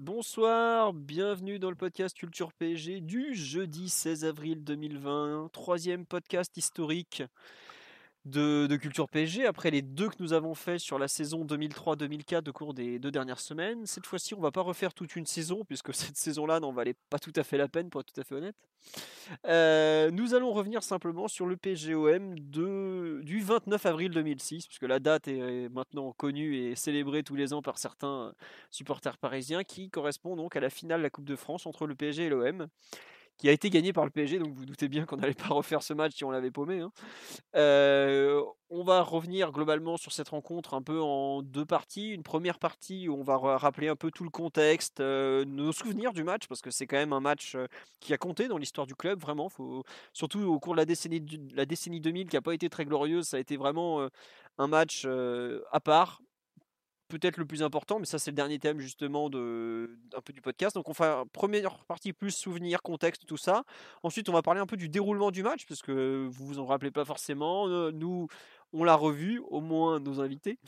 Bonsoir, bienvenue dans le podcast Culture PSG du jeudi 16 avril 2020, troisième podcast historique de, Culture PSG après les deux que nous avons fait sur la saison 2003-2004 au cours des deux dernières semaines. Cette fois-ci, on va pas refaire toute une saison puisque cette saison-là n'en valait pas tout à fait la peine pour être tout à fait honnête. Euh, nous allons revenir simplement sur le PGOM de, du 29 avril 2006 puisque la date est maintenant connue et célébrée tous les ans par certains supporters parisiens qui correspond donc à la finale de la Coupe de France entre le PSG et l'OM qui a été gagné par le PSG, donc vous, doutez bien qu'on n'allait pas refaire ce match si on l'avait paumé. hein. On va revenir globalement sur cette rencontre un peu en deux parties. Une première partie où on va ra- rappeler un peu tout le contexte, nos souvenirs du match, parce que c'est quand même un match qui a compté dans l'histoire du club, vraiment. Faut, surtout au cours de la décennie, la décennie 2000, qui n'a pas été très glorieuse, ça a été vraiment un match à part peut-être le plus important, mais ça c'est le dernier thème justement de un peu du podcast. Donc on fait une première partie plus souvenir, contexte, tout ça. Ensuite on va parler un peu du déroulement du match, parce que vous vous en rappelez pas forcément. Euh, Nous, on l'a revu, au moins nos invités.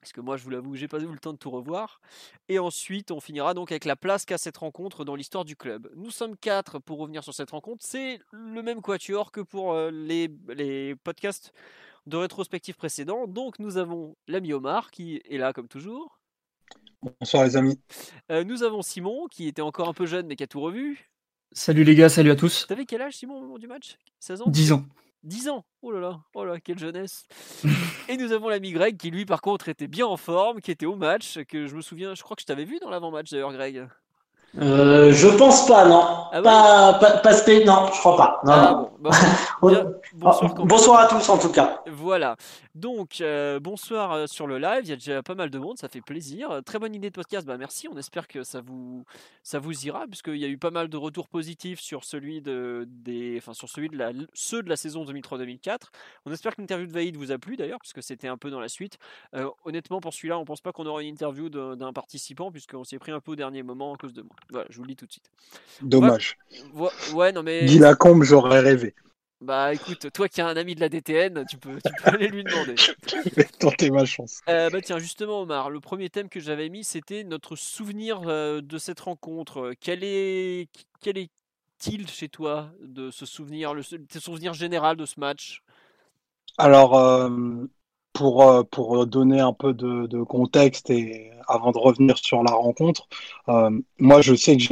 Parce que moi, je vous l'avoue, j'ai pas eu le temps de tout revoir. Et ensuite, on finira donc avec la place qu'a cette rencontre dans l'histoire du club. Nous sommes quatre pour revenir sur cette rencontre. C'est le même quatuor que pour euh, les, les podcasts de rétrospective précédents. Donc, nous avons l'ami Omar qui est là comme toujours. Bonsoir les amis. Euh, nous avons Simon qui était encore un peu jeune mais qui a tout revu. Salut les gars, salut à tous. T'avais quel âge Simon au moment du match? 16 ans? 10 ans. 10 ans? Oh là là, oh là, quelle jeunesse Et nous avons l'ami Greg qui lui par contre était bien en forme, qui était au match, que je me souviens, je crois que je t'avais vu dans l'avant-match d'ailleurs Greg. Euh, je pense pas, non. Ah pas, pas, pas spé- non, je crois pas. Non, Ah non. bon, bien, bonsoir, quand même. Bonsoir à tous en tout cas. Voilà. Donc, euh, bonsoir euh, sur le live. Il y a déjà pas mal de monde, ça fait plaisir. Très bonne idée de podcast. Bah, merci. On espère que ça vous, ça vous ira, puisqu'il y a eu pas mal de retours positifs sur celui de, des, enfin, sur celui de la, ceux de la saison 2003-2004. On espère que l'interview de Vaïd vous a plu d'ailleurs, puisque c'était un peu dans la suite. Euh, honnêtement, pour celui-là, on pense pas qu'on aura une interview d'un participant, puisqu'on s'est pris un peu au dernier moment à cause de moi. Voilà, je vous le dis tout de suite. Dommage. Vo- Ouais, non mais. Guy Lacombe, j'aurais rêvé. Bah écoute, toi qui as un ami de la DTN, tu peux, tu peux aller lui demander. Je vais tenter ma chance. Euh, bah tiens, justement, Omar, le premier thème que j'avais mis, c'était notre souvenir euh, de cette rencontre. Quel est, quel est-il chez toi de ce souvenir, le, tes souvenirs général de ce match? Alors, euh, pour, euh, pour donner un peu de, contexte et avant de revenir sur la rencontre, euh, moi je sais que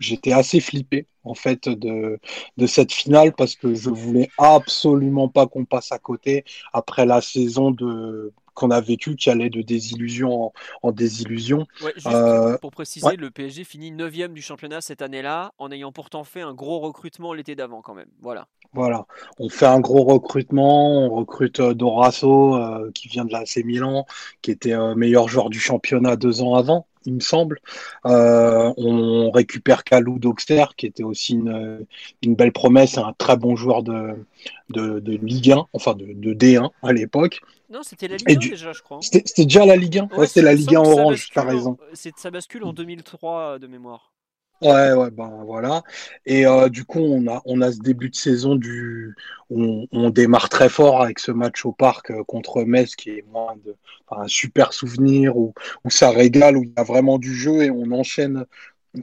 j'étais assez flippé en fait de, de cette finale parce que je voulais absolument pas qu'on passe à côté après la saison de qu'on a vécue qui allait de désillusion en, en désillusion. Ouais, juste Euh, pour préciser, ouais. le PSG finit 9 du championnat cette année-là, en ayant pourtant fait un gros recrutement l'été d'avant quand même. Voilà. Voilà, on fait un gros recrutement, on recrute euh, Dorasso euh, qui vient de l'AC Milan, qui était euh, meilleur joueur du championnat deux ans avant, il me semble. Euh, on récupère Kalou Doxter, qui était aussi une, une belle promesse, un très bon joueur de, de, de Ligue 1, enfin de, de D1 à l'époque. Non, c'était la Ligue Et 1 du- déjà, je crois. C'était déjà la Ligue 1? Ouais, Ouais, c'était la Ligue 1 semble que ça orange, t'as raison. c'est- Ça bascule en 2003 euh, de mémoire. Ouais, ouais, ben voilà. Et euh, du coup, on a, on a ce début de saison du, on, on démarre très fort avec ce match au parc euh, contre Metz, qui est moi de, enfin, un super souvenir où, où ça régale, où il y a vraiment du jeu et on enchaîne.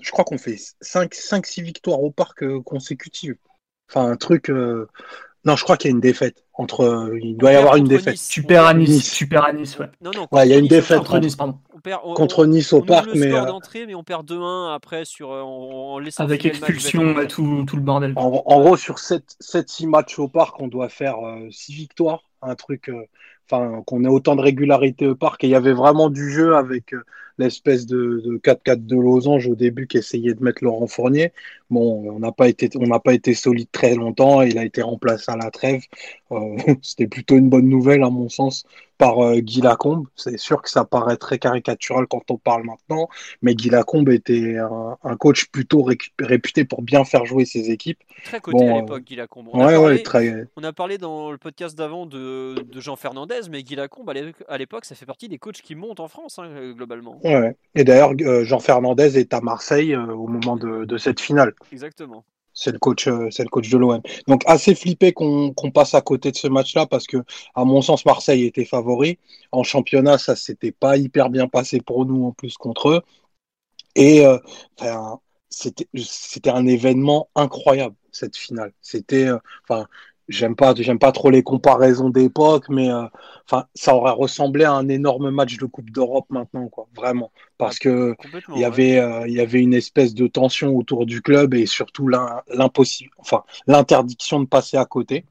Je crois qu'on fait 5, 5, 6 victoires au parc euh, consécutives. Enfin, un truc. Euh, Non, je crois qu'il y a une défaite. Entre, il doit y avoir une défaite. Nice. Perds à Nice, perds à Nice, ouais. Non, non, Ouais, il y a une on défaite perd- Contre Nice, pardon. On perd, on- Contre on- Nice on au parc, le mais score euh, d'entrée, mais on perd 2-1 après sur, euh, en laissant Avec match expulsion et tout, tout le bordel. En, en gros, sur 7-6 matchs au parc, on doit faire 6 victoires. Un truc, euh, enfin, qu'on ait autant de régularité au parc. Et il y avait vraiment du jeu avec euh, l'espèce de, de 4-4 de losange au début qui essayait de mettre Laurent Fournier. Bon, on n'a pas été, on n'a pas été solide très longtemps. Il a été remplacé à la trêve. Euh, C'était plutôt une bonne nouvelle à mon sens. Par euh, Guy Lacombe. C'est sûr que ça paraît très caricatural quand on parle maintenant, mais Guy Lacombe était un, un coach plutôt réputé pour bien faire jouer ses équipes. Très coté bon, à l'époque, Guy Lacombe. On, ouais, a parlé, ouais, très... on a parlé dans le podcast d'avant de, de, Jean Fernandez, mais Guy Lacombe, à l'époque, ça fait partie des coachs qui montent en France, hein, globalement. Ouais. Et d'ailleurs, Jean Fernandez est à Marseille euh, au moment de, de cette finale. Exactement c'est le coach, euh, c'est le coach de l'OM. Donc assez flippé qu'on passe à côté de ce match-là parce que, à mon sens, Marseille était favori. En championnat, ça s'était pas hyper bien passé pour nous en plus contre eux. Et euh, c'était un événement incroyable cette finale. C'était, euh, enfin, j'aime pas j'aime pas trop les comparaisons d'époque mais euh, enfin ça aurait ressemblé à un énorme match de Coupe d'Europe maintenant quoi vraiment. Parce que il y avait euh, il y avait une espèce de tension autour du club et surtout l'impossible enfin l'interdiction de passer à côté.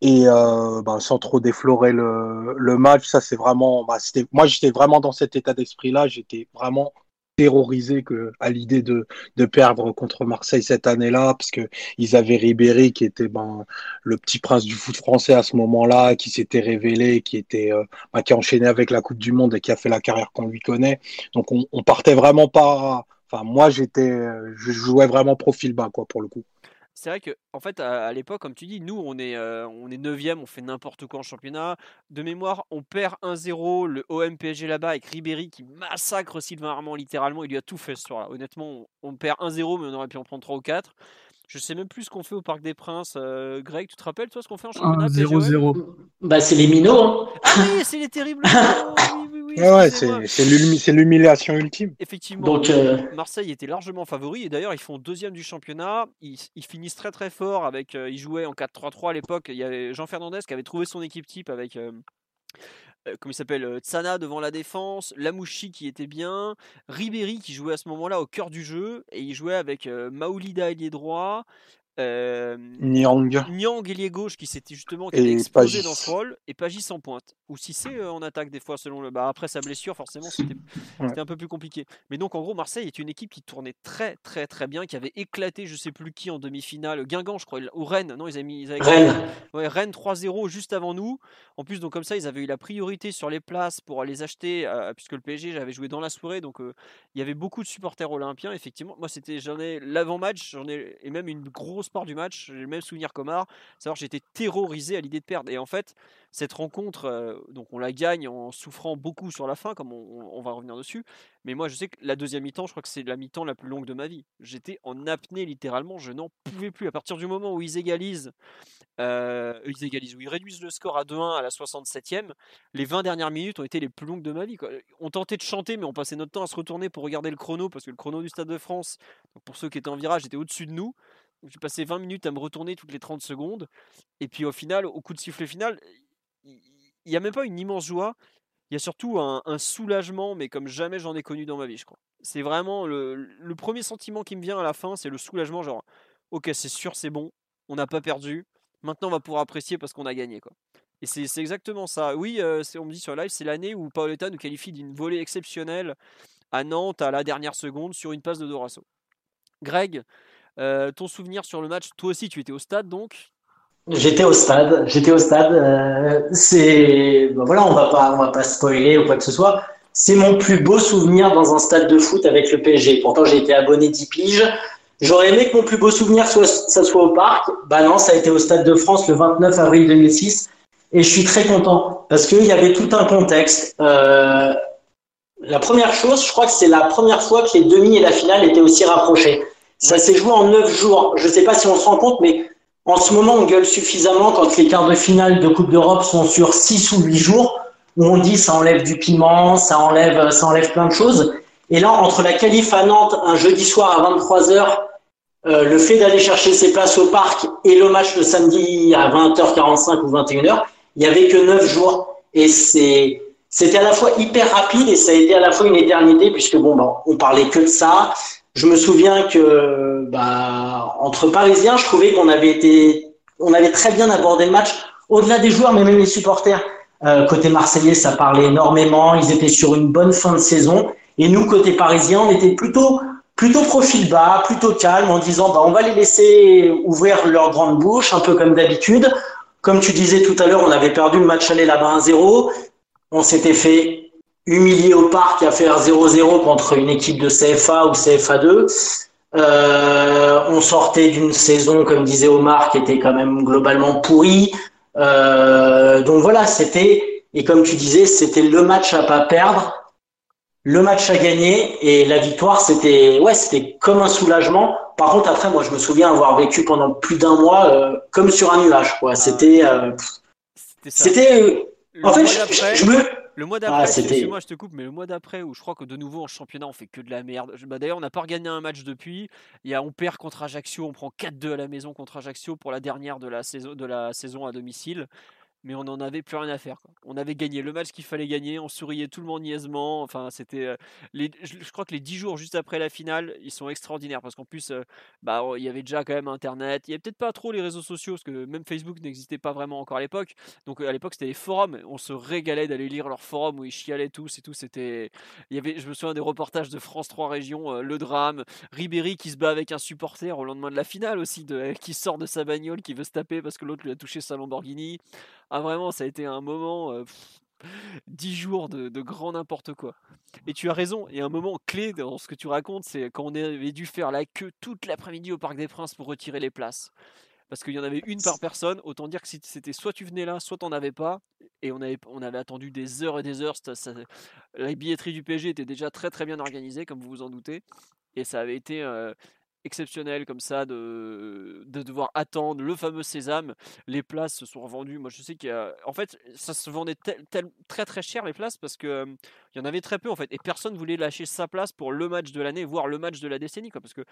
Et euh, bah, sans trop déflorer le, le match ça c'est vraiment bah, c'était moi j'étais vraiment dans cet état d'esprit là j'étais vraiment terrorisé que à l'idée de, de perdre contre Marseille cette année-là, parce que ils avaient Ribéry qui était ben, le petit prince du foot français à ce moment-là, qui s'était révélé, qui était euh, ben, qui a enchaîné avec la Coupe du Monde et qui a fait la carrière qu'on lui connaît. Donc on, on partait vraiment pas. Enfin moi j'étais, je jouais vraiment profil bas quoi pour le coup. C'est vrai que, en fait, à, l'époque, comme tu dis, nous, on est, euh, on est 9 on fait n'importe quoi en championnat. De mémoire, on perd 1-0 le OM PSG là-bas avec Ribéry qui massacre Sylvain Armand littéralement. Il lui a tout fait ce soir-là. Honnêtement, on, perd 1-0, mais on aurait pu en prendre 3 ou 4. Je sais même plus ce qu'on fait au Parc des Princes. Euh, Greg, tu te rappelles, toi, ce qu'on fait en championnat 0-0. Bah, c'est les minots. Hein. Ah oui, c'est les terribles. oui, oui, oui, ouais, c'est l'humiliation ultime. Effectivement, Donc, euh... Marseille était largement favori. Et d'ailleurs, ils font deuxième du championnat. Ils, ils finissent très très fort. avec. Euh, ils jouaient en 4-3-3 à l'époque. Il y avait Jean Fernandez qui avait trouvé son équipe type avec. Euh, euh, comment il s'appelle Tsana devant la défense, Lamouchi qui était bien, Ribéry qui jouait à ce moment-là au cœur du jeu et il jouait avec Maoulida ailier droit, euh, Nyang. Nyang ailier gauche qui s'était justement qui explosé dans ce rôle et Pagis en pointe ou si c'est euh, en attaque des fois selon le bah après sa blessure forcément c'était un peu plus compliqué. Mais donc en gros Marseille est une équipe qui tournait très très très bien qui avait éclaté je sais plus qui en demi-finale Guingamp je crois ou Rennes non ils avaient mis ils avaient Rennes. Ouais, Rennes 3-0 juste avant nous. En plus donc comme ça ils avaient eu la priorité sur les places pour les acheter euh, puisque le PSG j'avais joué dans la soirée donc il y avait beaucoup de supporters olympiens effectivement. Moi c'était j'en ai l'avant-match j'en ai et même une grosse sport du match, j'ai le même souvenir qu'Omar, savoir j'étais terrorisé à l'idée de perdre. Et en fait, cette rencontre, donc on la gagne en souffrant beaucoup sur la fin, comme on, va revenir dessus. Mais moi, je sais que la deuxième mi-temps, je crois que c'est la mi-temps la plus longue de ma vie. J'étais en apnée littéralement, je n'en pouvais plus. À partir du moment où ils égalisent, ils égalisent, où ils réduisent le score à 2-1 à la 67e, les 20 dernières minutes ont été les plus longues de ma vie. On tentait de chanter, mais on passait notre temps à se retourner pour regarder le chrono, parce que le chrono du Stade de France, pour ceux qui étaient en virage, était au-dessus de nous. J'ai passé 20 minutes à me retourner toutes les 30 secondes. Et puis au final, au coup de sifflet final, il n'y a même pas une immense joie. Il y a surtout un, soulagement, mais comme jamais j'en ai connu dans ma vie, je crois. C'est vraiment le, premier sentiment qui me vient à la fin, c'est le soulagement, genre, ok, c'est sûr, c'est bon, on n'a pas perdu. Maintenant, on va pouvoir apprécier parce qu'on a gagné, quoi. Et c'est exactement ça. Oui, euh, on me dit sur live, c'est l'année où Paoletta nous qualifie d'une volée exceptionnelle à Nantes à la dernière seconde sur une passe de Dorasso. Greg, euh, ton souvenir sur le match, toi aussi tu étais au stade donc? J'étais au stade, j'étais au stade. Euh, c'est ben voilà, on va pas, on va pas spoiler ou quoi que ce soit. C'est mon plus beau souvenir dans un stade de foot avec le PSG. Pourtant, j'ai été abonné 10 piges. J'aurais aimé que mon plus beau souvenir soit, ça soit au parc. Bah non, ça a été au Stade de France le 29 avril 2006. Et je suis très content parce qu'il y avait tout un contexte. Euh, la première chose, je crois que c'est la première fois que les demi et la finale étaient aussi rapprochés. Ça s'est joué en neuf jours. Je sais pas si on se rend compte, mais en ce moment, on gueule suffisamment quand les quarts de finale de Coupe d'Europe sont sur six ou huit jours, où on dit ça enlève du piment, ça enlève, ça enlève plein de choses. Et là, entre la qualif à Nantes, un jeudi soir à 23h, euh, le fait d'aller chercher ses places au parc et le match le samedi à 20h45 ou 21h, il y avait que neuf jours. Et c'est, c'était à la fois hyper rapide et ça a été à la fois une éternité puisque bon, bah, on parlait que de ça. Je me souviens que bah, entre Parisiens, je trouvais qu'on avait été, on avait très bien abordé le match, au-delà des joueurs, mais même les supporters. Euh, côté marseillais, ça parlait énormément. Ils étaient sur une bonne fin de saison. Et nous, côté parisien, on était plutôt plutôt profil bas, plutôt calme, en disant bah, on va les laisser ouvrir leur grande bouche, un peu comme d'habitude. Comme tu disais tout à l'heure, on avait perdu le match aller là-bas 1-0. on s'était fait humilier au parc à faire 0-0 contre une équipe de CFA ou CFA2. Euh, on sortait d'une saison, comme disait Omar, qui était quand même globalement pourrie. Euh, donc voilà, c'était, et comme tu disais, c'était le match à pas perdre, le match à gagner, et la victoire, c'était, ouais, c'était comme un soulagement. Par contre, après, moi, je me souviens avoir vécu pendant plus d'un mois euh, comme sur un nuage, quoi. C'était, euh, c'était, en fait, je, je, me, le mois d'après, ah, moi je te coupe, mais le mois d'après où je crois que de nouveau en championnat on fait que de la merde. Bah, D'ailleurs, on n'a pas regagné un match depuis. Il y a, on perd contre Ajaccio, on prend 4-2 à la maison contre Ajaccio pour la dernière de la saison, de la saison à domicile mais on n'en avait plus rien à faire. On avait gagné le match qu'il fallait gagner, on souriait tout le monde niaisement. Enfin, c'était. Euh, je, crois que les dix jours juste après la finale, ils sont extraordinaires parce qu'en plus, euh, bah, il y avait déjà quand même Internet. Il n'y avait peut-être pas trop les réseaux sociaux parce que même Facebook n'existait pas vraiment encore à l'époque. Donc à l'époque, c'était les forums. On se régalait d'aller lire leurs forums où ils chialaient tous et tout. C'était. Il y avait, je me souviens des reportages de France 3 Régions, euh, le drame, Ribéry qui se bat avec un supporter au lendemain de la finale aussi, de, qui sort de sa bagnole, qui veut se taper parce que l'autre lui a touché sa Lamborghini. Ah vraiment, ça a été un moment, euh, dix jours de, grand n'importe quoi. Et tu as raison, et un moment clé dans ce que tu racontes, c'est quand on avait dû faire la queue toute l'après-midi au Parc des Princes pour retirer les places. Parce qu'il y en avait une par personne, autant dire que c'était soit tu venais là, soit t'en avais pas. Et on avait, on avait attendu des heures et des heures. la billetterie du PSG était déjà très très bien organisée, comme vous vous en doutez. Et ça avait été euh, exceptionnel comme ça de, de devoir attendre le fameux sésame. Les places se sont revendues. Moi, je sais qu'il En fait, ça se vendait très très cher les places parce que il y en avait très peu en fait et personne voulait lâcher sa place pour le match de l'année, voire le match de la décennie. Quoi, parce que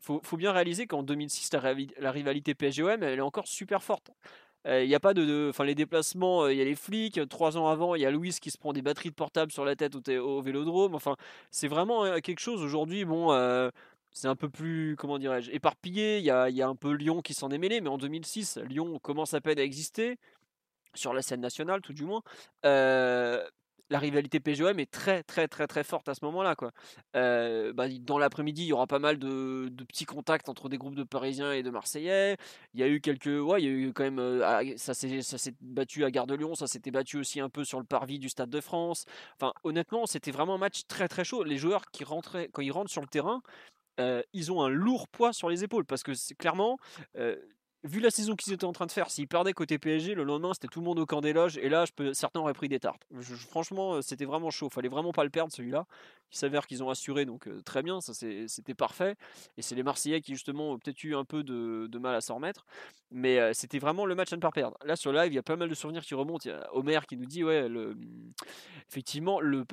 faut, faut bien réaliser qu'en 2006, la, rivalité PSG-OM, elle est encore super forte. Il n'y a pas de, enfin les déplacements, il y a les flics. Trois ans avant, il y a Louis qui se prend des batteries de portable sur la tête au, au Vélodrome. Enfin, c'est vraiment quelque chose aujourd'hui. Bon, c'est un peu plus, comment dirais-je, éparpillé. Il y a, y a un peu Lyon qui s'en est mêlé, mais en 2006, Lyon commence à peine à exister, sur la scène nationale tout du moins. Euh, la rivalité PGOM est très très très très forte à ce moment-là. Quoi. Euh, bah, dans l'après-midi, il y aura pas mal de, petits contacts entre des groupes de Parisiens et de Marseillais. Il y a eu quelques, ouais, il y a eu quand même, euh, ça s'est battu à Gare de Lyon, ça s'était battu aussi un peu sur le parvis du Stade de France. Enfin, honnêtement, c'était vraiment un match très très chaud. Les joueurs qui rentraient, quand ils rentrent sur le terrain, ils ont un lourd poids sur les épaules parce que c'est clairement vu la saison qu'ils étaient en train de faire, s'ils perdaient côté PSG, le lendemain c'était tout le monde au camp des loges et là je peux, certains auraient pris des tartes. franchement, c'était vraiment chaud, fallait vraiment pas le perdre celui-là. Il s'avère qu'ils ont assuré donc très bien, ça c'était parfait. Et c'est les Marseillais qui justement ont peut-être eu un peu de, mal à s'en remettre, mais c'était vraiment le match à ne pas perdre. Là sur live, il y a pas mal de souvenirs qui remontent. Il y a Omer qui nous dit ouais, effectivement le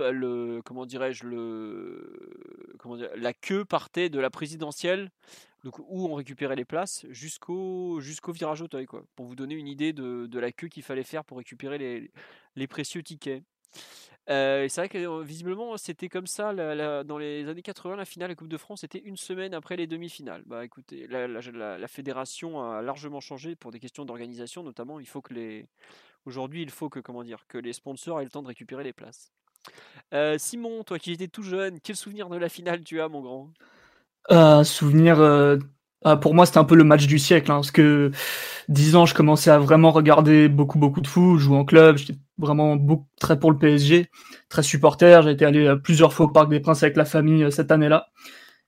comment dirais-je le comment dire, la queue partait de la présidentielle donc où on récupérait les places jusqu'au jusqu'au virage Auteuil, quoi, pour vous donner une idée de, la queue qu'il fallait faire pour récupérer les, précieux tickets. Euh, c'est vrai que euh, visiblement c'était comme ça dans les années 80, la finale de la Coupe de France était une semaine après les demi-finales. Bah écoutez, la, la, fédération a largement changé pour des questions d'organisation, notamment il faut que les aujourd'hui il faut que comment dire que les sponsors aient le temps de récupérer les places. Euh, Simon, toi qui étais tout jeune, quel souvenir de la finale tu as, mon grand? Euh, souvenir, euh, pour moi, c'était un peu le match du siècle, hein, parce que 10 ans, je commençais à vraiment regarder beaucoup, beaucoup de foot, jouer en club, j'étais vraiment beaucoup, très pour le PSG, très supporter, j'ai été allé euh, plusieurs fois au Parc des Princes avec la famille euh, cette année-là,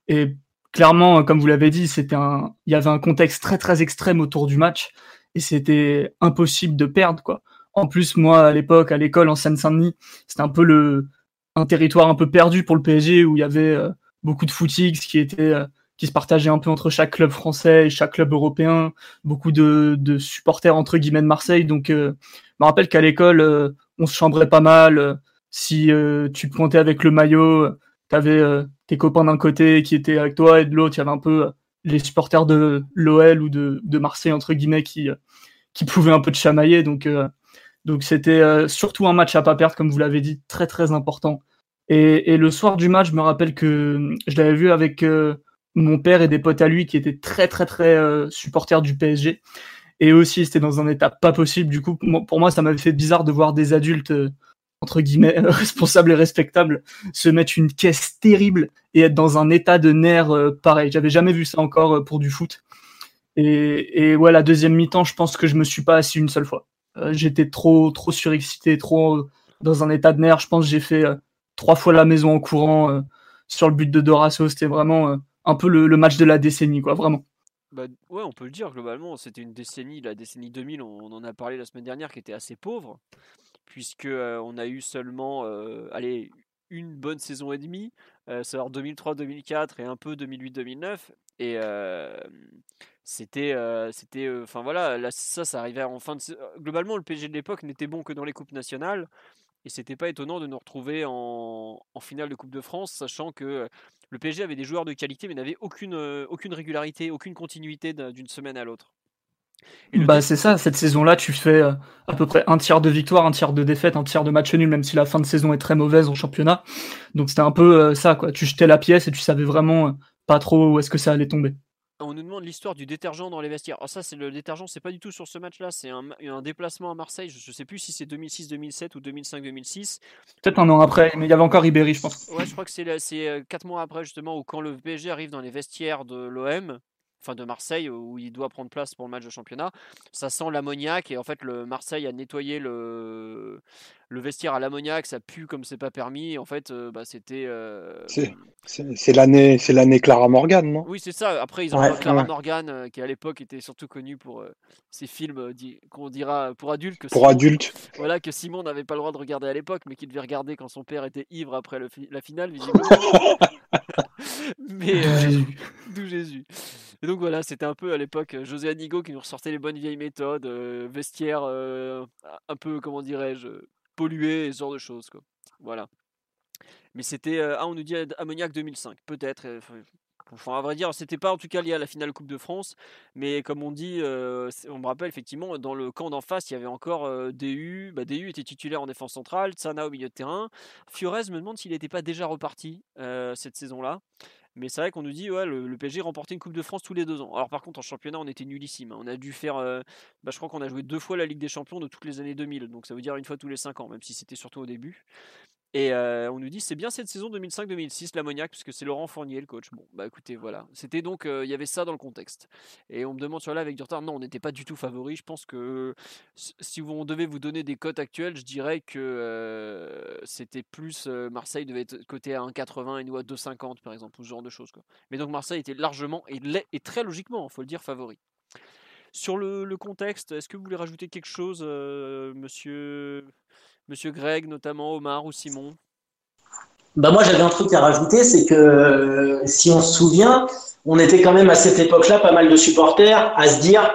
et clairement, comme vous l'avez dit, c'était un, il y avait un contexte très, très extrême autour du match, et c'était impossible de perdre, quoi. En plus, moi, à l'époque, à l'école, en Seine-Saint-Denis, c'était un peu le, un territoire un peu perdu pour le PSG, où il y avait beaucoup de footix qui était euh, qui se partageait un peu entre chaque club français et chaque club européen, beaucoup de, supporters entre guillemets de Marseille. Donc, euh, je me rappelle qu'à l'école, euh, on se chambrait pas mal. Si tu pointais avec le maillot, tu avais tes copains d'un côté qui étaient avec toi et de l'autre, il y avait un peu les supporters de l'OL ou de, de Marseille entre guillemets qui qui pouvaient un peu te chamailler. Donc, donc c'était surtout un match à pas perdre, comme vous l'avez dit, très très important. Et, le soir du match, je me rappelle que je l'avais vu avec euh, mon père et des potes à lui qui étaient très très très euh, supporters du PSG. Et aussi, c'était dans un état pas possible. Du coup, pour moi, ça m'avait fait bizarre de voir des adultes euh, entre guillemets responsables et respectables se mettre une caisse terrible et être dans un état de nerfs pareil. J'avais jamais vu ça encore pour du foot. Et, et ouais, la deuxième mi-temps, je pense que je me suis pas assis une seule fois. J'étais trop trop surexcité, trop dans un état de nerf. Je pense que j'ai fait trois fois la maison en courant sur le but de Dorasso. C'était vraiment un peu le, match de la décennie, quoi, vraiment. Bah, ouais, on peut le dire, globalement, c'était une décennie, la décennie 2000, on, en a parlé la semaine dernière, qui était assez pauvre, puisque on a eu seulement, allez, une bonne saison et demie, c'est-à-dire 2003-2004 et un peu 2008-2009, et c'était, c'était, enfin voilà, là, ça, ça arrivait en fin de, globalement, le PSG de l'époque n'était bon que dans les coupes nationales, et c'était pas étonnant de nous retrouver en, finale de Coupe de France, sachant que le PSG avait des joueurs de qualité, mais n'avait aucune, aucune régularité, aucune continuité d'une semaine à l'autre. Bah c'est ça, cette saison-là, tu fais à peu près un tiers de victoire, un tiers de défaite, un tiers de match nul, même si la fin de saison est très mauvaise en championnat. Donc c'était un peu ça, quoi. Tu jetais la pièce et tu savais vraiment pas trop où est-ce que ça allait tomber. On nous demande l'histoire du détergent dans les vestiaires. Oh, ça, c'est le détergent, c'est pas du tout sur ce match-là. C'est un, un, déplacement à Marseille. Je, ne sais plus si c'est 2006-2007 ou 2005-2006. Peut-être un an après, mais il y avait encore Ribéry, je pense. Ouais, je crois que c'est 4 mois après, justement, où quand le PSG arrive dans les vestiaires de l'OM, enfin de Marseille où il doit prendre place pour le match de championnat. Ça sent l'ammoniac et en fait le Marseille a nettoyé le, le vestiaire à l'ammoniac, ça pue comme c'est pas permis. en fait, bah, c'était. C'est l'année, c'est l'année Clara Morgan, non? Oui, c'est ça. Après, ils ont Clara Morgan qui à l'époque était surtout connu pour ses films qu'on dira pour adultes. Que pour adultes. Voilà que Simon n'avait pas le droit de regarder à l'époque, mais qu'il devait regarder quand son père était ivre après la finale, visiblement. mais d'où Jésus. Et donc voilà, c'était un peu à l'époque José Anigo qui nous ressortait les bonnes vieilles méthodes, vestiaire un peu, comment dirais-je, pollué, ce genre de choses. Voilà. Mais c'était. ah, on nous dit Ammoniac 2005, peut-être. Enfin, à vrai dire, c'était pas en tout cas lié à la finale Coupe de France, mais comme on dit, on me rappelle effectivement, dans le camp d'en face, il y avait encore DU. Bah, DU était titulaire en défense centrale, Tsana au milieu de terrain. Fiorez me demande s'il n'était pas déjà reparti cette saison-là. Mais c'est vrai qu'on nous dit le, PSG remportait une Coupe de France tous les deux ans. Alors par contre en championnat on était nullissime. Hein. On a dû faire, euh, bah, je crois qu'on a joué deux fois la Ligue des Champions de toutes les années 2000. Donc ça veut dire une fois tous les cinq ans, même si c'était surtout au début. Et on nous dit c'est bien cette saison 2005-2006 l'ammoniac puisque c'est Laurent Fournier le coach. Bon bah écoutez voilà, c'était donc il y avait ça dans le contexte. Et on me demande sur là avec du retard. Non, on n'était pas du tout favori. Je pense que si on devait vous donner des cotes actuelles, je dirais que c'était plus Marseille devait être coté à 1,80 et nous à 2,50 par exemple ou ce genre de choses quoi. Mais donc Marseille était largement et, très logiquement, il faut le dire, favori. Sur le contexte, est-ce que vous voulez rajouter quelque chose, monsieur Monsieur Greg, notamment Omar ou Simon? Bah moi j'avais un truc à rajouter, c'est que si on se souvient, on était quand même à cette époque-là pas mal de supporters à se dire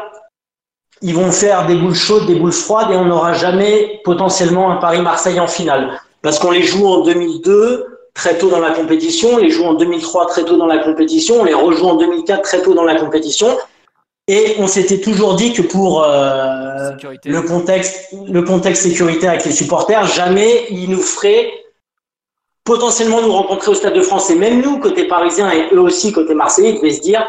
ils vont faire des boules chaudes, des boules froides et on n'aura jamais potentiellement un Paris-Marseille en finale. Parce qu'on les joue en 2002 très tôt dans la compétition, on les joue en 2003 très tôt dans la compétition, on les rejoue en 2004 très tôt dans la compétition et on s'était toujours dit que pour euh, le contexte, le contexte sécuritaire avec les supporters, jamais ils nous feraient potentiellement nous rencontrer au Stade de France. Et même nous, côté parisien, et eux aussi, côté marseillais, ils devaient se dire,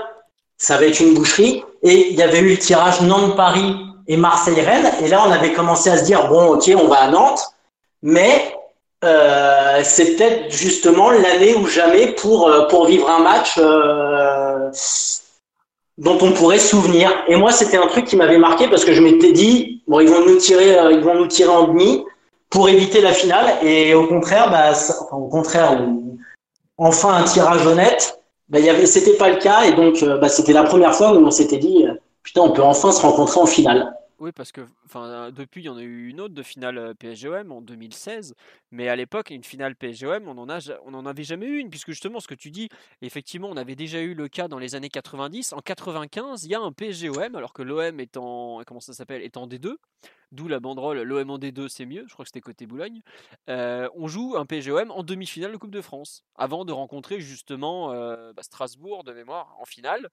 ça va être une boucherie. Et il y avait eu le tirage Nantes-Paris et Marseille-Rennes. Et là, on avait commencé à se dire, bon, ok, on va à Nantes. Mais euh, c'est peut-être justement l'année ou jamais pour, euh, pour vivre un match euh, dont on pourrait souvenir. Et moi, c'était un truc qui m'avait marqué parce que je m'étais dit, bon, ils vont nous tirer, euh, ils vont nous tirer en demi pour éviter la finale. Et au contraire, bah, au contraire, enfin un tirage honnête. Bah, y avait, c'était pas le cas. Et donc, euh, bah, c'était la première fois où on s'était dit, euh, putain, on peut enfin se rencontrer en finale. Oui, parce que enfin, depuis, il y en a eu une autre de finale PSGOM en 2016. Mais à l'époque, une finale PSGOM, on n'en avait jamais eu une. Puisque justement, ce que tu dis, effectivement, on avait déjà eu le cas dans les années 90. En 95, il y a un PSGOM, alors que l'OM est en, comment ça s'appelle, est en D2. D'où la banderole l'OM en D2, c'est mieux. Je crois que c'était côté Boulogne. on joue un PSGOM en demi-finale de Coupe de France. Avant de rencontrer justement bah, Strasbourg de mémoire en finale.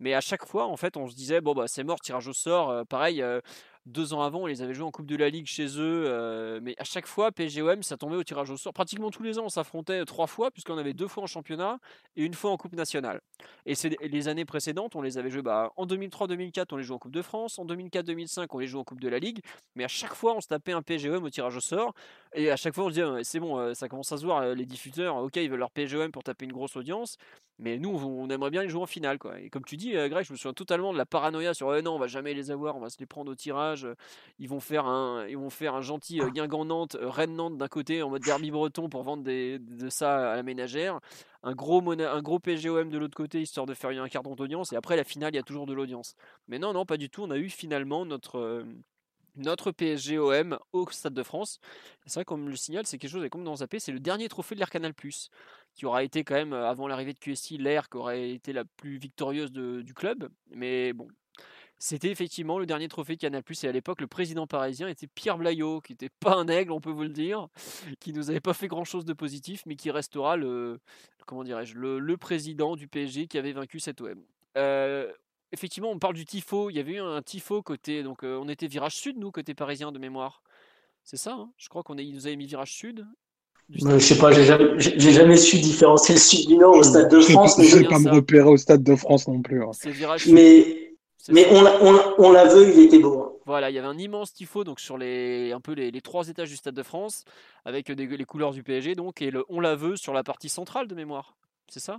Mais à chaque fois, en fait, on se disait, bon, bah, c'est mort, tirage au sort. pareil, deux ans avant, on les avait joués en Coupe de la Ligue chez eux. Euh, mais à chaque fois, PSGOM, ça tombait au tirage au sort. Pratiquement tous les ans, on s'affrontait trois fois, puisqu'on avait deux fois en championnat et une fois en Coupe nationale. Et les années précédentes, on les avait joués bah, en 2003-2004, on les jouait en Coupe de France. En 2004-2005, on les jouait en Coupe de la Ligue. Mais à chaque fois, on se tapait un PSGOM au tirage au sort. Et à chaque fois, on se disait, c'est bon, euh, ça commence à se voir, euh, les diffuseurs, ok, ils veulent leur PSGOM pour taper une grosse audience. Mais nous, on aimerait bien les jouer en finale. Quoi. Et comme tu dis, Greg, je me souviens totalement de la paranoïa sur non, on va jamais les avoir, on va se les prendre au tirage village. Ils vont faire un, ils vont faire un gentil euh, Guingamp-Nantes, euh, Rennes-Nantes d'un côté en mode derby breton pour vendre des, de ça à la ménagère. Un gros, Mona- un gros PGOM de l'autre côté histoire de faire un carton d'audience. Et après la finale, il y a toujours de l'audience. Mais non, non, pas du tout. On a eu finalement notre, euh, notre PSGOM au Stade de France. C'est vrai, comme le signale, c'est quelque chose comme dans Zappé, c'est le dernier trophée de l'Air Canal qui aura été quand même, euh, avant l'arrivée de QSI, l'air qui aurait été la plus victorieuse du club. Mais bon, c'était effectivement le dernier trophée de Canal Et à l'époque, le président parisien était Pierre Blaillot, qui n'était pas un aigle, on peut vous le dire, qui nous avait pas fait grand-chose de positif, mais qui restera le, comment dirais-je, le, le président du PSG qui avait vaincu cet OM. Euh, effectivement, on parle du tifo. Il y avait eu un tifo côté, donc euh, on était virage sud, nous, côté parisien de mémoire. C'est ça, hein? Je crois qu'on nous avaient mis virage sud. Euh, stade. je sais pas, j'ai jamais, jamais su différencier le sud du nord au Stade de sais France, je sais bien pas me repérer au Stade de France non plus. hein. C'est virage sud. mais, c'est mais on, l'a- on, l'a- l'aveu, il était beau. hein. Voilà, il y avait un immense tifo donc sur les un peu les, les trois étages du Stade de France avec des- les couleurs du PSG donc et le on la veut sur la partie centrale de mémoire. C'est ça?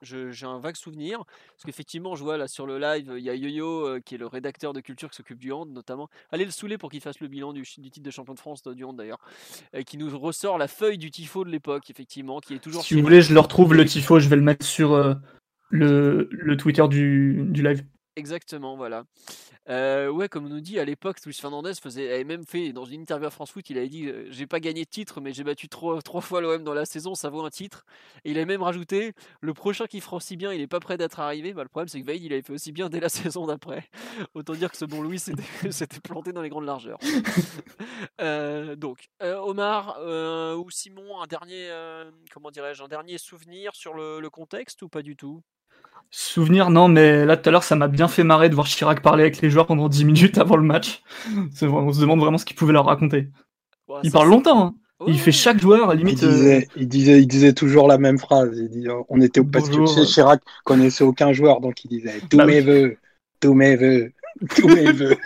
J'ai un vague souvenir parce qu'effectivement je vois là sur le live il y a Yo-Yo euh, qui est le rédacteur de culture qui s'occupe du hand notamment. Allez le saouler pour qu'il fasse le bilan du, titre de champion de France euh, du hand d'ailleurs et qui nous ressort la feuille du tifo de l'époque effectivement qui est toujours Si vous voulez, je le retrouve le tifo, je vais le mettre sur euh, le, le Twitter du, du live. Exactement, voilà. Euh, ouais, comme on nous dit à l'époque, Luis Fernandez faisait, avait même fait dans une interview à France Foot, il avait dit euh, J'ai pas gagné de titre, mais j'ai battu trois, trois fois l'OM dans la saison, ça vaut un titre. Et il a même rajouté Le prochain qui fera aussi bien, il est pas prêt d'être arrivé. Bah, le problème, c'est que Vaïd, il avait fait aussi bien dès la saison d'après. Autant dire que ce bon Louis s'était planté dans les grandes largeurs. Euh, donc, Omar ou Simon, un dernier, comment dirais-je, un dernier souvenir sur le, le contexte ou pas du tout? Souvenir, non, mais là tout à l'heure, ça m'a bien fait marrer de voir Chirac parler avec les joueurs pendant 10 minutes avant le match. On se demande vraiment ce qu'il pouvait leur raconter. Ouais, Il parle longtemps, hein. Ouais, il fait chaque joueur, Il limite. euh, il, disait, il disait toujours la même phrase. Il dit, euh, on était parce que tu Chirac connaissait aucun joueur, donc il disait tous Bah mes oui. vœux, tous mes vœux, tous mes vœux.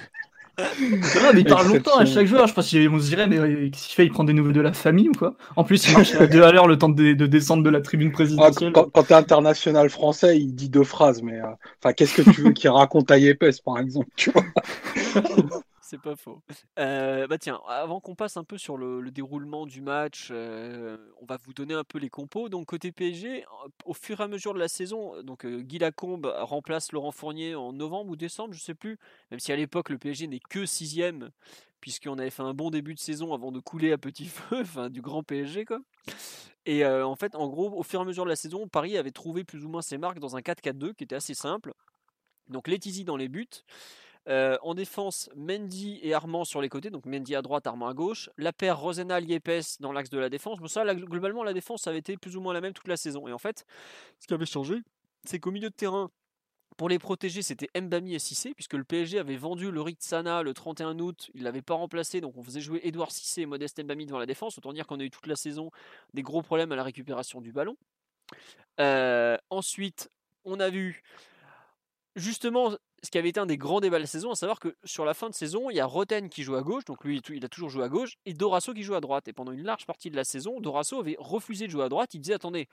Ouais, mais il parle longtemps à chaque joueur. Je pense qu'on se dirait, mais euh, qu'est-ce qu'il fait? Il prend des nouvelles de la famille ou quoi? En plus, il marche à deux à l'heure le temps de, de descendre de la tribune Ah, présidentielle. quand quand t'es international français, il dit deux phrases, mais euh, enfin, qu'est-ce que tu veux qu'il raconte à Yepes, par exemple, tu vois? C'est pas faux. Euh, bah tiens, avant qu'on passe un peu sur le, le déroulement du match, euh, on va vous donner un peu les compos. Donc côté PSG, au fur et à mesure de la saison, donc euh, Guy Lacombe remplace Laurent Fournier en novembre ou décembre, je sais plus. Même si à l'époque le PSG n'est que sixième, puisqu'on avait fait un bon début de saison avant de couler à petit feu, enfin du grand PSG quoi. Et en fait, en gros, au fur et à mesure de la saison, Paris avait trouvé plus ou moins ses marques dans un 4-4-2 qui était assez simple. Donc Letizy dans les buts. Euh, en défense, Mendy et Armand sur les côtés, donc Mendy à droite, Armand à gauche. La paire Rosenal-Yepes dans l'axe de la défense. Bon, ça, globalement, la défense avait été plus ou moins la même toute la saison. Et en fait, ce qui avait changé, c'est qu'au milieu de terrain, pour les protéger, c'était Mbami et Cissé, puisque le PSG avait vendu le Sana le 31 août. Il ne l'avait pas remplacé, donc on faisait jouer Edouard Cissé et Modeste Mbami devant la défense. Autant dire qu'on a eu toute la saison des gros problèmes à la récupération du ballon. Euh, ensuite, on a vu justement ce qui avait été un des grands débats de la saison, à savoir que sur la fin de saison, il y a Roten qui joue à gauche, donc lui il a toujours joué à gauche, et Dorasso qui joue à droite. Et pendant une large partie de la saison, Dorasso avait refusé de jouer à droite. Il disait attendez,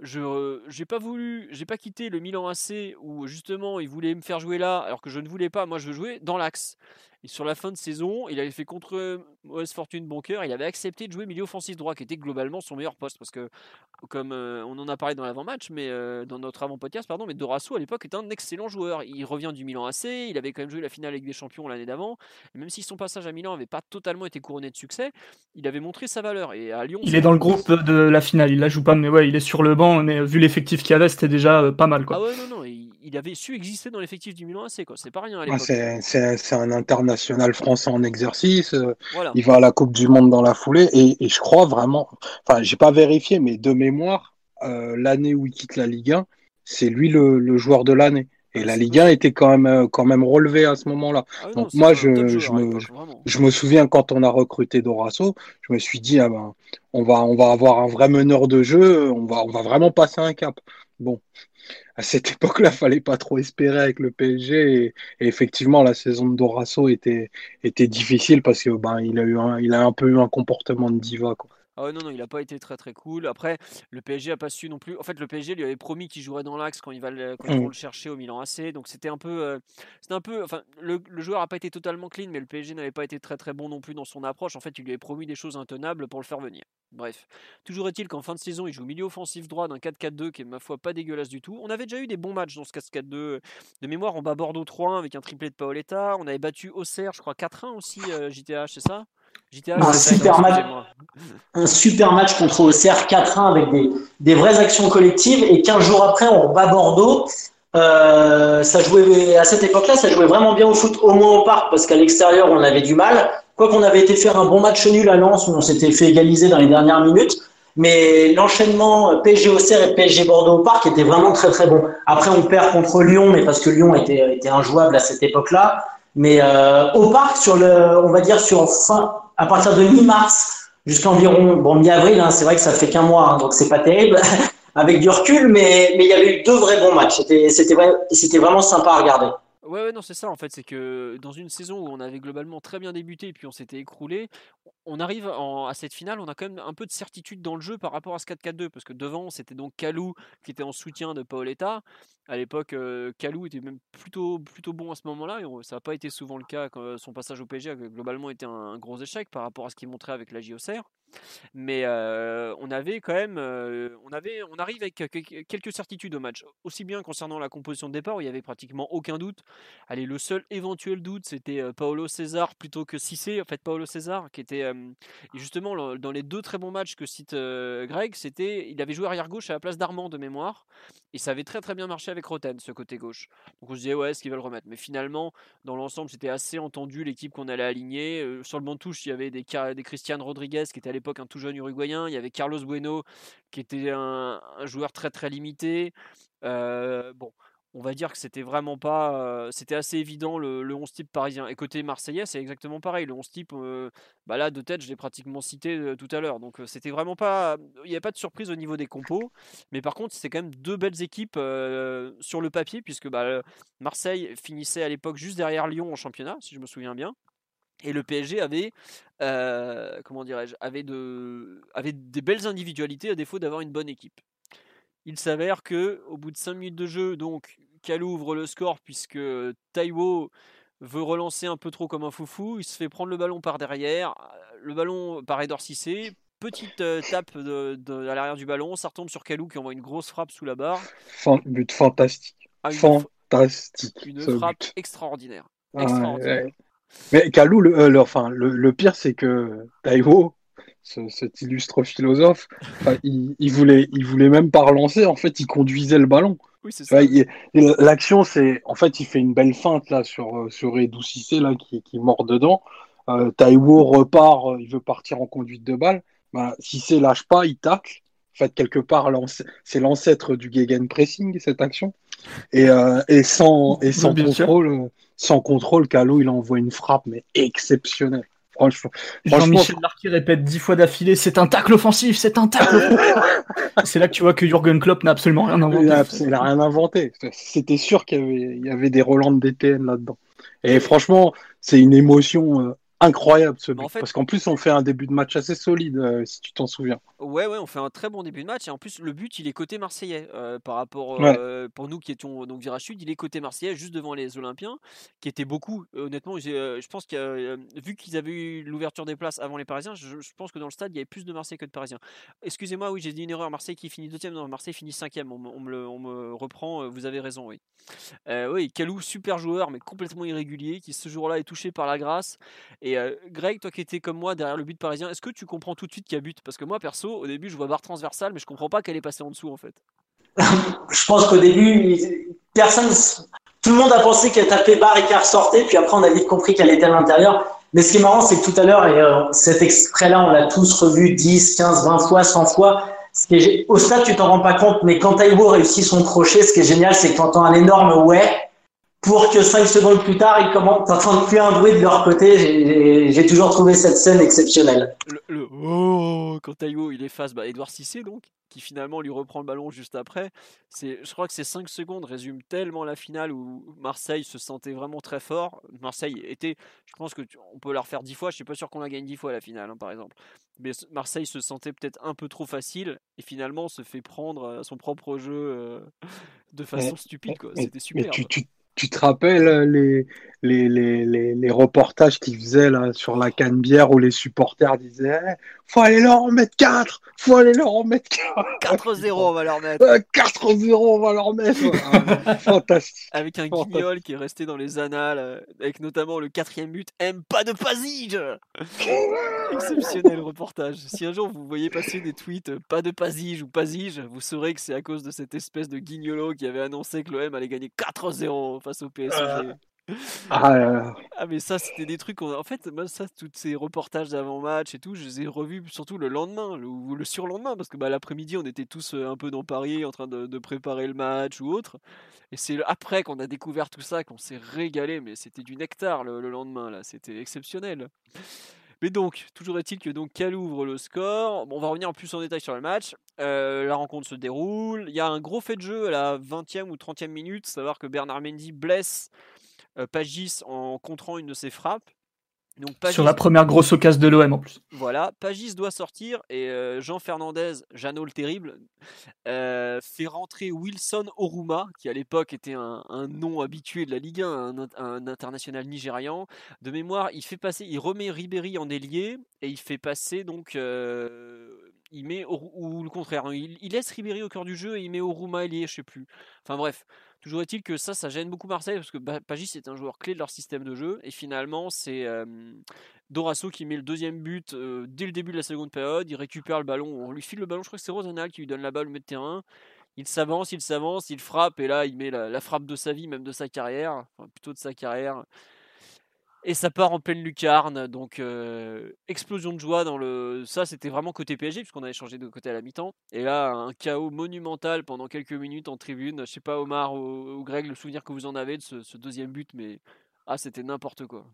je j'ai pas voulu, j'ai pas quitté le Milan AC où justement il voulait me faire jouer là, alors que je ne voulais pas. Moi, je veux jouer dans l'axe. Et sur la fin de saison, il avait fait contre mauvaise fortune bon cœur, il avait accepté de jouer milieu offensif droit, qui était globalement son meilleur poste, parce que comme euh, on en a parlé dans l'avant-match, mais euh, dans notre avant-podcast, pardon, mais Dorasso à l'époque était un excellent joueur. Il revient du Milan AC, il avait quand même joué la finale avec des champions l'année d'avant. Même si son passage à Milan n'avait pas totalement été couronné de succès, il avait montré sa valeur. Et à Lyon, Il est dans le groupe de la finale, il la joue pas, mais ouais, il est sur le banc, mais vu l'effectif qu'il avait, c'était déjà euh, pas mal quoi. Ah ouais, non, non, il, il avait su exister dans l'effectif du Milan AC. C'est pas rien à l'époque. c'est- un international français en exercice. euh, Voilà. Il va à la Coupe du Monde dans la foulée et, et je crois vraiment, enfin, j'ai pas vérifié, mais de mémoire, euh, l'année où il quitte la Ligue 1, c'est lui le, le joueur de l'année. Et Ah, la Ligue 1 était quand même, euh, quand même relevée à ce moment-là. Ah Donc moi, je, joueur me, je souviens quand on a recruté Dorasso, je me suis dit, ah ben, on va, on va avoir un vrai meneur de jeu, on va, on va vraiment passer un cap. Bon, à cette époque-là, fallait pas trop espérer avec le PSG et, effectivement, la saison de Dorasso était, était difficile parce que ben, il a eu un, il a un peu eu un comportement de diva. Quoi. Ah ouais, non, non, il a pas été très très cool. Après, le PSG a pas su non plus. En fait, le PSG lui avait promis qu'il jouerait dans l'axe quand, il va le- quand ils vont le chercher au Milan AC. Donc c'était un peu. euh, c'était un peu enfin, le, le joueur a pas été totalement clean, mais le PSG n'avait pas été très très bon non plus dans son approche. En fait, il lui avait promis des choses intenables pour le faire venir. Bref. Toujours est-il qu'en fin de saison, il joue milieu offensif droit d'un 4-4-2 qui est, ma foi, pas dégueulasse du tout. On avait déjà eu des bons matchs dans ce 4-4-2. De mémoire, on bat Bordeaux 3-1 avec un triplé de Paoletta. On avait battu Auxerre, je crois, 4-1 aussi, euh, JTH, c'est ça? Un super match. un super match contre Auxerre 4-1 avec des, des vraies actions collectives et 15 jours après on bat Bordeaux. Euh, ça jouait à cette époque-là, ça jouait vraiment bien au foot, au moins au parc, parce qu'à l'extérieur on avait du mal. Quoi qu'on avait été faire un bon match nul à Lens où on s'était fait égaliser dans les dernières minutes, mais l'enchaînement PSG Auxerre et PSG Bordeaux au parc était vraiment très très bon. Après on perd contre Lyon, mais parce que Lyon était, était injouable à cette époque-là. Mais euh, au parc, sur le, on va dire sur fin, à partir de mi-mars jusqu'à environ bon mi-avril, hein, c'est vrai que ça fait qu'un mois, hein, donc c'est pas terrible avec du recul, mais il y avait eu deux vrais bons matchs. C'était c'était vrai, c'était vraiment sympa à regarder. Ouais, ouais, non, c'est ça en fait. C'est que dans une saison où on avait globalement très bien débuté et puis on s'était écroulé, on arrive à cette finale, on a quand même un peu de certitude dans le jeu par rapport à ce 4-4-2. Parce que devant, c'était donc Kalou qui était en soutien de Paoletta. À l'époque, Kalou était même plutôt, bon à ce moment-là. Et ça n'a pas été souvent le cas. Son passage au PSG a globalement été un, un gros échec par rapport à ce qu'il montrait avec la JOCR. Mais on avait quand même, on avait, on arrive avec quelques certitudes au match, aussi bien concernant la composition de départ où il y avait pratiquement aucun doute. Allez, le seul éventuel doute, c'était Paolo César plutôt que Cissé. En fait, Paolo César, qui était justement dans les deux très bons matchs que cite Greg, c'était, il avait joué arrière gauche à la place d'Armand de mémoire, et ça avait très très bien marché avec Roten, ce côté gauche. Donc on se disait ouais, est-ce qu'ils veulent le remettre? Mais finalement, dans l'ensemble, c'était assez entendu l'équipe qu'on allait aligner. Sur le banc de touche, il y avait des, des Christian Rodriguez qui était à l'époque un tout jeune uruguayen. Il y avait Carlos Bueno qui était un, joueur très très limité. Euh, bon, on va dire que c'était vraiment pas. euh, c'était assez évident le, le 11 type parisien. Et côté marseillais, c'est exactement pareil. Le 11 type, euh, bah là, de tête, je l'ai pratiquement cité tout à l'heure. Donc c'était vraiment pas. Il n'y a pas de surprise au niveau des compos. Mais par contre, c'est quand même deux belles équipes sur le papier, puisque bah, Marseille finissait à l'époque juste derrière Lyon en championnat, si je me souviens bien. Et le PSG avait, euh, comment dirais-je, avait, de, avait des belles individualités à défaut d'avoir une bonne équipe. Il s'avère que au bout de 5 minutes de jeu, donc ouvre le score puisque Taiwo veut relancer un peu trop comme un foufou. Il se fait prendre le ballon par derrière, le ballon par Edor Cissé. Petite euh, tape de, de- à l'arrière du ballon, ça retombe sur Kalou qui envoie une grosse frappe sous la barre. Fan- but fantastique. Ah, une, Fantastique. une frappe but. extraordinaire. Ah ouais, extraordinaire. ouais. Mais Kalou, le, euh, le- enfin, le, le pire, c'est que Taiwo, ce- cet illustre philosophe, il, il voulait, il voulait même pas relancer. En fait, il conduisait le ballon. Oui, c'est ça. L'action, c'est, en fait, il fait une belle feinte là sur euh, sur Edou Cissé là qui, qui mord dedans. Euh, Taiwo repart, euh, il veut partir en conduite de balle. Bah, Cissé lâche pas, il tacle. En fait, quelque part, l'ance- c'est l'ancêtre du gegenpressing cette action. Et, euh, et sans et sans bien sûr. contrôle, sans contrôle, Calo il envoie une frappe mais exceptionnelle. Franchement, Jean-Michel Larquet répète dix fois d'affilée c'est un tacle offensif, c'est un tacle. C'est là que tu vois que Jürgen Klopp n'a absolument rien Il inventé. a, il a rien inventé. C'était sûr qu'il y avait, il y avait des Roland de DTN là-dedans. Et franchement, c'est une émotion euh, incroyable ce but. En fait- Parce qu'en plus, on fait un début de match assez solide, euh, si tu t'en souviens. Ouais, ouais, on fait un très bon début de match et en plus le but il est côté marseillais euh, par rapport Ouais. euh, pour nous qui étions donc virage sud, il est côté marseillais juste devant les Olympiens qui étaient beaucoup. honnêtement, euh, je pense que vu qu'ils avaient eu l'ouverture des places avant les Parisiens, je, je pense que dans le stade il y avait plus de Marseillais que de Parisiens. Excusez-moi, oui, j'ai dit une erreur. Marseille qui finit deuxième, non, Marseille finit cinquième. On, me- on me le- on me reprend. Vous avez raison, oui. Oui, Kalou, super joueur, mais complètement irrégulier, qui ce jour-là est touché par la grâce. Et euh, Greg, toi qui étais comme moi derrière le but parisien, est-ce que tu comprends tout de suite qu'il y a but? Parce que moi, perso, au début, je vois barre transversale, mais je comprends pas qu'elle est passée en dessous, en fait. Je pense qu'au début, personne, tout le monde a pensé qu'elle tapait barre et qu'elle ressortait, puis après on a vite compris qu'elle était à l'intérieur. Mais ce qui est marrant, c'est que tout à l'heure, et euh, cet extrait-là, on l'a tous revu 10, 15, 20 fois, 100 fois. Ce au stade, tu t'en rends pas compte, mais quand Taïwo réussit son crochet, ce qui est génial, c'est que tu entends un énorme ouais. Pour que cinq secondes plus tard, ils commencent, t'entends plus un bruit de leur côté. J'ai toujours trouvé cette scène exceptionnelle. Le, le oh quand Taïwo il efface bah, Edouard Cissé donc qui finalement lui reprend le ballon juste après. C'est, je crois que ces 5 secondes résument tellement la finale où Marseille se sentait vraiment très fort. Marseille était, je pense que on peut la refaire 10 fois. Je suis pas sûr qu'on la gagne 10 fois la finale, hein, par exemple. Mais Marseille se sentait peut-être un peu trop facile et finalement se fait prendre son propre jeu euh, de façon stupide. Quoi. C'était super. Tu te rappelles euh, les, les, les, les, reportages qu'ils faisaient là, sur la canne bière où les supporters disaient Faut aller leur en mettre 4 Faut aller leur en mettre 4 4-0, on va leur mettre. 4-0, on va leur mettre. Fantastique. Avec un guignol qui est resté dans les annales, euh, avec notamment le quatrième but Aime pas de passage Exceptionnel reportage. Si un jour vous voyez passer des tweets euh, Pas de passage ou passage, vous saurez que c'est à cause de cette espèce de guignolo qui avait annoncé que l'OM allait gagner 4-0 face au PSG. Euh, ah, ah, mais ça c'était des trucs en fait moi ça tous ces reportages d'avant match et tout je les ai revus surtout le lendemain ou le surlendemain parce que bah, l'après-midi on était tous euh, un peu dans Paris en train de, préparer le match ou autre et c'est après qu'on a découvert tout ça qu'on s'est régalé mais c'était du nectar le, lendemain là c'était exceptionnel mais donc, toujours est-il que donc Cal ouvre le score. on va revenir en plus en détail sur le match. Euh, la rencontre se déroule. Il y a un gros fait de jeu à la 20e ou 30e minute, savoir que Bernard Mendy blesse Pagis en contrant une de ses frappes. Donc, Sur la première grosse occasion de l'OM en plus. Voilà, Pagis doit sortir et euh, Jean Fernandez, Jeannot le terrible, euh, fait rentrer Wilson Oruma, qui à l'époque était un, nom habitué de la Ligue 1, un, international nigérian. De mémoire, il fait passer, il remet Ribéry en ailier et il fait passer donc, il met ou, le contraire, hein, il, laisse Ribéry au cœur du jeu et il met Oruma ailier, je sais plus. Enfin bref, Toujours est-il que ça, ça gêne beaucoup Marseille parce que Pagis est un joueur clé de leur système de jeu et finalement c'est Dorasso qui met le deuxième but dès le début de la seconde période. Il récupère le ballon, on lui file le ballon. Je crois que c'est Rosanal qui lui donne la balle au milieu de terrain. Il s'avance, il s'avance, il frappe et là il met la, la, frappe de sa vie, même de sa carrière, enfin, plutôt de sa carrière. Et ça part en pleine lucarne, donc euh, explosion de joie dans le. Ça, c'était vraiment côté PSG, puisqu'on avait changé de côté à la mi-temps. Et là, un chaos monumental pendant quelques minutes en tribune. Je sais pas, Omar ou, Greg, le souvenir que vous en avez de ce, deuxième but, mais ah, c'était n'importe quoi.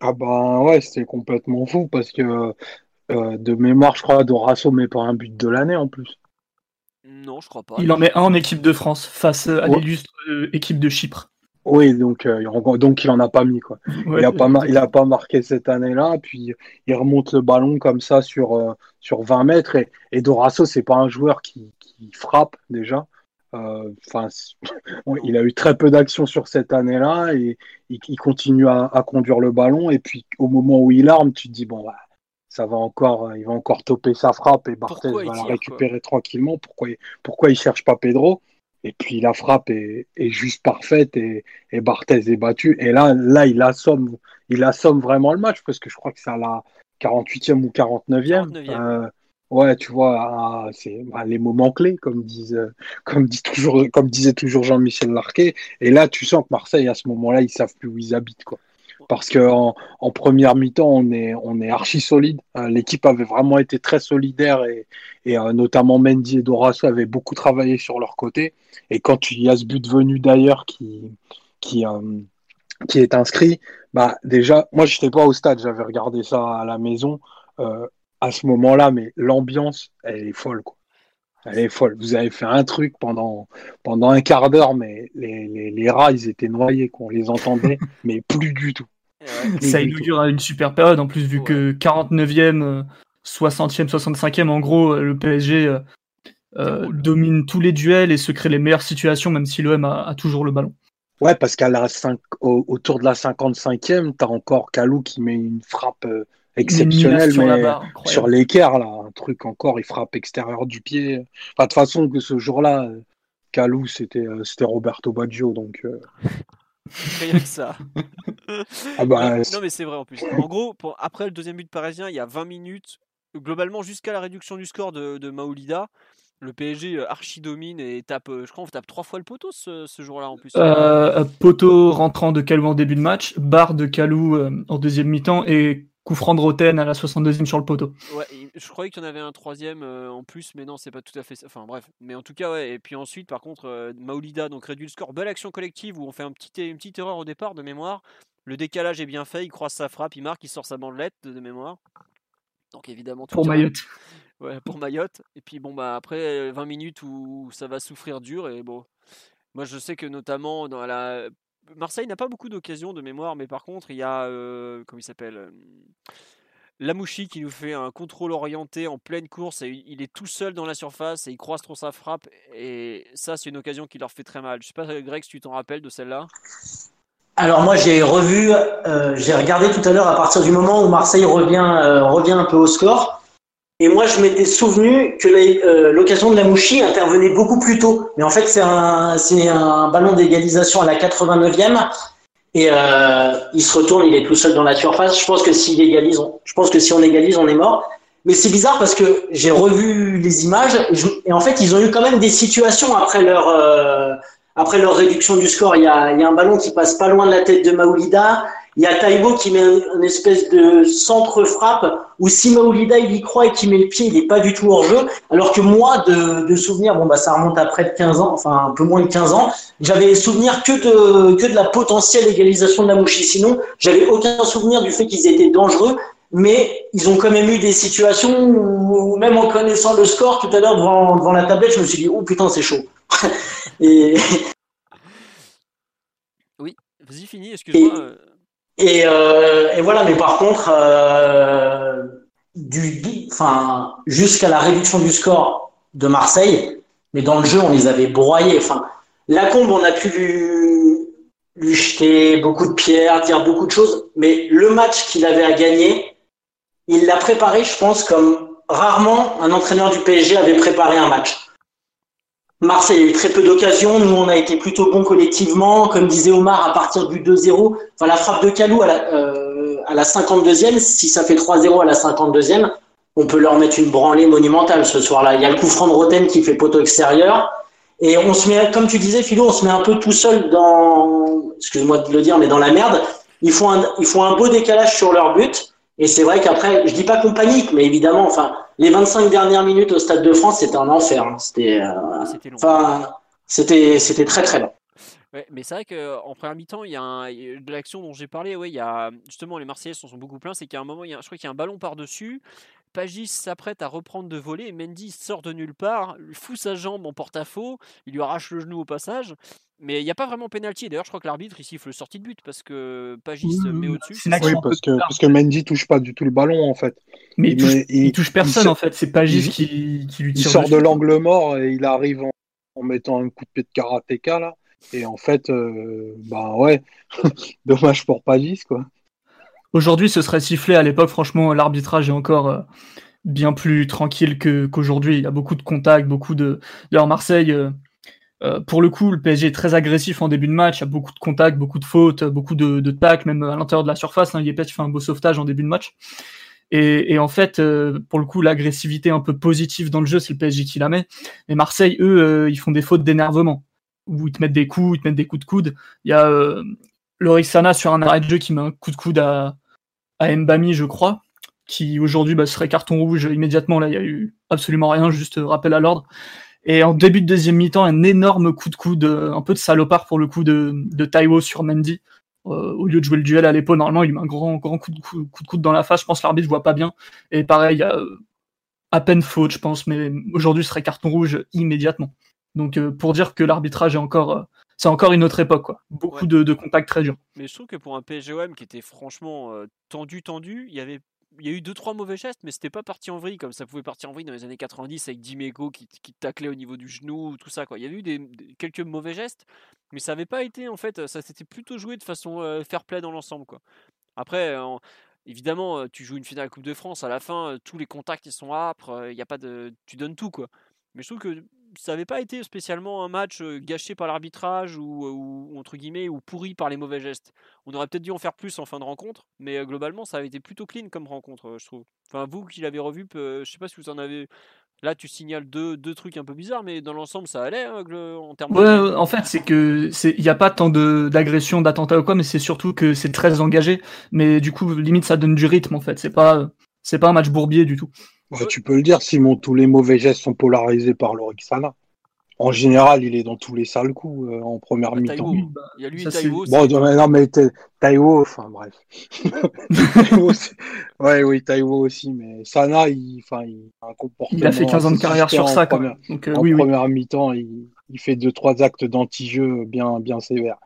Ah bah ouais, c'était complètement fou, parce que euh, de mémoire, je crois, Dorasso met pas un but de l'année en plus. Non, je crois pas. Il en met un en équipe de France face à l'illustre euh, équipe de Chypre. Oui, donc, euh, donc il en a pas mis quoi. il a pas il a pas marqué cette année-là, puis il remonte le ballon comme ça sur euh, sur 20 mètres et, et Dorasso c'est pas un joueur qui, qui frappe déjà. Euh, enfin, il a eu très peu d'actions sur cette année-là et il, continue à, à, conduire le ballon et puis au moment où il arme, tu te dis bon bah, ça va encore, il va encore toper sa frappe et Barthez va la récupérer tranquillement. Pourquoi pourquoi il cherche pas Pedro? Et puis la frappe est, juste parfaite et, et, Barthez est battu. Et là, là, il assomme, il assomme vraiment le match parce que je crois que c'est à la 48e ou 49e. Euh, ouais, tu vois, c'est bah, les moments clés, comme disent, comme dit toujours, comme disait toujours Jean-Michel Larquet. Et là, tu sens que Marseille, à ce moment-là, ils savent plus où ils habitent, quoi parce qu'en en, première mi-temps, on est, on est archi solide. Euh, l'équipe avait vraiment été très solidaire et, et euh, notamment Mendy et Dorasso avaient beaucoup travaillé sur leur côté. Et quand il y a ce but venu d'ailleurs qui, qui, euh, qui est inscrit, bah déjà, moi je n'étais pas au stade, j'avais regardé ça à la maison à ce moment-là, mais l'ambiance, elle est folle. Quoi. Elle est folle. Vous avez fait un truc pendant, pendant un quart d'heure, mais les, les, les, rats, ils étaient noyés, qu'on les entendait, mais plus du tout. Ça inaugure une super période, en plus, vu que 49e, 60e, 65e, en gros, le PSG euh, euh domine tous les duels et se crée les meilleures situations, même si l'OM a, a, toujours le ballon. Ouais, parce qu'à la 5, autour de la 55e, tu as encore Kalou qui met une frappe euh, exceptionnel, mais sur l'équerre, là, un truc encore, il frappe extérieur du pied. de toute façon, que ce jour-là, Calou, c'était euh, c'était Roberto Baggio, donc. Euh. Rien que ça. ah bah, non, mais c'est vrai en plus. En gros, pour, après le deuxième but parisien, il y a 20 minutes, globalement jusqu'à la réduction du score de, de Maoulida, le PSG euh, archi domine et tape, je crois, on tape trois fois le poteau ce, ce jour-là en plus. Euh, poteau rentrant de Calou en début de match, barre de Calou en deuxième mi-temps et coup franc de Roten à la 62e sur le poteau. Ouais, je croyais qu'il y en avait un troisième en plus, mais non, c'est pas tout à fait ça. Enfin bref, mais en tout cas, ouais. Et puis ensuite, par contre, Maolida donc réduit le score. Belle action collective où on fait un petit, une petite erreur au départ de mémoire. Le décalage est bien fait, il croise sa frappe, il marque, il sort sa bandelette de, mémoire. Donc évidemment. Pour Mayotte. Ouais, pour Mayotte. Et puis bon, bah après 20 minutes où ça va souffrir dur et bon. Moi je sais que notamment dans la. Marseille n'a pas beaucoup d'occasions de mémoire, mais par contre il y a. comment il s'appelle Lamouchi qui nous fait un contrôle orienté en pleine course et il est tout seul dans la surface et il croise trop sa frappe et ça c'est une occasion qui leur fait très mal. Je sais pas Greg si tu t'en rappelles de celle-là. Alors moi j'ai revu, euh, j'ai regardé tout à l'heure à partir du moment où Marseille revient euh, revient un peu au score. Et moi je m'étais souvenu que euh, l'occasion de la Mouchi intervenait beaucoup plus tôt. Mais en fait c'est un ballon d'égalisation à la 89e et il se retourne, il est tout seul dans la surface. Je pense que s'il égalise, je pense que si on égalise, on est mort. Mais c'est bizarre parce que j'ai revu les images et, en fait ils ont eu quand même des situations après leur après leur réduction du score, il y a, y a un ballon qui passe pas loin de la tête de Maoulida. Il y a Taïbo qui met une espèce de centre frappe où si Maoulida il y croit et qu'il met le pied, il n'est pas du tout hors jeu. Alors que moi, de, de souvenir, bon bah ça remonte à près de 15 ans, enfin un peu moins de 15 ans, j'avais souvenir que de que de la potentielle égalisation de la Mouchi. Sinon, j'avais aucun souvenir du fait qu'ils étaient dangereux. Mais ils ont quand même eu des situations où, même en connaissant le score tout à l'heure devant, devant la tablette, je me suis dit oh putain c'est chaud. et... Oui, vas-y, fini, excuse-moi. Euh. Et, euh, voilà, mais par contre, euh, du, enfin, jusqu'à la réduction du score de Marseille, mais dans le jeu, on les avait broyés. Enfin, la combe, on a pu lui, lui jeter beaucoup de pierres, dire beaucoup de choses, mais le match qu'il avait à gagner, il l'a préparé, je pense, comme rarement un entraîneur du PSG avait préparé un match. Marseille a eu très peu d'occasions. Nous, on a été plutôt bons collectivement. Comme disait Omar, à partir du 2-0, enfin, la frappe de Calou à la, euh, à la 52e, si ça fait 3-0 à la 52e, on peut leur mettre une branlée monumentale ce soir-là. Il y a le coup franc de Roten qui fait poteau extérieur. Et on se met, comme tu disais, Philo, on se met un peu tout seul dans, excuse-moi de le dire, mais dans la merde. Ils font un, ils font un beau décalage sur leur but. Et c'est vrai qu'après, je dis pas qu'on panique, mais évidemment, enfin, les 25 dernières minutes au Stade de France, c'était un enfer. Hein. C'était, euh, ah, enfin, c'était, c'était très très long. Ouais, mais c'est vrai qu'en première mi-temps, il y a un, de l'action dont j'ai parlé. Ouais, il y a justement les Marseillais sont, sont beaucoup pleins. C'est qu'à un moment, il y a, je crois qu'il y a un ballon par dessus. Pagis s'apprête à reprendre de voler Mendy sort de nulle part, fout sa jambe en porte-à-faux, il lui arrache le genou au passage. Mais il n'y a pas vraiment pénalty. D'ailleurs, je crois que l'arbitre il siffle sortie de but parce que Pagis se met au-dessus. Oui, parce que, parce que Mendy touche pas du tout le ballon en fait. Mais il, touche, touche personne en fait. C'est Pagis qui, qui, lui tire. Il sort de l'angle mort et il arrive en, mettant un coup de pied de karatéka là. Et en fait, euh, bah ouais, dommage pour Pagis quoi. Aujourd'hui, ce serait sifflé. À l'époque, franchement, l'arbitrage est encore euh, bien plus tranquille qu'aujourd'hui. il y a beaucoup de contacts, beaucoup de. D'ailleurs, Marseille. Euh, euh, pour le coup, le PSG est très agressif en début de match. Il y a beaucoup de contacts, beaucoup de fautes, beaucoup de, de tacles, même à l'intérieur de la surface. Hein. Yepes fait un beau sauvetage en début de match. Et, et en fait, euh, pour le coup, l'agressivité un peu positive dans le jeu, c'est le PSG qui la met. Mais Marseille, eux, euh, ils font des fautes d'énervement. Où ils te mettent des coups, ils te mettent des coups de coude. Il y a euh, Lorisana sur un arrêt de jeu qui met un coup de coude à, à Mbami, je crois, qui aujourd'hui bah, serait carton rouge immédiatement. Là, il y a eu absolument rien, juste rappel à l'ordre. Et en début de deuxième mi-temps, un énorme coup de coude, un peu de salopard pour le coup de, de Taiwo sur Mendy. Euh, au lieu de jouer le duel à l'épaule, normalement, il met un grand, grand coup de, coup, de coude dans la face. Je pense que l'arbitre voit pas bien. Et pareil, il y a euh, à peine faute, je pense, mais aujourd'hui, ce serait carton rouge immédiatement. Donc, euh, pour dire que l'arbitrage est encore, c'est encore une autre époque, quoi. Beaucoup de, de, contacts très durs. Mais je trouve que pour un PSGOM qui était franchement tendu, tendu, il y avait il y a eu deux trois mauvais gestes, mais c'était pas parti en vrille comme ça pouvait partir en vrille dans les années 90 avec Dimeco qui, qui taclait au niveau du genou, tout ça quoi. Il y a eu des, quelques mauvais gestes, mais ça n'avait pas été en fait, ça s'était plutôt joué de façon euh, fair play dans l'ensemble quoi. Après, évidemment, euh, tu joues une finale Coupe de France, à la fin, euh, tous les contacts ils sont âpres, il y a pas de, tu donnes tout quoi. Mais je trouve que ça n'avait pas été spécialement un match gâché par l'arbitrage ou, entre guillemets ou pourri par les mauvais gestes. On aurait peut-être dû en faire plus en fin de rencontre, mais globalement ça avait été plutôt clean comme rencontre, je trouve. Enfin vous qui l'avez revu, je sais pas si vous en avez Là, tu signales deux, deux trucs un peu bizarres, mais dans l'ensemble, ça allait hein, en termes ouais, de... en fait, c'est que il n'y a pas tant d'agression, d'attentats ou quoi, mais c'est surtout que c'est très engagé. Mais du coup, limite, ça donne du rythme, en fait. C'est pas, c'est pas un match bourbier du tout. Ouais, tu peux le dire, Simon, tous les mauvais gestes sont polarisés par l'Orixana en général, il est dans tous les sales coups euh, en première mi-temps. Il y a lui et Taïwo. Bon, non, mais Taïwo, enfin bref. ouais, oui, Taïwo aussi, mais Sana, il, enfin, il a un comportement. Il a fait 15 ans de carrière sur ça, quoi. Donc, euh, en première mi-temps, il, il, fait deux trois actes d'anti-jeu bien, bien sévères.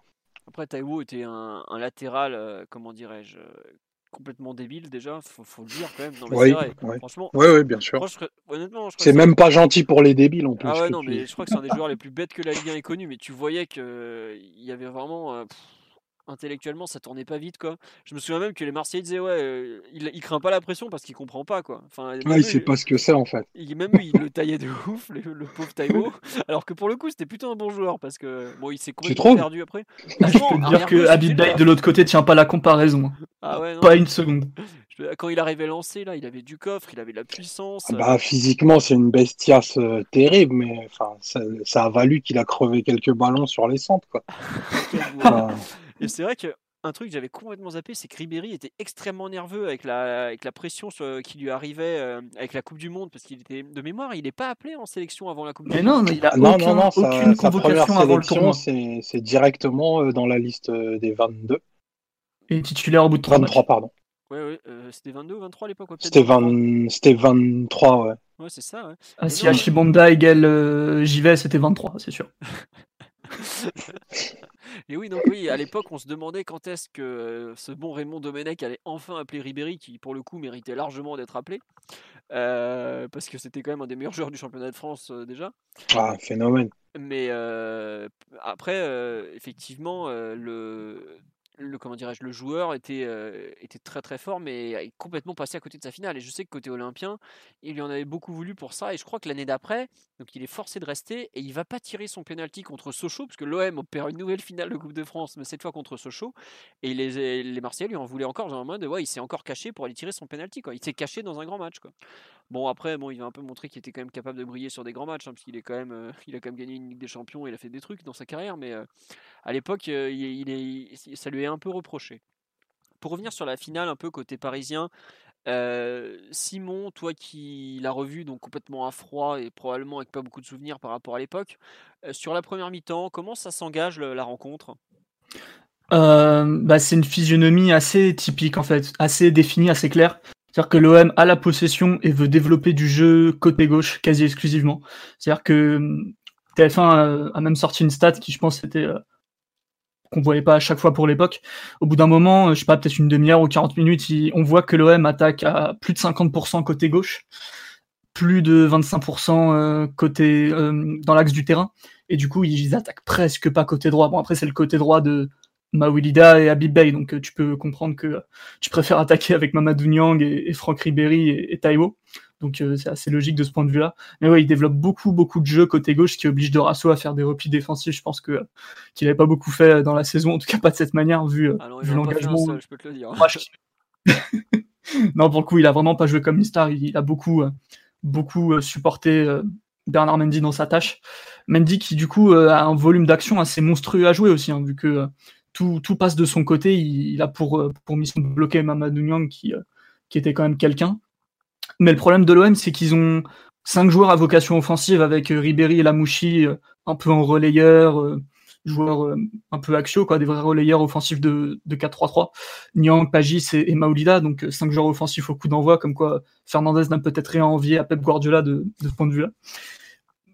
Après, Taïwo était un, un latéral, euh, comment dirais-je, complètement débile déjà, faut, faut le dire quand même. Non, oui, vrai, franchement. Oui, oui, bien sûr. c'est même pas gentil pour les débiles en plus. Ah ouais, non, mais je crois que c'est un des joueurs les plus bêtes que la Ligue 1 ait connu, mais tu voyais qu'il il y avait vraiment. Euh, intellectuellement ça tournait pas vite quoi. Je me souviens même que les Marseillais disaient ouais euh, il, il, craint pas la pression parce qu'il comprend pas quoi. Enfin, il sait pas ce que c'est en fait. Il, même lui il le taillait de ouf le, pauvre Taïwo. alors que pour le coup c'était plutôt un bon joueur parce que bon il s'est complètement perdu après. Ah, je peux te dire que Habib Bey de l'autre côté tient pas la comparaison. Ah ouais, non, pas une seconde. Quand il arrivait lancé là, il avait du coffre, il avait de la puissance. Ah bah, physiquement c'est une bestiace euh, terrible mais enfin ça, ça, a valu qu'il a crevé quelques ballons sur les centres quoi. Et c'est vrai que un truc que j'avais complètement zappé, c'est que Ribéry était extrêmement nerveux avec la, avec la pression qui lui arrivait euh, avec la Coupe du Monde, parce qu'il était de mémoire, il n'est pas appelé en sélection avant la Coupe mais du non, Monde. Mais il a non, aucun, non, non, aucune sa, convocation sa avant le tournoi. C'est directement euh, dans la liste euh, des 22. Et titulaire au bout de 3 23, matchs. pardon. Ouais, ouais, euh, c'était 22 ou 23 à l'époque C'était 20... 23, ouais. Ouais, c'est ça, ouais. Ah, si Hashibonda égale euh, JV, c'était 23, c'est sûr. Et oui, donc oui, à l'époque, on se demandait quand est-ce que ce bon Raymond Domenech allait enfin appeler Ribéry, qui pour le coup méritait largement d'être appelé, euh, parce que c'était quand même un des meilleurs joueurs du championnat de France euh, déjà. Ah, phénomène. Mais euh, après, effectivement, le le comment dirais-je le joueur était euh, était très très fort mais est complètement passé à côté de sa finale. Et je sais que côté olympien il lui en avait beaucoup voulu pour ça. Et je crois que l'année d'après donc il est forcé de rester et il va pas tirer son penalty contre Sochaux parce que l'OM opère une nouvelle finale de Coupe de France mais cette fois contre Sochaux. Et les les lui en voulaient encore genre en mode ouais il s'est encore caché pour aller tirer son penalty quoi. Il s'est caché dans un grand match quoi. Bon après bon il va un peu montrer qu'il était quand même capable de briller sur des grands matchs hein, parce qu'il est quand même euh, il a quand même gagné une Ligue des Champions il a fait des trucs dans sa carrière mais euh, à l'époque est ça lui est un peu reproché. Pour revenir sur la finale, un peu côté parisien, euh, Simon, toi qui l'as revu donc complètement à froid et probablement avec pas beaucoup de souvenirs par rapport à l'époque, euh, sur la première mi-temps, comment ça s'engage la rencontre? Euh, bah, C'est une physionomie assez typique en fait, assez définie, assez claire. C'est-à-dire que l'OM a la possession et veut développer du jeu côté gauche quasi exclusivement. C'est-à-dire que hum, TF1 a, même sorti une stat qui je pense était qu'on voyait pas à chaque fois pour l'époque. Au bout d'un moment, je sais pas, peut-être une demi-heure ou 40 minutes, on voit que l'OM attaque à plus de 50% côté gauche, plus de 25% euh, côté euh, dans l'axe du terrain, et du coup ils attaquent presque pas côté droit. Bon après c'est le côté droit de Mawilida et Habib Bey, donc euh, tu peux comprendre que tu préfères attaquer avec Mamadou Niang et, Franck Ribéry et, et. Donc euh, c'est assez logique de ce point de vue-là. Mais ouais, il développe beaucoup, beaucoup de jeux côté gauche, qui oblige Dorasso à faire des replis défensifs. Je pense que qu'il n'avait pas beaucoup fait dans la saison, en tout cas pas de cette manière, vu, euh, l'engagement. Je peux te le dire. non, pour le coup, il a vraiment pas joué comme une star. Il a beaucoup, euh, beaucoup supporté Bernard Mendy dans sa tâche. Mendy qui du coup a un volume d'action assez monstrueux à jouer aussi, hein, vu que tout, tout, passe de son côté. Il, a pour, pour mission de bloquer Mamadou Niang qui, qui était quand même quelqu'un. Mais le problème de l'OM, c'est qu'ils ont cinq joueurs à vocation offensive avec euh, Ribéry et Lamouchi euh, un peu en relayeur, euh, joueurs un peu axiaux, quoi, des vrais relayeurs offensifs de, de 4-3-3. Nyang, Pagis et, Maoulida, donc cinq joueurs offensifs au coup d'envoi, comme quoi Fernandez n'a peut-être rien envié à Pep Guardiola de, de ce point de vue-là.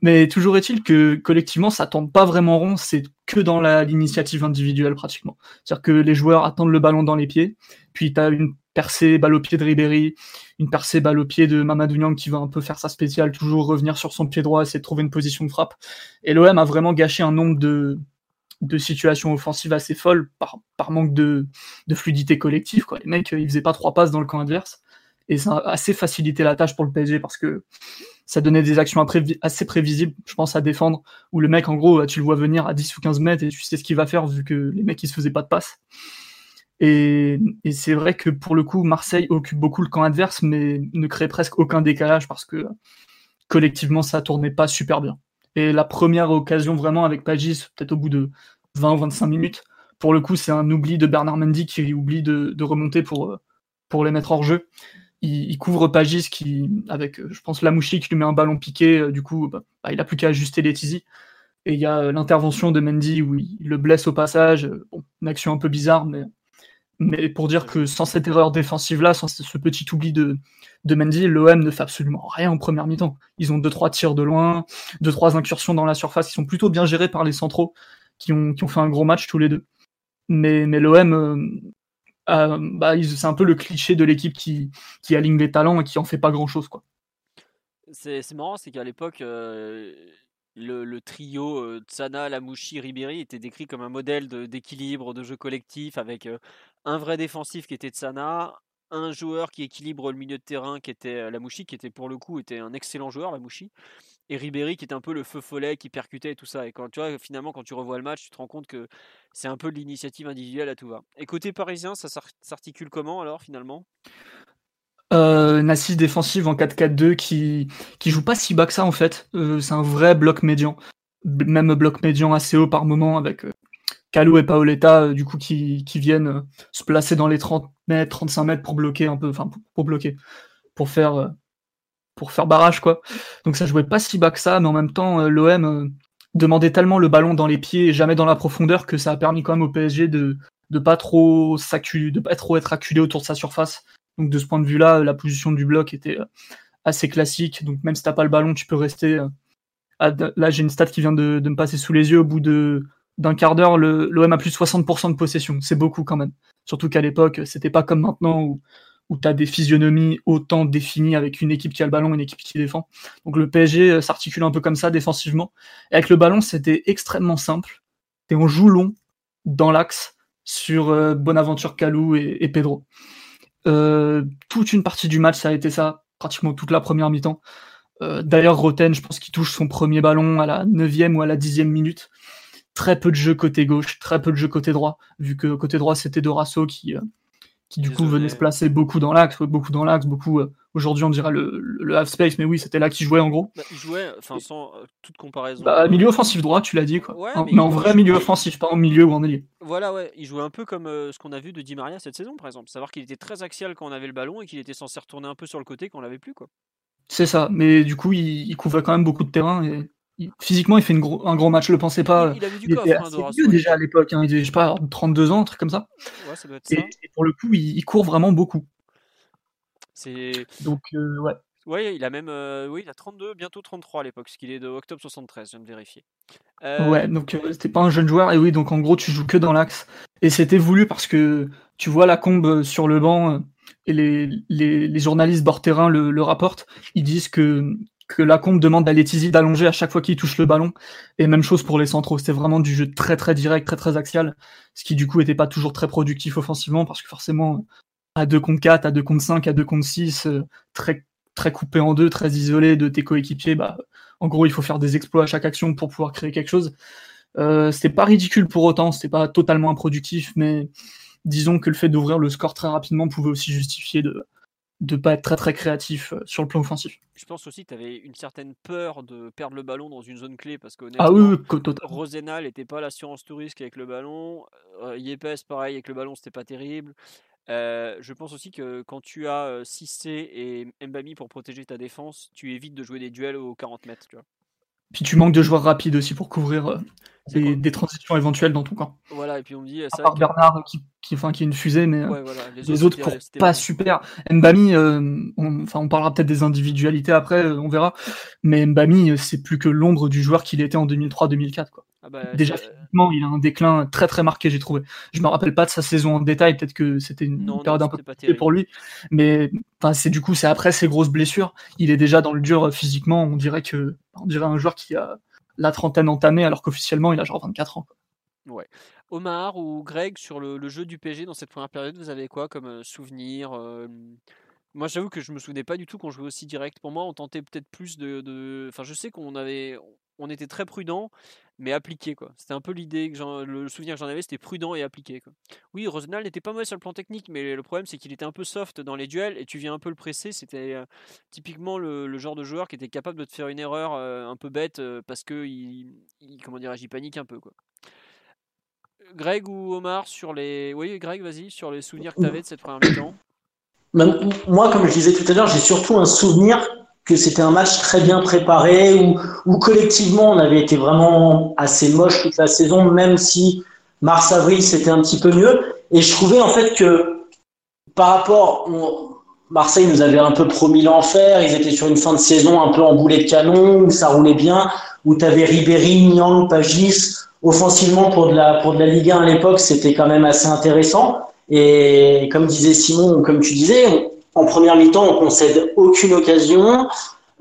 Mais toujours est-il que collectivement, ça tourne pas vraiment rond, c'est que dans l'initiative individuelle pratiquement. C'est-à-dire que les joueurs attendent le ballon dans les pieds, puis tu as une percée balle au pied de Ribéry, une percée balle au pied de Mamadou Niang qui va un peu faire sa spéciale, toujours revenir sur son pied droit, essayer de trouver une position de frappe. Et l'OM a vraiment gâché un nombre de, situations offensives assez folles par, manque de, fluidité collective. Les mecs, ils faisaient pas trois passes dans le camp adverse. Et ça a assez facilité la tâche pour le PSG parce que ça donnait des actions assez prévisibles, je pense, à défendre, où le mec, en gros, tu le vois venir à 10 ou 15 mètres et tu sais ce qu'il va faire vu que les mecs, ils se faisaient pas de passe. Et, c'est vrai que pour le coup, Marseille occupe beaucoup le camp adverse, mais ne crée presque aucun décalage parce que collectivement, ça tournait pas super bien. Et la première occasion vraiment avec Pagis, peut-être au bout de 20 ou 25 minutes, pour le coup, c'est un oubli de Bernard Mendy qui oublie de, remonter pour, pour les mettre hors jeu. Il, couvre Pagis qui, avec, je pense, Lamouchi qui lui met un ballon piqué, du coup, bah, bah, il a plus qu'à ajuster les Tizi. Et il y a l'intervention de Mendy où il le blesse au passage. une action un peu bizarre, mais mais pour dire que sans cette erreur défensive-là, sans ce petit oubli de, de Mendy, l'OM ne fait absolument rien en première mi-temps. Ils ont deux trois tirs de loin, deux trois incursions dans la surface qui sont plutôt bien gérés par les centraux, qui ont, qui ont fait un gros match tous les deux. Mais, mais l'OM, euh, bah, c'est un peu le cliché de l'équipe qui, qui aligne les talents et qui en fait pas grand-chose. quoi. C'est marrant, c'est qu'à l'époque, euh, le, trio euh, Tsana, Lamouchi, Ribéry était décrit comme un modèle d'équilibre, de, jeu collectif, avec euh, un vrai défensif qui était Tsana, un joueur qui équilibre le milieu de terrain qui était euh, Lamouchi, qui était pour le coup était un excellent joueur, Lamouchi, et Ribéry qui était un peu le feu follet, qui percutait et tout ça. Et quand tu vois, finalement, quand tu revois le match, tu te rends compte que c'est un peu de l'initiative individuelle à tout va. Et côté parisien, ça s'articule comment alors finalement? Euh, Nassis défensive en 4-4-2 qui, qui joue pas si bas que ça en fait. Euh, c'est un vrai bloc médian. Même bloc médian assez haut par moment avec euh, Calou et Paoletta euh, du coup qui, viennent euh, se placer dans les 30 mètres, 35 mètres pour bloquer un peu, enfin pour, bloquer, pour faire pour faire barrage quoi. Donc ça jouait pas si bas que ça, mais en même temps l'OM demandait tellement le ballon dans les pieds et jamais dans la profondeur que ça a permis quand même au PSG de de pas trop de pas trop être acculé autour de sa surface donc de ce point de vue-là, la position du bloc était euh, assez classique. Donc même si t'as pas le ballon, tu peux rester. Euh, là, j'ai une stat qui vient de, me passer sous les yeux. Au bout de d'un quart d'heure, l'OM a plus de 60% de possession. C'est beaucoup quand même. Surtout qu'à l'époque, c'était pas comme maintenant où, où tu as des physionomies autant définies avec une équipe qui a le ballon et une équipe qui défend. Donc le PSG euh, s'articule un peu comme ça défensivement. Et avec le ballon, c'était extrêmement simple. Et on joue long dans l'axe sur Bonaventure Calou et Pedro. Euh, toute une partie du match, ça a été ça, pratiquement toute la première mi-temps. Euh, d'ailleurs, Roten, je pense qu'il touche son premier ballon à la 9e ou à la 10e minute. Très peu de jeu côté gauche, très peu de jeu côté droit, vu que côté droit, c'était Dorasso qui, euh, qui du coup venait se placer beaucoup dans l'axe, beaucoup dans l'axe, beaucoup. Euh, aujourd'hui, on dirait le, le, half space, mais oui, c'était là qu'il jouait en gros. Bah, il jouait, enfin sans euh, toute comparaison. Bah, milieu offensif droit, tu l'as dit quoi. mais, en vrai milieu offensif, pas en milieu ou en ailier. Voilà, ouais, il jouait un peu comme ce qu'on a vu de Di Maria cette saison, par exemple. Savoir qu'il était très axial quand on avait le ballon et qu'il était censé retourner un peu sur le côté quand on l'avait plus quoi. C'est ça, mais du coup, il, il, couvrait quand même beaucoup de terrain et physiquement, il fait une un gros match. Je le pensais pas. Il, avait du coffre, hein, vieux déjà à l'époque. Hein, il avait, je sais pas, 32 ans, un truc comme ça. Ouais, ça doit être et, ça. et, pour le coup, il, court vraiment beaucoup. C'est. Donc, euh, ouais. Ouais, il a même, euh, oui, il a 32, bientôt 33 à l'époque, parce qu'il est de octobre 73, je viens de vérifier. Euh... Ouais, donc c'était pas un jeune joueur, et oui, donc en gros, tu joues que dans l'axe. Et c'était voulu parce que tu vois la combe sur le banc, et les, les, les journalistes bord terrain le, le rapportent. Ils disent que que Lacombe demande à Letizy d'allonger à chaque fois qu'il touche le ballon. Et même chose pour les centraux. C'était vraiment du jeu très très direct, très très axial. Ce qui du coup était pas toujours très productif offensivement parce que forcément, à 2 contre 4, à 2 contre 5, à 2 contre 6, euh, très, très coupé en deux, très isolé de tes coéquipiers, bah, en gros, il faut faire des exploits à chaque action pour pouvoir créer quelque chose. Euh, c'était pas ridicule pour autant, c'était pas totalement improductif, mais disons que le fait d'ouvrir le score très rapidement pouvait aussi justifier de, de pas être très très créatif euh, sur le plan offensif. Je pense aussi que tu avais une certaine peur de perdre le ballon dans une zone clé parce que ah oui, Rosenal n'était pas l'assurance touriste avec le ballon. Euh, Yepes, pareil, avec le ballon, c'était pas terrible. Euh, je pense aussi que quand tu as euh, Cissé et Mbami pour protéger ta défense, tu évites de jouer des duels aux 40 mètres. Tu vois. Puis tu manques de joueurs rapides aussi pour couvrir euh, des, transitions éventuelles dans ton camp. Voilà, et puis on me dit. À part Bernard qui, qui, enfin, qui est une fusée, mais ouais, voilà. les, les, autres, courent pas super. Mbami, euh, on, enfin, on parlera peut-être des individualités après, euh, on verra. Mais Mbami, c'est plus que l'ombre du joueur qu'il était en 2003-2004. Quoi. Ah bah, Déjà, physiquement, il a un déclin très très marqué, j'ai trouvé. Je me rappelle pas de sa saison en détail, peut-être que c'était une non, période non, un peu compliquée pour lui, mais c'est du coup, c'est après ses grosses blessures. Il est déjà dans le dur euh, physiquement. On dirait que, on dirait un joueur qui a la trentaine entamée, alors qu'officiellement, il a genre 24 ans. Ouais. Omar ou Greg, sur le, jeu du PG dans cette première période, vous avez quoi comme euh, souvenir Moi, j'avoue que je me souvenais pas du tout qu'on jouait aussi direct. Pour moi, on tentait peut-être plus de. Enfin, je sais qu'on avait, était très prudent, mais appliqué. quoi. C'était un peu l'idée, que le souvenir que j'en avais, c'était prudent et appliqué. Quoi. Oui, Rosenal n'était pas mauvais sur le plan technique, mais le problème, c'est qu'il était un peu soft dans les duels et tu viens un peu le presser. C'était euh, typiquement le, genre de joueur qui était capable de te faire une erreur euh, un peu bête euh, parce que il, comment dire, il panique un peu. quoi. Greg ou Omar sur les. Oui, Greg, vas-y, sur les souvenirs que tu avais de cette première mi-temps. Moi, comme je disais tout à l'heure, j'ai surtout un souvenir que c'était un match très bien préparé, où, où, collectivement on avait été vraiment assez moche toute la saison, même si mars-avril c'était un petit peu mieux. Et je trouvais en fait que par rapport, Marseille nous avait un peu promis l'enfer, ils étaient sur une fin de saison un peu en boulet de canon, où ça roulait bien, où tu avais Ribéry, Niang, Pagis, offensivement pour de la, pour de la Ligue 1 à l'époque, c'était quand même assez intéressant. Et comme disait Simon, comme tu disais, en première mi-temps, on concède aucune occasion.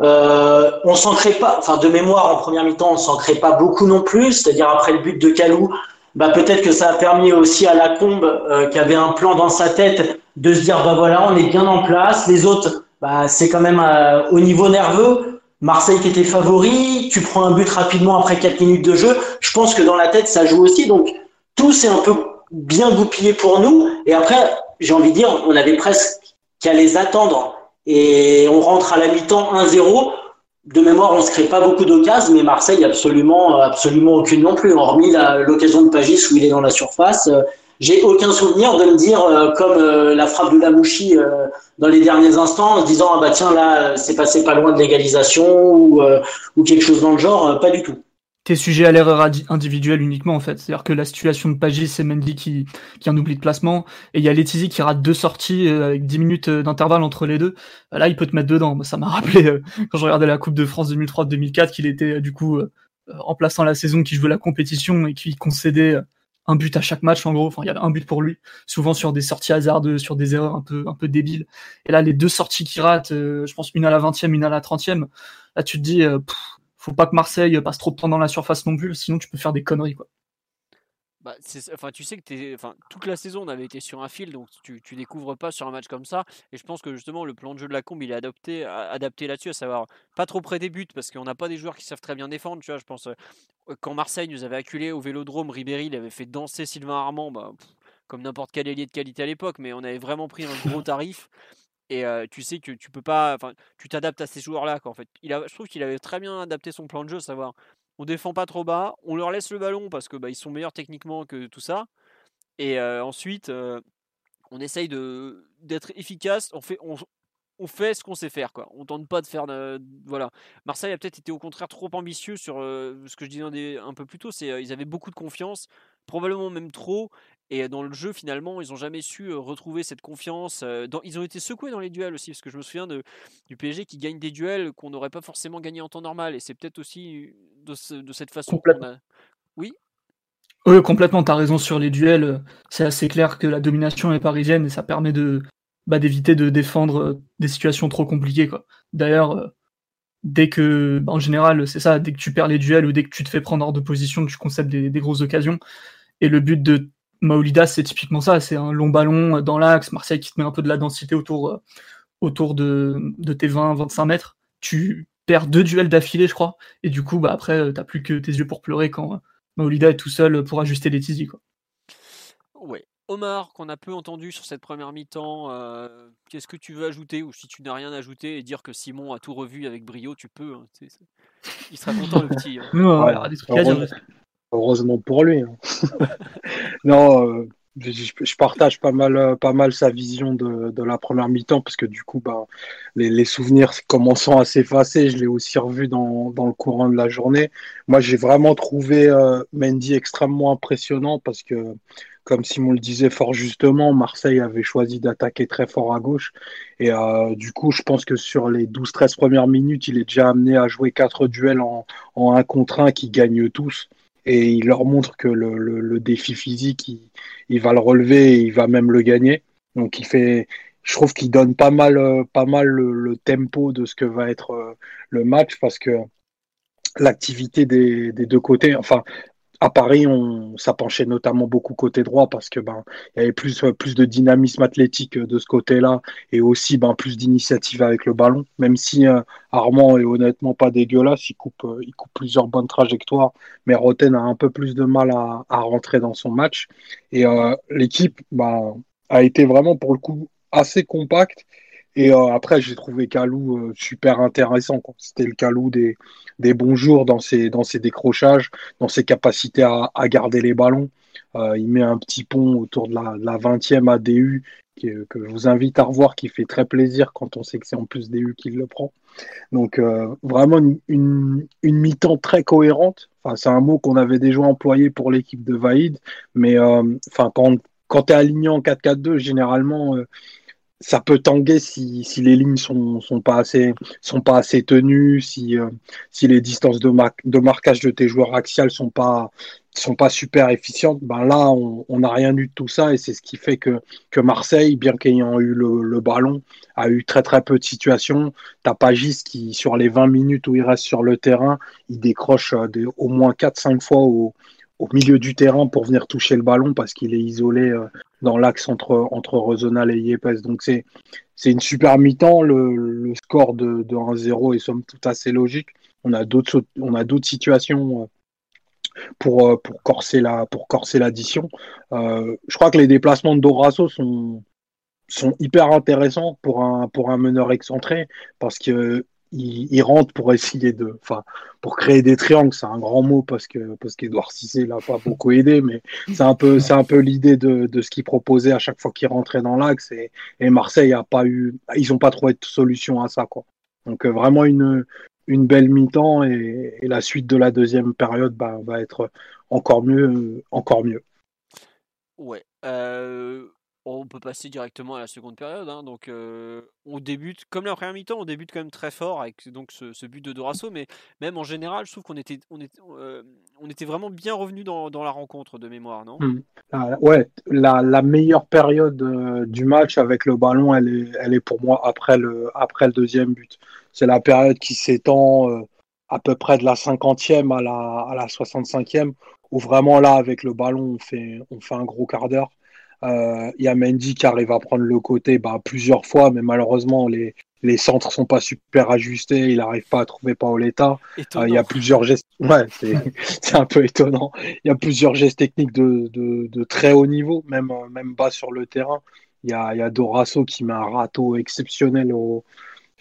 Euh, on s'en crée pas, enfin de mémoire en première mi-temps, on s'en crée pas beaucoup non plus. C'est-à-dire après le but de Calou, bah peut-être que ça a permis aussi à Lacombe euh, qui avait un plan dans sa tête de se dire bah voilà, on est bien en place. Les autres, bah c'est quand même euh, au niveau nerveux. Marseille qui était favori, tu prends un but rapidement après 4 minutes de jeu. Je pense que dans la tête ça joue aussi. Donc tout s'est un peu bien goupillé pour nous. Et après, j'ai envie de dire, on avait presque qu'à les attendre. Et on rentre à la mi-temps 1-0. De mémoire, on se crée pas beaucoup d'occasions, mais Marseille absolument, absolument aucune non plus. Hormis l'occasion de Pagis où il est dans la surface, euh, j'ai aucun souvenir de me dire euh, comme euh, la frappe de Lamouchi dans les derniers instants, en se disant ah bah tiens là c'est passé pas loin de l'égalisation ou quelque chose dans le genre, pas du tout t'es sujet à l'erreur individuelle uniquement en fait. C'est-à-dire que la situation de Pagis, c'est Mendy qui, qui a un oubli de placement, et il y a Letizy qui rate deux sorties euh, avec 10 minutes euh, d'intervalle entre les deux. Bah, là, il peut te mettre dedans. Ça m'a rappelé euh, quand je regardais la Coupe de France 2003-2004 qu'il était du coup remplaçant la saison, qui jouait la compétition et qui concédait un but à chaque match en gros. Enfin, il y avait un but pour lui, souvent sur des sorties hasardeuses, sur des erreurs un peu un peu débiles. Et là, les deux sorties qu'il rate, je pense une à la 20e, une à la 30e. Là, tu te dis, faut pas que Marseille passe trop de temps dans la surface non plus, sinon tu peux faire des conneries quoi. Bah, enfin, tu sais que es, enfin, toute la saison on avait été sur un fil, donc tu, tu découvres pas sur un match comme ça. Et je pense que justement le plan de jeu de la combe il est adapté, adapté là-dessus, à savoir pas trop près des buts parce qu'on n'a pas des joueurs qui savent très bien défendre. Tu vois, je pense euh, quand Marseille nous avait acculé au Vélodrome, Ribéry il avait fait danser Sylvain Armand, bah, comme n'importe quel ailier de qualité à l'époque, mais on avait vraiment pris un gros tarif. Et tu sais que tu peux pas. Enfin, tu t'adaptes à ces joueurs-là. En fait. Il a, je trouve qu'il avait très bien adapté son plan de jeu, savoir on défend pas trop bas, on leur laisse le ballon parce que bah, ils sont meilleurs techniquement que tout ça. Et ensuite, on essaye de d'être efficace. On fait, on, on fait ce qu'on sait faire. Quoi. On tente pas de faire. voilà. Marseille a peut-être été au contraire trop ambitieux sur ce que je disais un, peu plus tôt. C'est ils avaient beaucoup de confiance, probablement même trop. Et dans le jeu, finalement, ils n'ont jamais su retrouver cette confiance. ils ont été secoués dans les duels aussi, parce que je me souviens de, du PSG qui gagne des duels qu'on n'aurait pas forcément gagné en temps normal. Et c'est peut-être aussi de, cette façon qu'on a. Oui? Oui, complètement, tu as raison sur les duels. C'est assez clair que la domination est parisienne et ça permet de bah, d'éviter de défendre des situations trop compliquées. D'ailleurs, dès que, bah, en général, c'est ça, dès que tu perds les duels ou dès que tu te fais prendre hors de position, tu concèdes des, des grosses occasions. Et le but de Maolida, c'est typiquement ça, c'est un long ballon dans l'axe, Marseille qui te met un peu de la densité autour, euh, autour de, de tes 20-25 mètres. Tu perds deux duels d'affilée, je crois, et du coup, bah, après, euh, t'as plus que tes yeux pour pleurer quand euh, Maolida est tout seul pour ajuster les tizi, quoi. Ouais. Omar, qu'on a peu entendu sur cette première mi-temps, qu'est-ce que tu veux ajouter Ou si tu n'as rien ajouté et dire que Simon a tout revu avec brio, tu peux. Hein, il sera content le petit. Hein. Heureusement pour lui. Hein. non, euh, je, partage pas mal, euh, pas mal sa vision de, de la première mi-temps parce que du coup, bah, les, les souvenirs commençant à s'effacer, je l'ai aussi revu dans, dans, le courant de la journée. Moi, j'ai vraiment trouvé euh, Mendy extrêmement impressionnant parce que, comme Simon le disait fort justement, Marseille avait choisi d'attaquer très fort à gauche. Et euh, du coup, je pense que sur les 12-13 premières minutes, il est déjà amené à jouer quatre duels en, en un contre un qui gagnent tous et il leur montre que le, le, défi physique, il, il, va le relever et il va même le gagner. Donc il fait, je trouve qu'il donne pas mal, euh, pas mal le, tempo de ce que va être euh, le match parce que l'activité des, des, deux côtés, enfin à Paris, on, ça penchait notamment beaucoup côté droit parce que ben il y avait plus plus de dynamisme athlétique de ce côté-là et aussi ben plus d'initiative avec le ballon. Même si euh, Armand est honnêtement pas dégueulasse, il coupe euh, il coupe plusieurs bonnes trajectoires, mais Roten a un peu plus de mal à, à rentrer dans son match et euh, l'équipe ben, a été vraiment pour le coup assez compacte et euh, après, j'ai trouvé Calou euh, super intéressant. C'était le Calou des, des bons jours dans ses, dans ses décrochages, dans ses capacités à, à garder les ballons. Euh, il met un petit pont autour de la, de la 20e ADU que, je vous invite à revoir, qui fait très plaisir quand on sait que c'est en plus DU qui le prend. Donc vraiment une, une, une mi-temps très cohérente. Enfin, c'est un mot qu'on avait déjà employé pour l'équipe de Vaïd, mais enfin quand, quand tu es aligné en 4-4-2, généralement ça peut tanguer si, si les lignes sont, sont pas assez sont pas assez tenues, si, euh, si les distances de, mar de marquage de tes joueurs axiales sont pas sont pas super efficientes. Ben là, on n'a rien eu de tout ça et c'est ce qui fait que, que Marseille, bien qu'ayant eu le, le, ballon, a eu très très peu de situations. T'as Pagis qui, sur les 20 minutes où il reste sur le terrain, il décroche euh, de, au moins 4-5 fois au, au milieu du terrain pour venir toucher le ballon parce qu'il est isolé euh, dans l'axe entre, entre Rosonal et Yepes. Donc c'est, une super mi-temps. Le, score de, de 1-0 est somme toute assez logique. On a d'autres, situations euh, pour, euh, pour corser la, l'addition. Je crois que les déplacements de Dorasso sont, sont hyper intéressants pour un, pour un meneur excentré parce que il, rentre pour essayer de, enfin, pour créer des triangles. C'est un grand mot parce que parce qu'Edouard Cissé l'a pas beaucoup aidé, mais c'est un peu c'est un peu l'idée de, de ce qu'il proposait à chaque fois qu'il rentrait dans l'axe. Et, Marseille a pas eu, ils ont pas trouvé de solution à ça, quoi. Donc euh, vraiment une une belle mi-temps et, et, la suite de la deuxième période bah, va être encore mieux, encore mieux. Ouais. Euh, on peut passer directement à la seconde période. Hein, donc, on débute, comme la première mi-temps, on débute quand même très fort avec ce, but de Dorasso. Mais même en général, je trouve qu'on était, on vraiment bien revenu dans, la rencontre de mémoire, non? Mmh. ah, Ouais, la, meilleure période du match avec le ballon, elle est, pour moi après le, deuxième but. C'est la période qui s'étend à peu près de la 50e à la, à la 65e, où vraiment là, avec le ballon, on fait, on fait un gros quart d'heure. Euh, il y a Mendy qui arrive à prendre le côté bah, plusieurs fois, mais malheureusement, les, les centres sont pas super ajustés. Il n'arrive pas à trouver Paoletta. Euh, il y a plusieurs gestes. Ouais, c'est un peu étonnant. Il y a plusieurs gestes techniques de, de, de très haut niveau, même, même bas sur le terrain. Il y a, il y a Dorasso qui met un râteau exceptionnel au,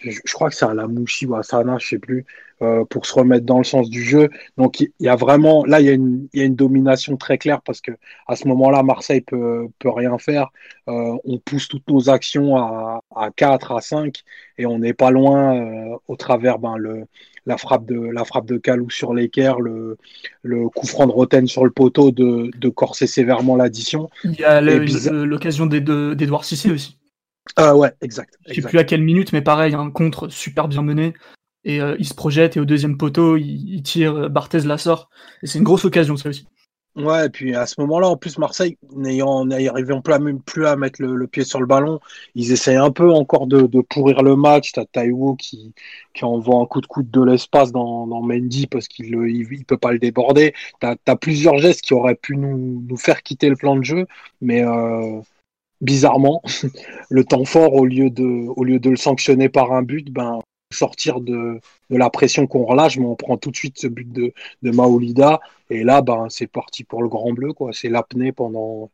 je, je crois que c'est à la Mouchi ou à Sana, je sais plus, euh, pour se remettre dans le sens du jeu. Donc il y a vraiment, là il y a une, il y a une domination très claire parce que à ce moment-là, Marseille peut, peut rien faire. Euh, on pousse toutes nos actions à, à 4, à 5 et on n'est pas loin euh, au travers ben, le, la frappe de la frappe de Calou sur l'équerre, le, le coup franc de Roten sur le poteau de, de corser sévèrement l'addition. Il y a l'occasion d'Edouard Cissé aussi. Euh, ouais, exact. Je sais plus à quelle minute, mais pareil, un contre super bien mené. Et euh, il se projette et au deuxième poteau, il, il tire, euh, Barthez la sort. Et c'est une grosse occasion, ça aussi. Ouais, et puis à ce moment-là, en plus, Marseille, n'ayant à, même plus à mettre le, le, pied sur le ballon, ils essayent un peu encore de, de pourrir le match. T'as Taiwo qui, qui envoie un coup de coude de l'espace dans, dans Mendy parce qu'il il, il, peut pas le déborder. T'as as plusieurs gestes qui auraient pu nous, nous faire quitter le plan de jeu, mais euh, bizarrement, le temps fort, au lieu de, au lieu de le sanctionner par un but, ben, sortir de, de la pression qu'on relâche, mais on prend tout de suite ce but de, de Maolida. Et là, ben, c'est parti pour le grand bleu. quoi. C'est l'apnée pendant,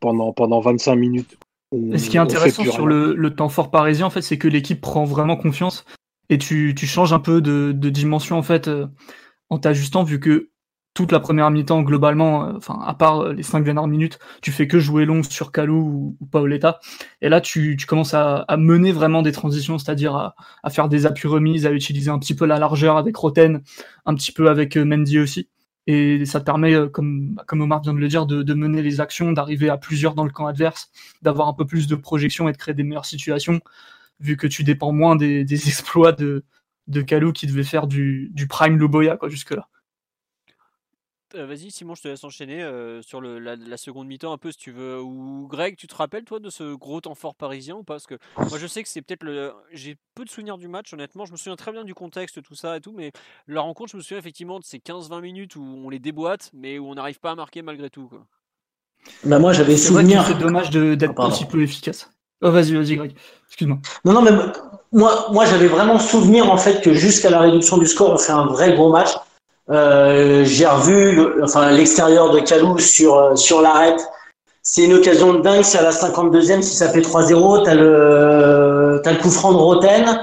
pendant, pendant 25 minutes. On, ce qui est intéressant sur le, le, temps fort parisien, en fait, c'est que l'équipe prend vraiment confiance et tu, tu changes un peu de, de dimension en fait euh, en t'ajustant vu que toute la première mi-temps globalement, euh, enfin à part euh, les cinq dernières minutes, tu fais que jouer long sur Calou ou, Paoletta. Et là, tu, tu commences à, à, mener vraiment des transitions, c'est-à-dire à, à, faire des appuis remises, à utiliser un petit peu la largeur avec Roten, un petit peu avec euh, Mendy aussi. Et ça te permet, comme, comme Omar vient de le dire, de, de mener les actions, d'arriver à plusieurs dans le camp adverse, d'avoir un peu plus de projection et de créer des meilleures situations, vu que tu dépends moins des, des exploits de, de qui devait faire du, du prime Loboya quoi jusque là. Euh, Vas-y, Simon, je te laisse enchaîner euh, sur le, la, la seconde mi-temps un peu si tu veux. Ou Greg, tu te rappelles toi de ce gros temps fort parisien ou pas? Parce que moi je sais que c'est peut-être le. J'ai peu de souvenirs du match, honnêtement. Je me souviens très bien du contexte, tout ça et tout. Mais la rencontre, je me souviens effectivement de ces 15-20 minutes où on les déboîte, mais où on n'arrive pas à marquer malgré tout. Quoi. Bah, moi, j'avais souvenir. c'est dommage de- d'être pardon. aussi peu efficace. Oh, vas-y, vas-y, Greg. Excuse-moi. Non, non, mais moi, moi j'avais vraiment souvenir en fait que jusqu'à la réduction du score, on fait un vrai gros match. Euh, J'ai revu enfin, l'extérieur de Calou sur, euh, sur l'arête. C'est une occasion de dingue. C'est à la 52e. Si ça fait 3-0, t'as le, t'as le coup franc de Roten.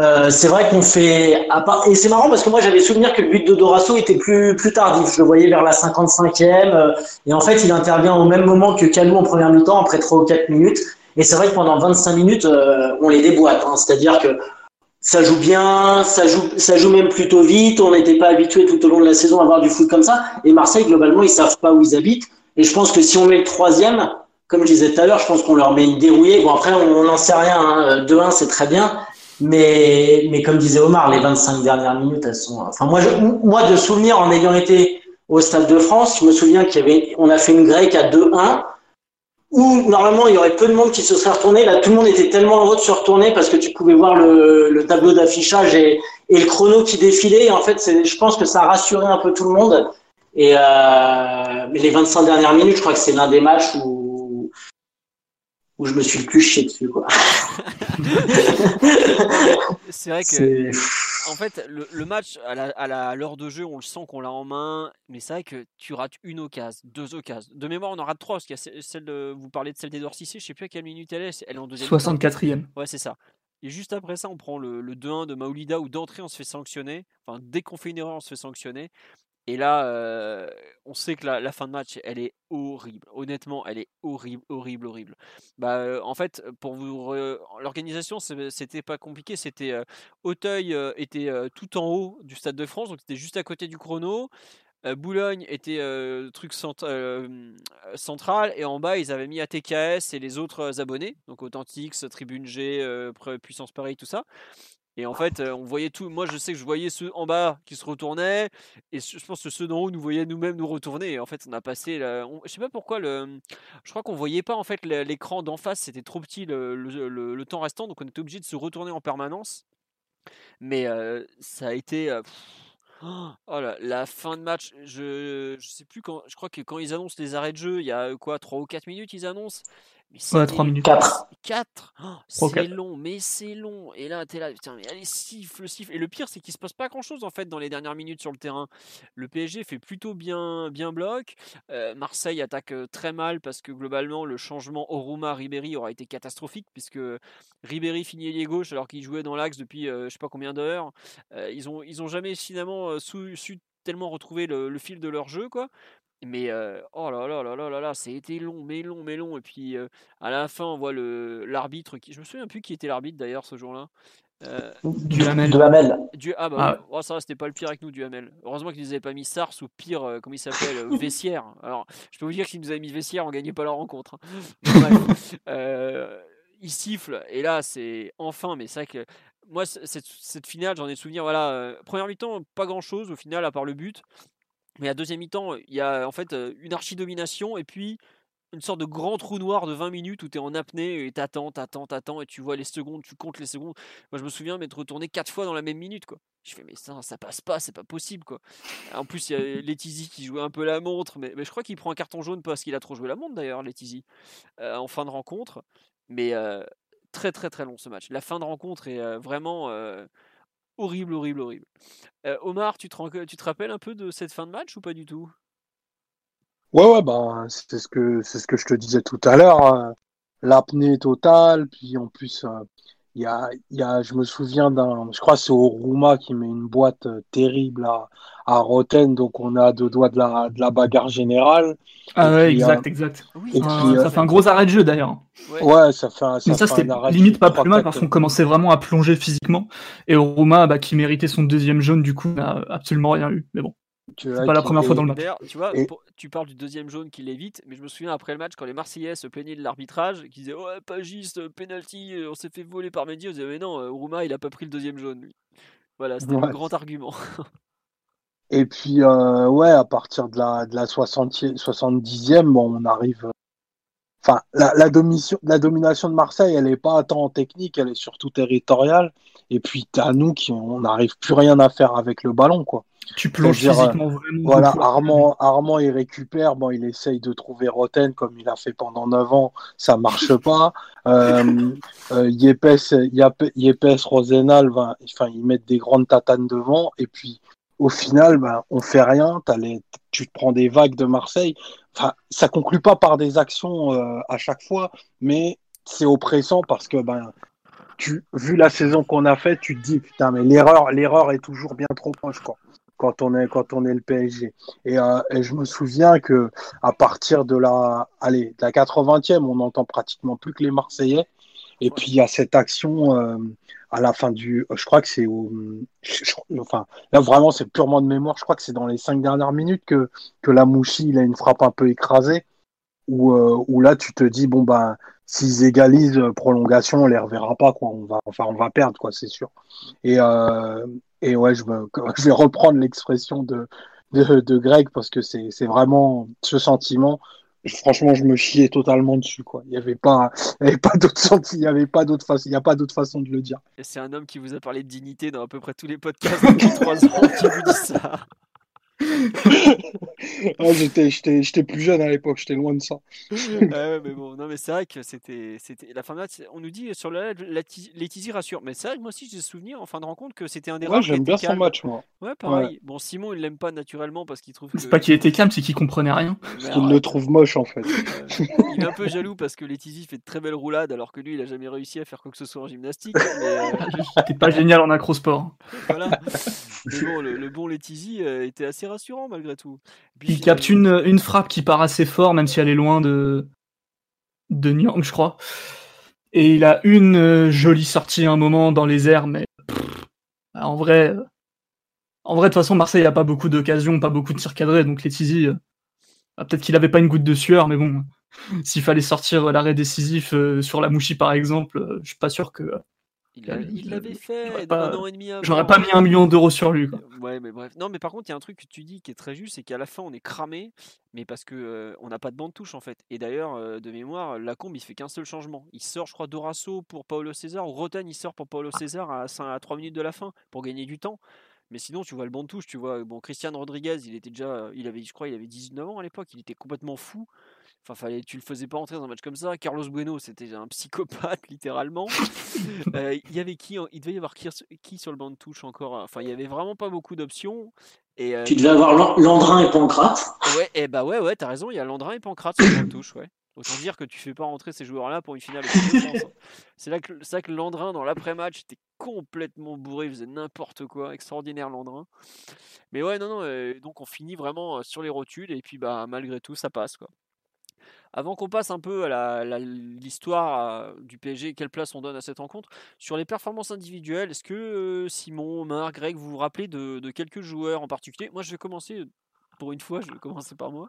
Euh, c'est vrai qu'on fait. Et c'est marrant parce que moi j'avais souvenir que le but de Dorasso était plus, plus tardif. Je le voyais vers la 55e. euh, et en fait, il intervient au même moment que Calou en première mi-temps, après 3 ou 4 minutes. Et c'est vrai que pendant 25 minutes, on les déboîte. hein. C'est-à-dire que ça joue bien, ça joue, ça joue même plutôt vite. On n'était pas habitué tout au long de la saison à voir du foot comme ça. Et Marseille, globalement, ils savent pas où ils habitent. Et je pense que si on met le troisième, comme je disais tout à l'heure, je pense qu'on leur met une dérouillée. Bon, après, on n'en sait rien. Hein. 2-1, c'est très bien. Mais, mais comme disait Omar, les 25 dernières minutes, elles sont. Enfin, moi, je, moi, de souvenir, en ayant été au Stade de France, je me souviens qu'il y avait, on a fait une grecque à 2-1 où normalement il y aurait peu de monde qui se serait retourné. Là, tout le monde était tellement heureux de se retourner parce que tu pouvais voir le, le tableau d'affichage et, et le chrono qui défilait. En fait, je pense que ça a rassuré un peu tout le monde. Et euh, mais les 25 dernières minutes, je crois que c'est l'un des matchs où où je me suis le plus chié dessus. Quoi. C'est vrai que. En fait, le, le match, à la- à la- à l'heure de jeu, on le sent qu'on l'a en main, mais c'est vrai que tu rates une occasion, deux occasions. De mémoire, on en rate trois, parce qu'il y a ce- celle de, vous parlez de celle d'Edouard Cissé, je sais plus à quelle minute elle est, elle est en deuxième. mi-temps. 64e. Ouais, c'est ça. Et juste après ça, on prend le, le 2-1 de Maoulida où d'entrée on se fait sanctionner. Enfin, dès qu'on fait une erreur, on se fait sanctionner. Et là, on sait que la, fin de match, elle est horrible. Honnêtement, elle est horrible, horrible, horrible. Bah, en fait, pour vous, l'organisation, c'était pas compliqué. C'était Auteuil était tout en haut du Stade de France, donc c'était juste à côté du chrono. Boulogne était euh, truc cent- central et en bas ils avaient mis ATKS et les autres abonnés donc Authentix, Tribune G, Puissance Paris tout ça et en fait on voyait tout moi je sais que je voyais ceux en bas qui se retournaient et je pense que ceux d'en haut nous voyaient nous-mêmes nous retourner et en fait on a passé la... on- je sais pas pourquoi le je crois qu'on voyait pas en fait l'écran d'en face c'était trop petit le, temps restant donc on était obligé de se retourner en permanence mais ça a été euh, Oh là, la fin de match, je, je sais plus quand. Je crois que quand ils annoncent les arrêts de jeu, il y a quoi, 3 ou 4 minutes, ils annoncent. Mais Ouais, c'était 3 minutes. 4. 4 Trois ou C'est long, mais c'est long. Et là, t'es là, putain, mais allez, siffle, siffle. Et le pire, c'est qu'il se passe pas grand chose en fait dans les dernières minutes sur le terrain. Le PSG fait plutôt bien, bien bloc. Euh, Marseille attaque euh, très mal parce que globalement, le changement Oruma-Ribéry aura été catastrophique puisque Ribéry finit ailier gauche alors qu'il jouait dans l'axe depuis euh, je sais pas combien d'heures. Euh, ils, ont, ils ont jamais finalement euh, su, su tellement retrouver le, le fil de leur jeu, quoi. Mais euh, oh là là là là là là, ça a été long, mais long, mais long. Et puis euh, à la fin, on voit le l'arbitre qui. Je me souviens plus qui était l'arbitre d'ailleurs ce jour-là. Euh, Duhamel. De Hamel. du... Ah bah Ah. Oh, ça c'était pas le pire avec nous, Duhamel. Heureusement qu'ils nous avaient pas mis Sars ou pire, euh, comment il s'appelle, Vessière. Alors, je peux vous dire que s'ils nous avaient mis Vessière, on gagnait pas la rencontre. hein. Bref. Euh, il siffle, et là, c'est enfin, mais c'est vrai que moi, cette, cette finale, j'en ai souvenir, voilà, euh, première mi-temps, pas grand-chose au final, à part le but. Mais à deuxième mi-temps, il y a en fait une archi-domination, et puis une sorte de grand trou noir de 20 minutes où tu es en apnée et t'attends, t'attends, t'attends et tu vois les secondes, tu comptes les secondes. Moi je me souviens m'être retourné quatre fois dans la même minute quoi. Je fais mais ça, ça passe pas, c'est pas possible quoi. En plus il y a Letizy qui jouait un peu la montre, mais, je crois qu'il prend un carton jaune parce qu'il a trop joué la montre d'ailleurs Letizy en fin de rencontre. Mais très très très long ce match. La fin de rencontre est vraiment horrible, horrible, horrible. Omar, tu te, rappelles un peu de cette fin de match ou pas du tout? Ouais, ouais, ben, c'est ce que, c'est ce que je te disais tout à l'heure. hein. L'apnée totale, puis en plus, il y a, il y a, je me souvian d'un, je crois que c'est Oruma qui met une boîte euh, terrible à, à Roten, donc on à deux doigts de la, de la bagarre générale. Ah Et ouais, puis, exact, euh, exact. Oui, c'était puis, Euh, euh, ça fait un gros arrêt de jeu d'ailleurs. Ouais. Ouais, ça fait, un- Mais ça, c'était un arrêt de limite pas plus mal parce qu'on commençait vraiment à plonger physiquement. Et Oruma, bah, qui méritait son deuxième jaune, du coup, n'a absolument rien eu. Mais bon, c'est pas la première fois dans le match. Tu vois, Et- pour- tu parles du deuxième jaune qui l'évite, mais je me souviens après le match quand les Marseillais se plaignaient de l'arbitrage, qui disaient ouais pas juste, penalty, euh, on s'est fait voler par Mendy, on disait mais non, euh, Rouma il a pas pris le deuxième jaune lui. Voilà, c'était Ouais. le grand argument. Et puis, euh, ouais, à partir de la, de la 60e, 70e, bon, on arrive. Enfin, la, la, domination, la domination de Marseille, elle n'est pas tant technique, elle est surtout territoriale. Et puis, à nous, qui, on n'arrive plus rien à faire avec le ballon, quoi. Tu plonges physiquement vraiment. Voilà, Armand, Armand, il récupère, bon, il essaye de trouver Roten comme il a fait pendant 9 ans, ça marche pas. euh, euh, Yepes, Yepes, Rosenal, enfin, ils mettent des grandes tatanes devant, et puis au final, ben, on fait rien. Les, tu te prends des vagues de Marseille. Enfin, ça conclut pas par des actions euh, à chaque fois, mais c'est oppressant parce que ben, tu, vu la saison qu'on a faite, tu te dis putain, mais l'erreur, l'erreur est toujours bien trop proche, quoi. Quand on est quand on est le PSG. Et, euh, et je me souviens que à partir de la, allez, de la 80e, on n'entend pratiquement plus que les Marseillais. Et puis il y a cette action euh, à la fin du, je crois que c'est au, enfin là vraiment c'est purement de mémoire. Je crois que c'est dans les cinq dernières minutes que que la Mouchi il a une frappe un peu écrasée où euh, où là tu te dis bon ben s'ils égalisent euh, prolongation on les reverra pas quoi. On va enfin on va perdre quoi c'est sûr. Et euh, et ouais je, me, je vais reprendre l'expression de de, de Greg parce que c'est c'est vraiment ce sentiment franchement, je me chiais totalement dessus. Quoi. Il n'y avait pas, pas d'autre sens, il n'y avait pas d'autre façon, il y a pas d'autre façon de le dire. C'est un homme qui vous a parlé de dignité dans à peu près tous les podcasts depuis trois ans qui vous dit ça. ah, j'étais, j'étais, j'étais plus jeune à l'époque, j'étais loin de ça. ouais, mais bon, non, mais c'est vrai que c'était, c'était la fin de match. On nous dit sur le live, Laetizi rassure, mais c'est vrai que moi aussi j'ai souvenir en fin de rencontre que c'était un des Ouais, j'aime bien son match, moi. Ouais, pareil. Bon, Simon il l'aime pas naturellement parce qu'il trouve. C'est pas qu'il était calme, c'est qu'il comprenait rien. Parce qu'il le trouve moche en fait. il est un peu jaloux parce que Laetizi fait de très belles roulades alors que lui il a jamais réussi à faire quoi que ce soit en gymnastique. C'était pas génial en acrosport. voilà. Bon, le, bon Laetizi euh, était assez rassurant malgré tout. il capte une, une frappe qui part assez fort, même si elle est loin de, de Nyang, je crois. Et il a une euh, jolie sortie à un moment dans les airs, mais en vrai, en vrai, de toute façon, Marseille n'a pas beaucoup d'occasions, pas beaucoup de tirs cadrés, donc Letizy, euh, bah, peut-être qu'il n'avait pas une goutte de sueur, mais bon, s'il fallait sortir l'arrêt décisif euh, sur la Mouchi, par exemple, je suis pas sûr que il l'avait fait pas, un an et demi J'aurais pas mis un million d'euros sur lui. Quoi. Ouais, mais bref. Non, mais par contre, il y a un truc que tu dis qui est très juste, c'est qu'à la fin, on est cramé, mais parce que euh, on n'a pas de bande touche en fait. Et d'ailleurs, euh, de mémoire, Lacombe, il fait qu'un seul changement. Il sort, je crois, Dorasso pour Paulo César, ou Roten, il sort pour Paulo César à, 5, à 3 minutes de la fin pour gagner du temps. Mais sinon, tu vois le banc de touche, tu vois. Bon, Christian Rodriguez, il était déjà, il avait, je crois, il avait 19 ans à l'époque, il était complètement fou. Enfin, fallait, tu le faisais pas entrer dans un match comme ça. Carlos Bueno, c'était un psychopathe, littéralement. Euh, il y avait qui Il devait y avoir qui, sur le banc de touche encore Enfin, il y avait vraiment pas beaucoup d'options. Et, euh, tu devais avoir Landrin et Pancrate. Ouais, et eh bah ouais, ouais, t'as raison, il y a Landrin et Pancrate sur le banc de touche, ouais. Autant dire que tu fais pas rentrer ces joueurs-là pour une finale. Hein. C'est là que, ça que Landrin, dans l'après-match, était complètement bourré, il faisait n'importe quoi. Extraordinaire Landrin. Mais ouais, non, non, euh, donc on finit vraiment sur les rotules et puis bah malgré tout, ça passe quoi. Avant qu'on passe un peu à l'histoire du PSG, quelle place on donne à cette rencontre, sur les performances individuelles, est-ce que euh, Simon, Marc, Greg, vous vous rappelez de, quelques joueurs en particulier? Moi, je vais commencer, pour une fois, je vais commencer par moi.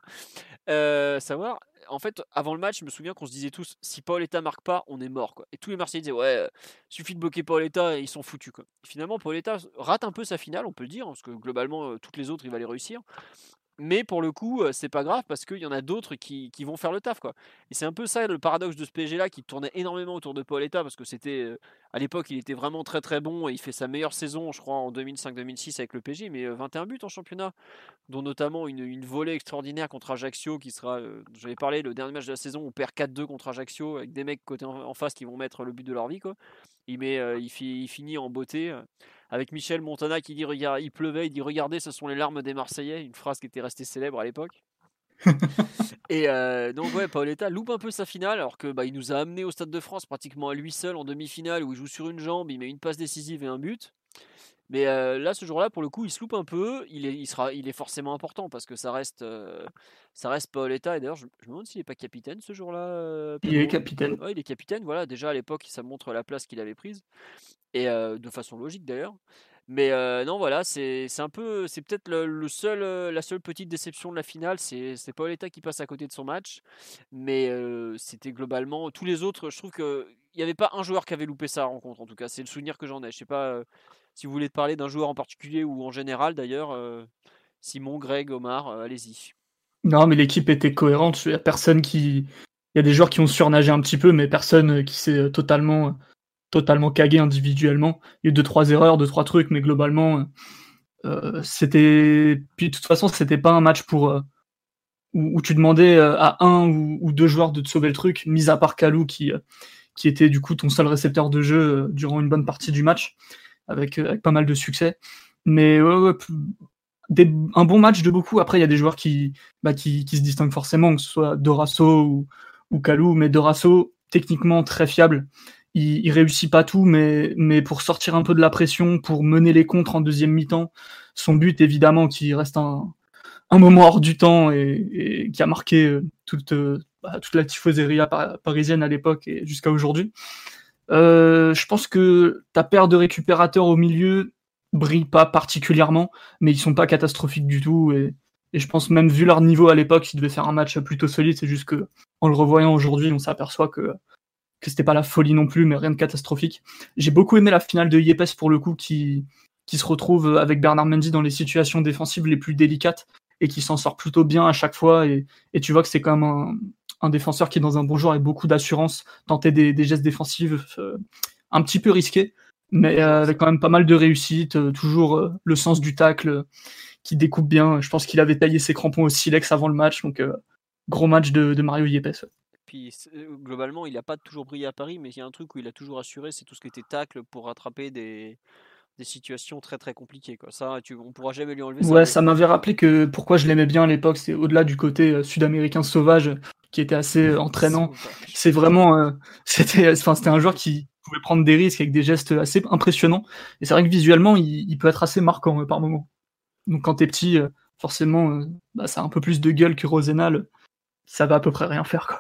Euh, savoir, en fait, avant le match, je me souviens qu'on se disait tous, si Paoletta marque pas, on est mort. Et tous les Marseillais disaient, ouais, suffit de bloquer Paoletta et ils sont foutus. Quoi. Finalement, Paoletta rate un peu sa finale, on peut le dire, parce que globalement, euh, toutes les autres, il va les réussir. Mais pour le coup, c'est pas grave parce qu'il y en a d'autres qui, vont faire le taf. Quoi. Et c'est un peu ça le paradoxe de ce PSG là qui tournait énormément autour de Paoletta parce que c'était à l'époque il était vraiment très très bon et il fait sa meilleure saison, je crois, en 2005-2006 avec le PSG, mais 21 buts en championnat, dont notamment une, volée extraordinaire contre Ajaccio qui sera, j'avais parlé, le dernier match de la saison, on perd 4-2 contre Ajaccio avec des mecs côté en, face qui vont mettre le but de leur vie. Quoi. Il, met, il finit en beauté avec Michel Montana qui dit regarde, il pleuvait, il dit regardez, ce sont les larmes des Marseillais, une phrase qui était restée célèbre à l'époque. et euh, donc ouais, Paoletta loupe un peu sa finale alors que bah, il nous a amené au Stade de France pratiquement à lui seul en demi-finale où il joue sur une jambe, il met une passe décisive et un but. Mais euh, là, ce jour-là, pour le coup, il se loupe un peu. Il est, il sera, il est forcément important parce que ça reste, euh, ça reste Paoletta. Et d'ailleurs, je, me demande s'il n'est pas capitaine ce jour-là. il est capitaine. Ouais, il est capitaine. Voilà, déjà à l'époque, ça montre la place qu'il avait prise et de façon logique d'ailleurs. Mais non, voilà, c'est un peu, c'est peut-être le, seul, la seule petite déception de la finale, c'est Paoletta qui passe à côté de son match, mais c'était globalement tous les autres. Je trouve que il n'y avait pas un joueur qui avait loupé sa rencontre. En tout cas, c'est le souvenir que j'en ai. Je sais pas si vous voulez parler d'un joueur en particulier ou en général d'ailleurs. Simon, Greg, Omar, allez-y. Non, mais l'équipe était cohérente. Il y a personne qui. Il y a des joueurs qui ont surnagé un petit peu, mais personne qui s'est totalement, totalement cagué individuellement. Il y a eu deux, trois erreurs, deux, trois trucs, mais globalement, c'était. Puis de toute façon, c'était pas un match pour où, tu demandais euh, à un ou, deux joueurs de te sauver le truc, mis à part Kalou qui, euh, qui était du coup ton seul récepteur de jeu euh, durant une bonne partie du match, avec, pas mal de succès. Mais un bon match de beaucoup. Après, il y a des joueurs qui, bah, qui, se distinguent forcément, que ce soit Dorasso ou, ou Kalou, mais Dorasso, techniquement très fiable. Il, il, réussit pas tout, mais, mais pour sortir un peu de la pression, pour mener les contres en deuxième mi-temps, son but évidemment qui reste un, un moment hors du temps et, qui a marqué euh, toute, euh, bah, toute la tifoserie parisienne à l'époque et jusqu'à aujourd'hui. Euh, je pense que ta paire de récupérateurs au milieu brille pas particulièrement, mais ils sont pas catastrophiques du tout. Et, je pense même vu leur niveau à l'époque, ils devaient faire un match plutôt solide. C'est juste que en le revoyant aujourd'hui, on s'aperçoit que que c'était pas la folie non plus, mais rien de catastrophique. J'ai beaucoup aimé la finale de Yepes pour le coup, qui qui se retrouve avec Bernard Mendy dans les situations défensives les plus délicates et qui s'en sort plutôt bien à chaque fois. Et, tu vois que c'est quand même un, défenseur qui est dans un bon jour avec beaucoup d'assurance, tenter des, des, gestes défensifs euh, un petit peu risqués, mais euh, avec quand même pas mal de réussite, euh, toujours le sens du tacle qui découpe bien. Je pense qu'il avait taillé ses crampons au silex avant le match, donc gros match de, de Mario Yepes. Puis globalement, il n'a pas toujours brillé à Paris, mais il y a un truc où il a toujours assuré, c'est tout ce qui était tacle pour rattraper des, des situations très très compliquées. Quoi. Ça, tu, on pourra jamais lui enlever ça. Ouais, ça m'avait rappelé que pourquoi je l'aimais bien à l'époque, c'est au-delà du côté euh, sud-américain sauvage qui était assez euh, entraînant. C'est vraiment, euh, c'était, enfin, c'était un joueur qui pouvait prendre des risques avec des gestes assez impressionnants. Et c'est vrai que visuellement, il, peut être assez marquant par moment. Donc quand t'es petit, forcément, bah, ça a un peu plus de gueule que Rosenal. Ça va à peu près rien faire, quoi.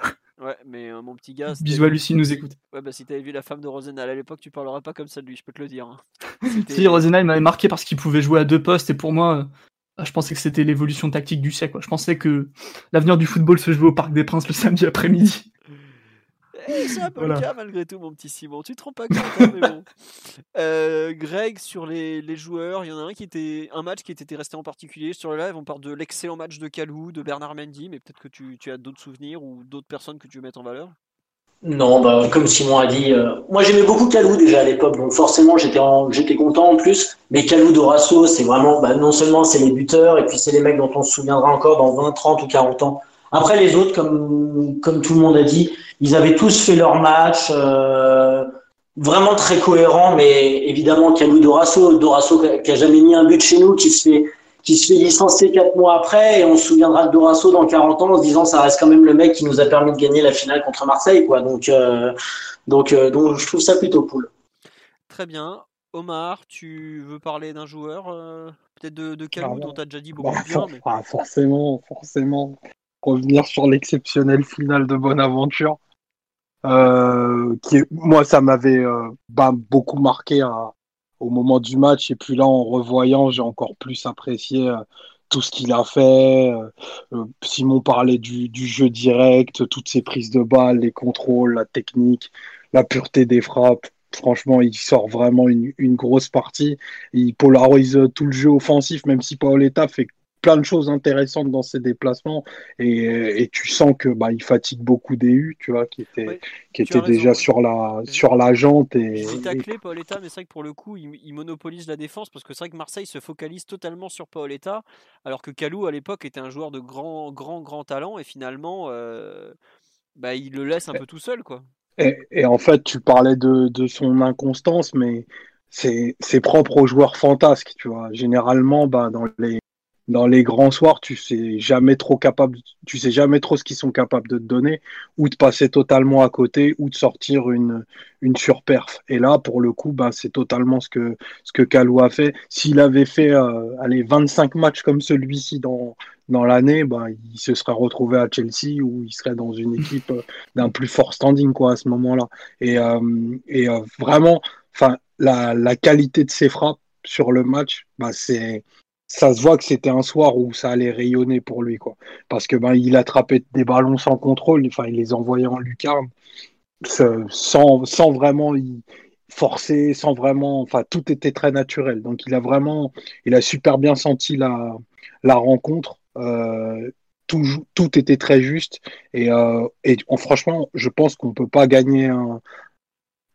Ouais, mais mon petit gars. Bisous à Lucie, nous écoute. Ouais, bah si t'avais vu la femme de Rosenal à l'époque, tu parleras pas comme ça de lui, je peux te le dire. Hein. si, Rosenal m'avait marqué parce qu'il pouvait jouer à deux postes, et pour moi, euh, je pensais que c'était l'évolution tactique du siècle. Je pensais que l'avenir du football se jouait au Parc des Princes le samedi après-midi. C'est un peu le cas malgré tout, mon petit Simon. Tu te rends pas compte, hein, mais bon. Euh, Greg, sur les, les, joueurs, il y en a un qui était un match qui était resté en particulier sur le live. On parle de l'excellent match de Calou, de Bernard Mendy, mais peut-être que tu, tu as d'autres souvenirs ou d'autres personnes que tu veux mettre en valeur? Non, bah, comme Simon a dit, euh, moi j'aimais beaucoup Calou déjà à l'époque, donc forcément j'étais j'étais content en plus. Mais Calou Dorasso, c'est vraiment, bah, non seulement c'est les buteurs, et puis c'est les mecs dont on se souviendra encore dans 20, 30 ou 40 ans. Après les autres, comme, comme tout le monde a dit, ils avaient tous fait leur match, euh, vraiment très cohérent, mais évidemment Calou Dorasso, Dorasso qui a jamais mis un but chez nous, qui se fait qui se fait licencier quatre mois après et on se souviendra de Dorasso dans 40 ans en se disant ça reste quand même le mec qui nous a permis de gagner la finale contre Marseille quoi donc euh, donc euh, donc je trouve ça plutôt cool. Très bien. Omar, tu veux parler d'un joueur peut-être de, de Calou ah, dont tu as déjà dit beaucoup bah, de bien ah, forcément, forcément revenir sur l'exceptionnel final de Bonaventure. Euh, qui moi ça m'avait euh, ben, beaucoup marqué à, au moment du match. Et puis là en revoyant j'ai encore plus apprécié euh, tout ce qu'il a fait Simon parlait du, du, jeu direct toutes ses prises de balles les contrôles la technique la pureté des frappes. Franchement il sort vraiment une, une grosse partie. Il polarise tout le jeu offensif même si Paoletta fait plein de choses intéressantes dans ses déplacements et, et tu sens que bah, il fatigue beaucoup des U, tu vois, qui était qui était déjà sur la sur la jante et. Il taclé Paoletta, mais c'est vrai que pour le coup, il, monopolise la défense parce que c'est vrai que Marseille se focalise totalement sur Paoletta, alors que Calou à l'époque était un joueur de grand grand grand talent et finalement, euh, bah, il le laisse un peu tout seul, quoi. Et, et en fait, tu parlais de, de son inconstance, mais c'est propre aux joueurs fantasques, tu vois. Généralement, bah, dans les dans les grands soirs, tu sais jamais trop capable, tu sais jamais trop ce qu'ils sont capables de te donner, ou de passer totalement à côté, ou de sortir une, une surperf. Et là, pour le coup, ben, c'est totalement ce que, ce que Kalou a fait. S'il avait fait, euh, allez, 25 matchs comme celui-ci dans, dans l'année, ben, il se serait retrouvé à Chelsea ou il serait dans une équipe euh, d'un plus fort standing, quoi, à ce moment-là. Et, euh, et vraiment, enfin, la, la qualité de ses frappes sur le match, ben, c'est, ça se voit que c'était un soir où ça allait rayonner pour lui, quoi. Parce que ben il attrapait des ballons sans contrôle, enfin il les envoyait en lucarne, sans, sans vraiment, forcé, sans vraiment, enfin tout était très naturel. Donc il a vraiment, il a super bien senti la, la rencontre. Euh, tout, tout était très juste et, euh, et franchement, je pense qu'on peut pas gagner un,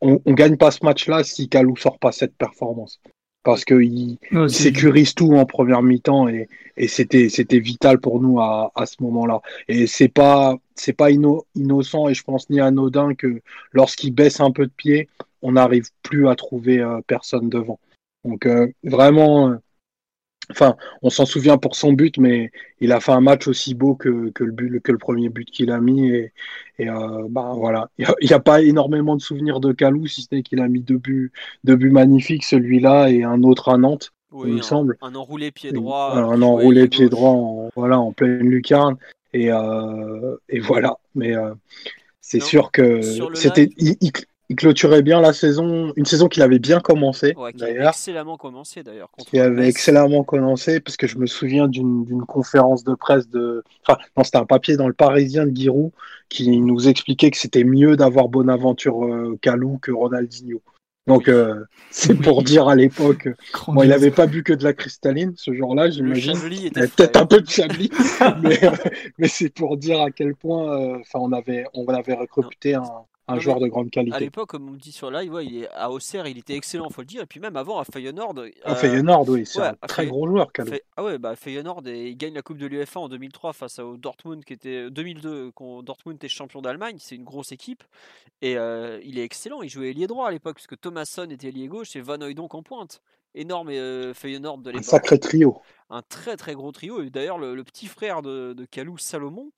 on, on gagne pas ce match-là si Kalou sort pas cette performance parce qu'il il sécurise tout en première mi-temps et, et c'était c'était vital pour nous à, à ce moment-là. Et c'est pas c'est pas innocent et je pense ni anodin que lorsqu'il baisse un peu de pied, on n'arrive plus à trouver euh, personne devant. Donc euh, vraiment, euh, enfin, on s'en souvient pour son but, mais il a fait un match aussi beau que, que le but, que le premier but qu'il a mis. Et, et bah voilà, il n'y a, pas énormément de souvenirs de Calou, si ce n'est qu'il a mis deux buts, deux buts magnifiques, celui-là et un autre à Nantes. il me semble. Un enroulé pied droit. Un, enroulé pied droit, en, voilà, en pleine lucarne. Et, et voilà. Mais c'est sûr que c'était il clôturait bien la saison, une saison qu'il avait bien commencé. Ouais, qui avait excellemment commencé d'ailleurs. Qui avait excellemment commencé, parce que je me souviens d'une conférence de presse de. Enfin, non, c'était un papier dans le Parisien de Giroud qui nous expliquait que c'était mieux d'avoir Bonaventure euh, Calou que Ronaldinho. Donc, euh, c'est pour dire à l'époque. Bon, il n'avait pas bu que de la cristalline ce jour-là, j'imagine. Peut-être un peu de Chablis, mais, euh, mais c'est pour dire à quel point. Enfin, on avait, on avait recruté un, un joueur de grande qualité. À l'époque, comme on me dit sur live, ouais, il est, à Auxerre, il était excellent, faut le dire. Et puis même avant, à Feyenoord. À euh, Feyenoord, oui, c'est un très gros joueur. Ah ouais, bah Feyenoord, et il gagne la Coupe de l'UEFA en 2003 face au Dortmund, qui était 2002, quand Dortmund était champion d'Allemagne. C'est une grosse équipe. Et euh, il est excellent. Il jouait ailier droit à l'époque, parce que Thomasson était ailier gauche et Van Hooydonk en pointe. Énorme euh, Feyenoord de l'époque. Un sacré trio. Un très très gros trio. Et d'ailleurs, le, petit frère de, de Calou, Salomon,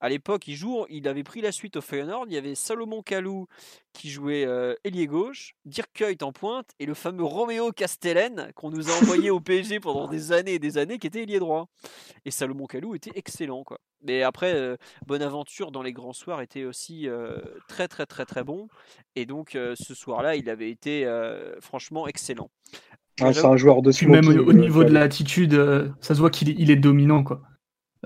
à l'époque, il, joue, il avait pris la suite au Feyenoord. Il y avait Salomon Kalou qui jouait euh, ailier gauche, Dirk Kuyt en pointe et le fameux Romeo Castellen qu'on nous a envoyé au PSG pendant des années et des années qui était ailier droit. Et Salomon Kalou était excellent. Quoi. Mais après, euh, Bonaventure dans les grands soirs était aussi euh, très très très très bon. Et donc ce soir-là, il avait été franchement excellent. Ah, c'est un joueur de Même au, niveau de l'attitude, ça se voit qu'il il est dominant. quoi.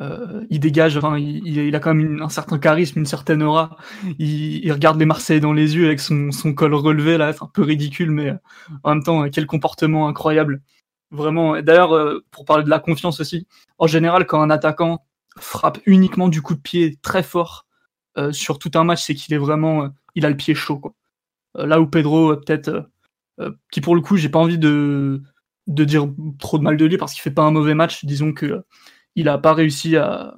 Euh, il dégage, enfin, il, a quand même un certain charisme, une certaine aura. Il, regarde les Marseillais dans les yeux avec son, col relevé, là, c'est un peu ridicule, mais euh, en même temps, quel comportement incroyable. Vraiment. D'ailleurs, euh, pour parler de la confiance aussi, en général, quand un attaquant frappe uniquement du coup de pied très fort sur tout un match, c'est qu'il est vraiment, il a le pied chaud. Là où Pedro, peut-être, qui pour le coup, j'ai pas envie de, de dire trop de mal de lui parce qu'il fait pas un mauvais match. Disons que il n'a pas réussi à.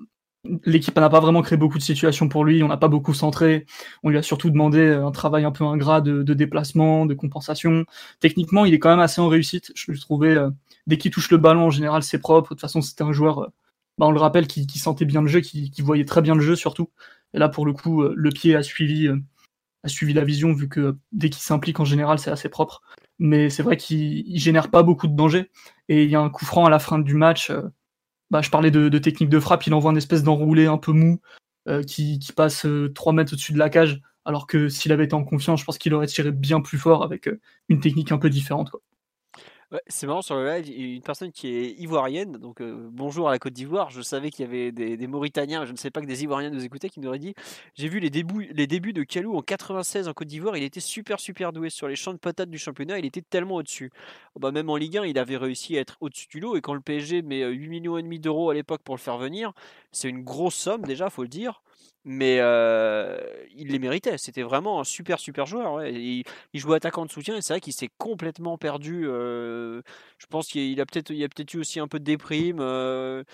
L'équipe n'a pas vraiment créé beaucoup de situations pour lui, on n'a pas beaucoup centré. On lui a surtout demandé un travail un peu ingrat de, déplacement, de compensation. Techniquement, il est quand même assez en réussite. Je le trouvais, euh, dès qu'il touche le ballon, en général, c'est propre. De toute façon, c'était un joueur, euh, bah, on le rappelle, qui, sentait bien le jeu, qui, voyait très bien le jeu surtout. Et là, pour le coup, euh, le pied a suivi, a suivi la vision, vu que dès qu'il s'implique, en général, c'est assez propre. Mais c'est vrai qu'il génère pas beaucoup de danger. Et il y a un coup franc à la fin du match bah, je parlais de, technique de frappe, il envoie une espèce d'enroulé un peu mou euh, qui, passe 3 euh, mètres au-dessus de la cage, alors que s'il avait été en confiance, je pense qu'il aurait tiré bien plus fort avec euh, une technique un peu différente. Quoi c'est marrant sur le live, une personne qui est ivoirienne, donc euh, bonjour à la Côte d'Ivoire. Je savais qu'il y avait des, Mauritaniens, je ne sais pas que des Ivoiriens nous écoutaient, qui nous auraient dit J'ai vu les débuts, les débuts de Kalou en 96 en Côte d'Ivoire, il était super super doué sur les champs de patates du championnat, il était tellement au-dessus. Oh, bah, même en Ligue 1, il avait réussi à être au-dessus du lot, et quand le PSG met 8 euh, millions et demi d'euros à l'époque pour le faire venir, c'est une grosse somme déjà, faut le dire mais euh, il les méritait. C'était vraiment un super super joueur. Il, jouait attaquant de soutien et c'est vrai qu'il s'est complètement perdu. Euh, je pense qu'il a peut-être il peut-être eu aussi un peu de déprime. Euh,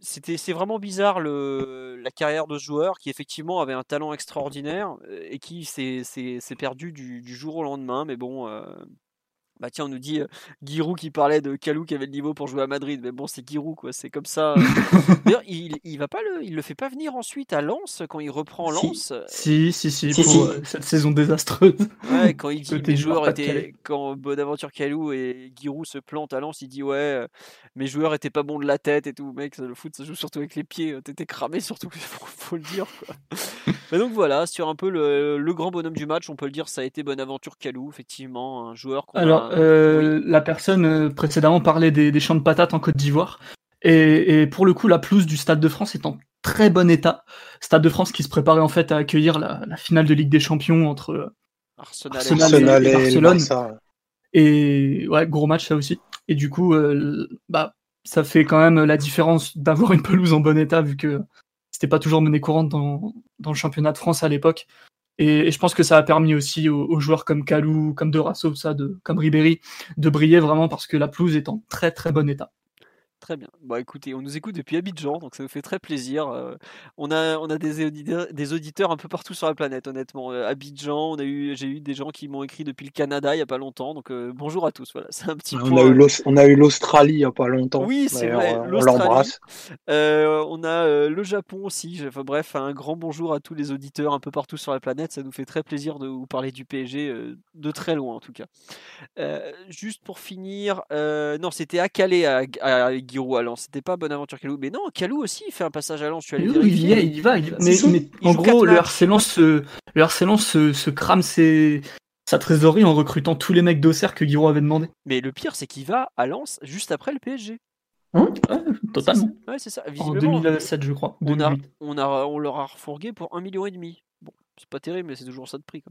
c'est vraiment bizarre le, la carrière de ce joueur qui effectivement avait un talent extraordinaire et qui s'est perdu du, du, jour au lendemain. Mais bon, bah tiens, on nous dit euh, qui parlait de Kalou qui avait le niveau pour jouer à Madrid. Mais bon, c'est Giroud, quoi. C'est comme ça. D'ailleurs, il, il va pas le, il le fait pas venir ensuite à Lens quand il reprend Lens. Si, si, si, pour euh, cette saison désastreuse. Ouais, quand il dit les joueurs étaient, quand Bonaventure Kalou et Giroud se plantent à Lens, il dit ouais, euh, mes joueurs étaient pas bons de la tête et tout. Mec, le foot, ça joue surtout avec les pieds. T'étais cramé surtout, faut, faut le dire. Quoi. Mais donc voilà, sur un peu le, le, grand bonhomme du match, on peut le dire, ça a été Bonaventure Kalou, effectivement, un joueur qu'on Alors, euh, la personne euh, précédemment parlait des, champs de patates en Côte d'Ivoire. Et, pour le coup, la pelouse du Stade de France est en très bon état. Stade de France qui se préparait en fait à accueillir la, finale de Ligue des Champions entre, Arsenal, Arsenal Arsenal et et, le Barcelone. Et ouais, gros match ça aussi. Et du coup, euh, bah, ça fait quand même la différence d'avoir une pelouse en bon état vu que c'était pas toujours monnaie courante dans, dans le championnat de France à l'époque. Et, je pense que ça a permis aussi aux, joueurs comme Kalou, comme De Rasso, ça, comme Ribéry, de briller vraiment parce que la pelouse est en très très bon état. Très bien. Bon, écoutez, on nous écoute depuis Abidjan, donc ça nous fait très plaisir. Euh, on a, on a des auditeurs, des auditeurs un peu partout sur la planète, honnêtement. Euh, Abidjan, on a eu, j'ai eu des gens qui m'ont écrit depuis le Canada il y a pas longtemps, donc euh, bonjour à tous. Voilà, c'est un petit On point, a eu l'Aus- on a eu l'Australie il n'y a pas longtemps. Oui, c'est vrai, On l'embrasse. On a le Japon aussi. Enfin, bref, un grand bonjour à tous les auditeurs un peu partout sur la planète. Ça nous fait très plaisir de vous parler du PSG de très loin en tout cas. Juste pour finir, non, c'était à Calais à, à Giroud à Lens. C'était pas Bonaventure Calou, mais non, Calou aussi il fait un passage à Lens. Il y, est, il y va, il Mais, en gros, le. RC Lens se, le RC Lens se, se crame ses, sa trésorerie en recrutant tous les mecs d'Auxerre que Giroud avait demandé. Mais le pire, c'est qu'il va à Lens juste après le PSG. Ouais, totalement. Ouais, c'est ça. En Visiblement, 2007, je crois. on, a, 2008. on, a, on leur a refourgué pour un million et demi. C'est pas terrible, mais c'est toujours ça de prix.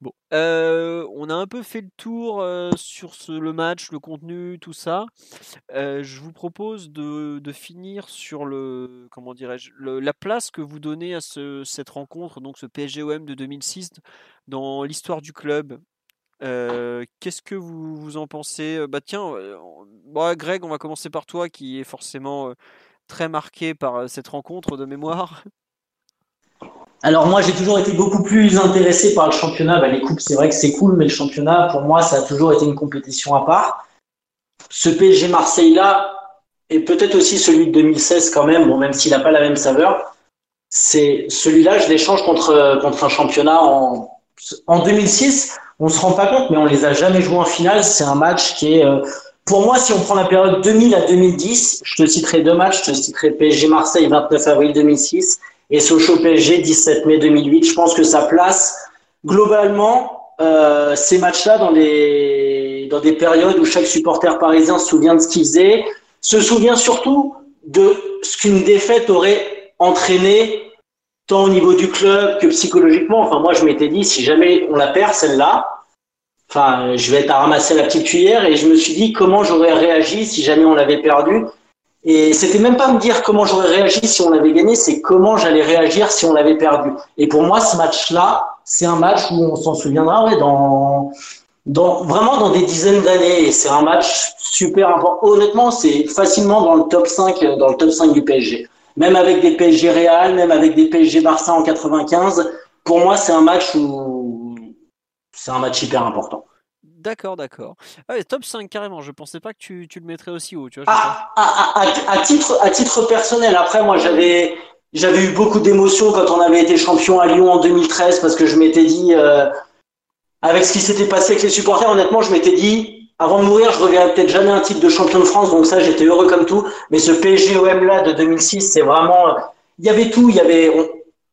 Bon, euh, on a un peu fait le tour euh, sur le match, le contenu, tout ça. Euh, je vous propose de, finir sur le comment dirais-je la place que vous donnez à ce, cette rencontre, donc ce PSGOM de 2006 dans l'histoire du club. Qu'est-ce que vous, en pensez? Bah tiens, bah, Greg, on va commencer par toi, qui est forcément très marqué par cette rencontre de mémoire. Alors moi, j'ai toujours été beaucoup plus intéressé par le championnat. Bah, les coupes, c'est vrai que c'est cool, mais le championnat, pour moi, ça a toujours été une compétition à part. Ce PSG Marseille-là, et peut-être aussi celui de 2016 quand même, bon, même s'il n'a pas la même saveur, c'est celui-là, je l'échange contre, contre un championnat en, en 2006. On se rend pas compte, mais on les a jamais joués en finale. C'est un match qui est, euh, pour moi, si on prend la période 2000 à 2010, je te citerai deux matchs. Je te citerai PSG Marseille 29 avril 2006 et Sochaux PSG 17 mai 2008. Je pense que ça place globalement euh, ces matchs-là dans des dans des périodes où chaque supporter parisien se souvient de ce qu'il faisait, se souvient surtout de ce qu'une défaite aurait entraîné tant au niveau du club que psychologiquement. Enfin, moi, je m'étais dit, si jamais on la perd, celle-là, enfin, je vais être à ramasser la petite cuillère et je me suis dit comment j'aurais réagi si jamais on l'avait perdu. Et c'était même pas me dire comment j'aurais réagi si on l'avait gagné, c'est comment j'allais réagir si on l'avait perdu. Et pour moi, ce match-là, c'est un match où on s'en souviendra ouais, dans, dans, vraiment dans des dizaines d'années. Et c'est un match super important. Honnêtement, c'est facilement dans le top 5, euh, dans le top 5 du PSG. Même avec des PSG Real, même avec des PSG Barça en 95, pour moi, c'est un match où c'est un match hyper important. D'accord, d'accord. Ah top 5 carrément. Je pensais pas que tu, tu le mettrais aussi haut. Tu vois, je À, à, à, à titre, à titre personnel, après, moi, j'avais, j'avais eu beaucoup d'émotions quand on avait été champion à Lyon en 2013 parce que je m'étais dit, euh, avec ce qui s'était passé avec les supporters, honnêtement, je m'étais dit, avant de mourir, je reverrai peut-être jamais un titre de champion de France, donc ça, j'étais heureux comme tout. Mais ce PSG-OM là de 2006, c'est vraiment, il y avait tout, il y avait, on-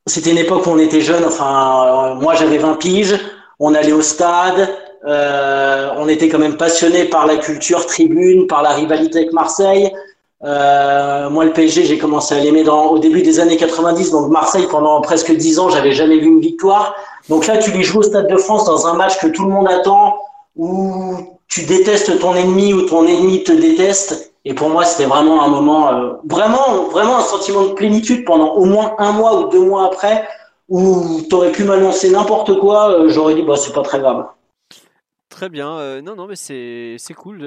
c'était une époque où on était jeune, enfin, euh, moi, j'avais 20 piges, on allait au stade, euh, on était quand même passionné par la culture tribune, par la rivalité avec Marseille. Euh, moi, le PSG, j'ai commencé à l'aimer dans, au début des années 90. Donc, Marseille, pendant presque 10 ans, j'avais jamais vu une victoire. Donc là, tu les joues au Stade de France dans un match que tout le monde attend, où tu détestes ton ennemi ou ton ennemi te déteste. Et pour moi, c'était vraiment un moment, euh, vraiment, vraiment un sentiment de plénitude pendant au moins un mois ou deux mois après, où tu aurais pu m'annoncer n'importe quoi. euh, J'aurais dit, bah, c'est pas très grave. Très bien. euh, non, non, mais c'est cool.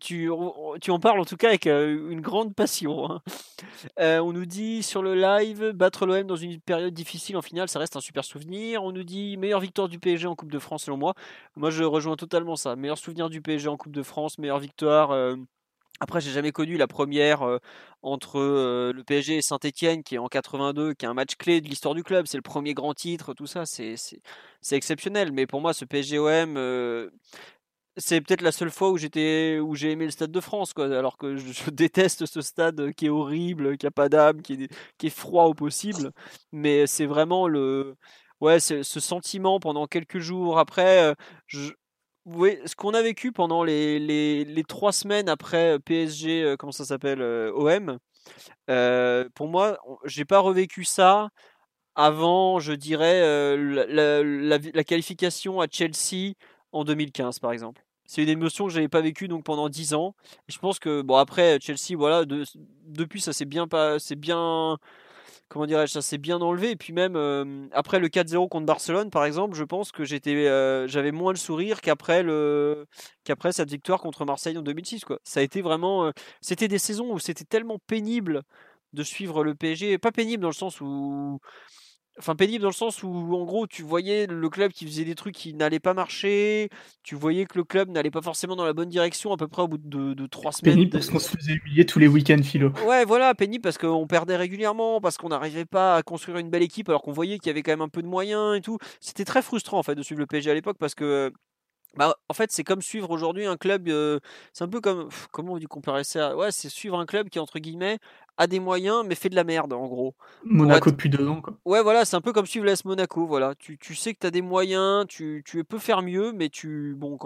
tu en parles en tout cas avec euh, une grande passion. hein. Euh, on nous dit sur le live, battre l'OM dans une période difficile en finale, ça reste un super souvenir. On nous dit meilleure victoire du PSG en Coupe de France selon moi. Moi, je rejoins totalement ça. Meilleur souvenir du PSG en Coupe de France, meilleure victoire. Après, j'ai jamais connu la première entre le PSG et Saint-Etienne, qui est en 82, qui est un match clé de l'histoire du club. C'est le premier grand titre, tout ça. C'est exceptionnel. Mais pour moi, ce PSG-OM, c'est peut-être la seule fois où j'ai aimé le Stade de France, quoi. Alors que je, je déteste ce stade qui est horrible, qui a pas d'âme, qui est, qui est froid au possible. Mais c'est vraiment le, ouais, ce sentiment pendant quelques jours après. je- voyez, ce qu'on a vécu pendant les, les, trois semaines après PSG, euh, comment ça s'appelle, euh, OM, euh, pour moi, j'ai pas revécu ça avant, je dirais, la, qualification à Chelsea en 2015, par exemple. C'est une émotion que je n'avais pas vécue donc pendant 10 ans. je pense que bon après Chelsea, voilà, depuis ça s'est bien pas, bien, comment dirais-je, ça s'est bien enlevé. Et puis même après le 4-0 contre Barcelone, par exemple, je pense que j'étais, j'avais moins le sourire qu'après qu'après cette victoire contre Marseille en 2006. Quoi. Ça a été vraiment, c'était des saisons où c'était tellement pénible de suivre le PSG, pas pénible dans le sens où Enfin, pénible dans le sens où, en gros, tu voyais le club qui faisait des trucs qui n'allaient pas marcher, tu voyais que le club n'allait pas forcément dans la bonne direction à peu près au bout de, trois semaines. Pénible parce qu'on se faisait humilier tous les week-ends, Philo. Ouais, voilà, pénible parce qu'on perdait régulièrement, parce qu'on n'arrivait pas à construire une belle équipe alors qu'on voyait qu'il y avait quand même un peu de moyens et tout. C'était très frustrant, en fait, de suivre le PSG à l'époque parce que bah, en fait, c'est comme suivre aujourd'hui un club. c'est un peu comme. comment on dit comparer ça? Ouais, c'est suivre un club qui, entre guillemets, a des moyens, mais fait de la merde, en gros. Monaco depuis deux ans, quoi. Ouais, voilà, c'est un peu comme suivre l'AS Monaco. Voilà. Tu, tu sais que tu as des moyens, tu, tu, peux faire mieux, mais tu. Bon,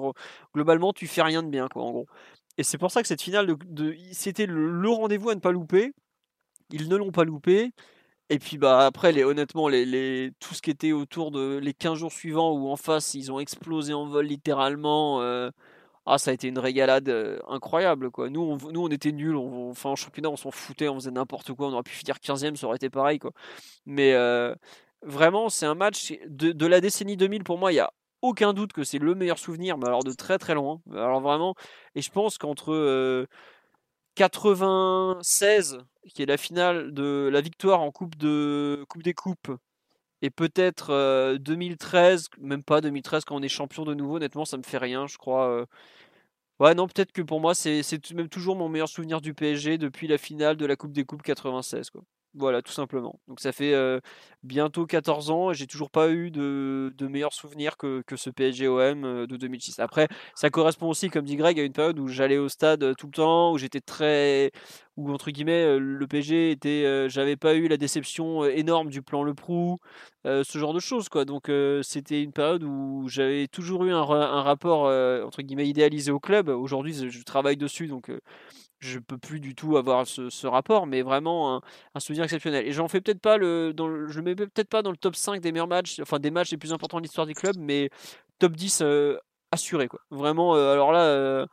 globalement, tu fais rien de bien, quoi, en gros. Et c'est pour ça que cette finale, de, c'était le, rendez-vous à ne pas louper. Ils ne l'ont pas loupé. Et puis bah après les honnêtement les, les, tout ce qui était autour de les 15 jours suivants où en face ils ont explosé en vol littéralement euh, ah ça a été une régalade euh, incroyable quoi. Nous on, on était nuls, enfin en championnat on s'en foutait, on faisait n'importe quoi, on aurait pu finir 15e, ça aurait été pareil. Mais euh, vraiment c'est un match de, la décennie 2000 pour moi, il y a aucun doute que c'est le meilleur souvenir mais alors de très très loin. Alors vraiment et je pense qu'entre 96 qui est la finale de la victoire en Coupe, de, coupe des Coupes, et peut-être 2013, euh, même pas 2013 quand on est champion de nouveau, honnêtement ça me fait rien, je crois. Euh. Ouais, non, peut-être que pour moi c'est même toujours mon meilleur souvenir du PSG depuis la finale de la Coupe des Coupes 96. Quoi. Voilà, tout simplement. Donc ça fait bientôt 14 ans et j'ai toujours pas eu de, meilleurs souvenirs que, que ce PSG-OM de 2006. Après, ça correspond aussi, comme dit Greg, à une période où j'allais au stade tout le temps, où j'étais très... où entre guillemets, le PSG était... j'avais pas eu la déception énorme du plan Le Prou, ce genre de choses, quoi. Donc c'était une période où j'avais toujours eu un, un rapport, entre guillemets, idéalisé au club. Aujourd'hui, je travaille dessus, donc je peux plus du tout avoir ce, rapport, mais vraiment un, souvenir exceptionnel. Et j'en fais peut-être pas le, dans je mets peut-être pas dans le top 5 des meilleurs matchs, enfin des matchs les plus importants de l'histoire du club, mais top 10 euh, assuré quoi. Vraiment, euh, alors là, euh,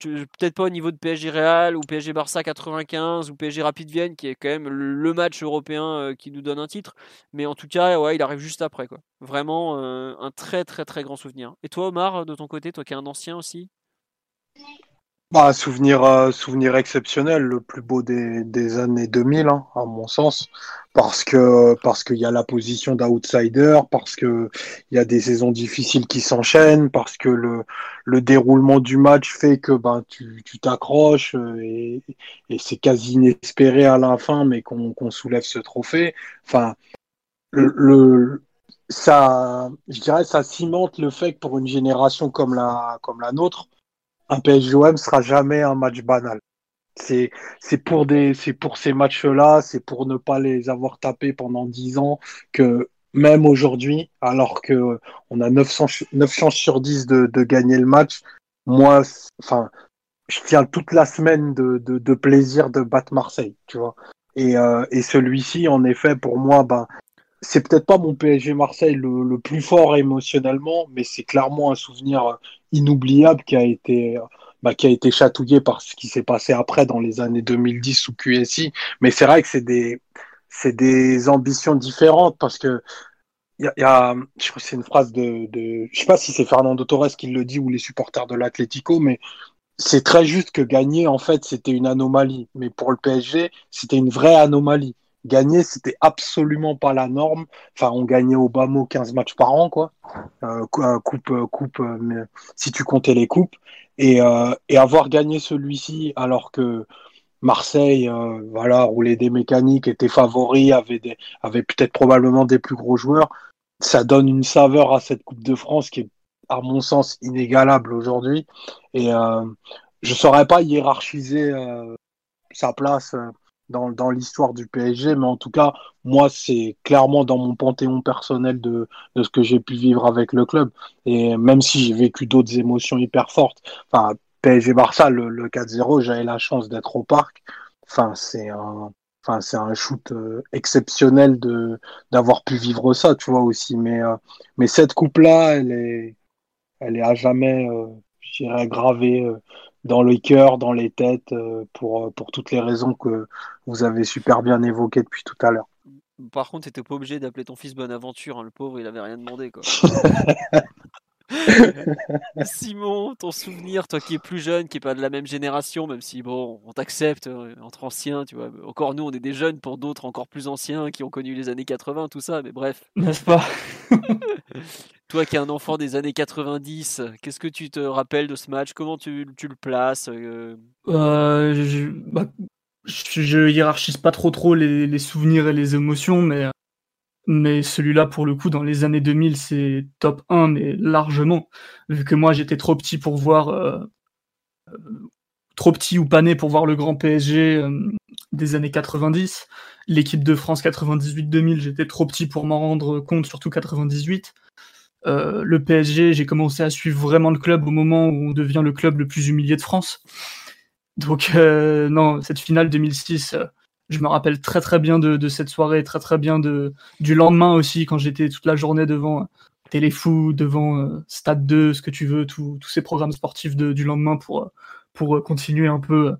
peut-être pas au niveau de PSG Real ou PSG Barça 95 ou PSG Rapid Vienne qui est quand même le match européen qui nous donne un titre, mais en tout cas, ouais, il arrive juste après quoi. Vraiment un très très très grand souvenir. Et toi, Omar, de ton côté, toi qui es un ancien aussi? Bah, souvenir, euh, souvenir exceptionnel, le plus beau des, des années 2000, hein, à mon sens, parce que parce qu'il y a la position d'outsider, parce que il y a des saisons difficiles qui s'enchaînent, parce que le, le déroulement du match fait que ben tu tu t'accroches euh, et, et c'est quasi inespéré à la fin, mais qu'on qu'on soulève ce trophée. Enfin, le, le ça, je dirais, ça cimente le fait que pour une génération comme la comme la nôtre un PSG-OM sera jamais un match banal. C'est c'est pour des c'est pour ces matchs-là, c'est pour ne pas les avoir tapés pendant dix ans que même aujourd'hui, alors que on a 900, chances sur 10 de, de gagner le match, moi, enfin, je tiens toute la semaine de, de, de, plaisir de battre Marseille, tu vois. Et, euh, et celui-ci, en effet, pour moi, ben, c'est peut-être pas mon PSG Marseille le, plus fort émotionnellement, mais c'est clairement un souvenir inoubliable qui a été bah, qui a été chatouillé par ce qui s'est passé après dans les années 2010 sous QSI. Mais c'est vrai que c'est des c'est des ambitions différentes parce que il y, a, je crois c'est une phrase de, de je sais pas si c'est Fernando Torres qui le dit ou les supporters de l'Atlético, mais c'est très juste que gagner en fait c'était une anomalie, mais pour le PSG c'était une vraie anomalie gagner, c'était absolument pas la norme. Enfin, on gagnait au bas mot 15 matchs par an, quoi. Euh, euh coupe, euh, coupe, euh, si tu comptais les coupes. Et, euh, et avoir gagné celui-ci alors que Marseille, euh, voilà, roulait des mécaniques, était favori, avait, des, avait peut-être probablement des plus gros joueurs, ça donne une saveur à cette Coupe de France qui est, à mon sens, inégalable aujourd'hui. Et je saurais pas hiérarchiser sa place dans, l'histoire du PSG, mais en tout cas, moi, c'est clairement dans mon panthéon personnel de, de ce que j'ai pu vivre avec le club. Et même si j'ai vécu d'autres émotions hyper fortes, enfin, PSG Barça, le, le 4-0, j'avais la chance d'être au parc. Enfin, c'est un, enfin, c'est un shoot euh, exceptionnel de d'avoir pu vivre ça, tu vois aussi. Mais euh, mais cette coupe là, elle est elle est à jamais, euh, je dirais, gravée dans le cœur, dans les têtes, pour pour toutes les raisons que vous avez super bien évoquées depuis tout à l'heure. Par contre, t'étais pas obligé d'appeler ton fils Bonaventure, hein, le pauvre, il avait rien demandé quoi. Simon, ton souvenir, toi qui es plus jeune, qui est pas de la même génération, même si bon, on t'accepte euh, entre anciens, tu vois. Encore nous, on est des jeunes pour d'autres encore plus anciens qui ont connu les années 80, tout ça, mais bref. N'est-ce pas? Toi qui es un enfant des années 90, qu'est-ce que tu te rappelles de ce match? Comment tu, le places euh? Euh, je, bah, je, hiérarchise pas trop trop les, les, souvenirs et les émotions, mais mais celui-là, pour le coup, dans les années 2000, c'est top 1, mais largement. Vu que moi, j'étais trop petit pour voir, euh, euh, trop petit ou pas né pour voir le grand PSG euh, des années 90. L'équipe de France 98-2000, j'étais trop petit pour m'en rendre compte, surtout 98. le PSG, j'ai commencé à suivre vraiment le club au moment où on devient le club le plus humilié de France. Donc, non, cette finale 2006 je me rappelle très très bien de, cette soirée, très très bien de, du lendemain aussi, quand j'étais toute la journée devant Téléfou, devant euh, Stade 2, ce que tu veux, tous ces programmes sportifs du lendemain pour, pour continuer un peu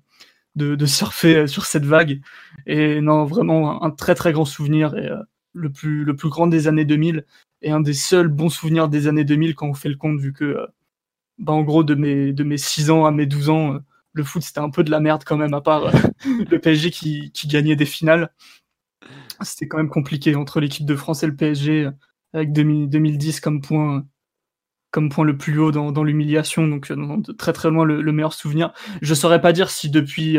de, surfer sur cette vague. Et non, vraiment un, très très grand souvenir et euh, le, plus, le plus grand des années 2000 et un des seuls bons souvenirs des années 2000 quand on fait le compte, vu que, euh, bah, en gros, de mes, de mes 6 ans à mes 12 ans, le foot c'était un peu de la merde quand même, à part euh, le PSG qui, gagnait des finales. C'était quand même compliqué entre l'équipe de France et le PSG, avec 2010 comme point, comme point le plus haut dans, l'humiliation, donc euh, très très loin le, meilleur souvenir. Je saurais pas dire si depuis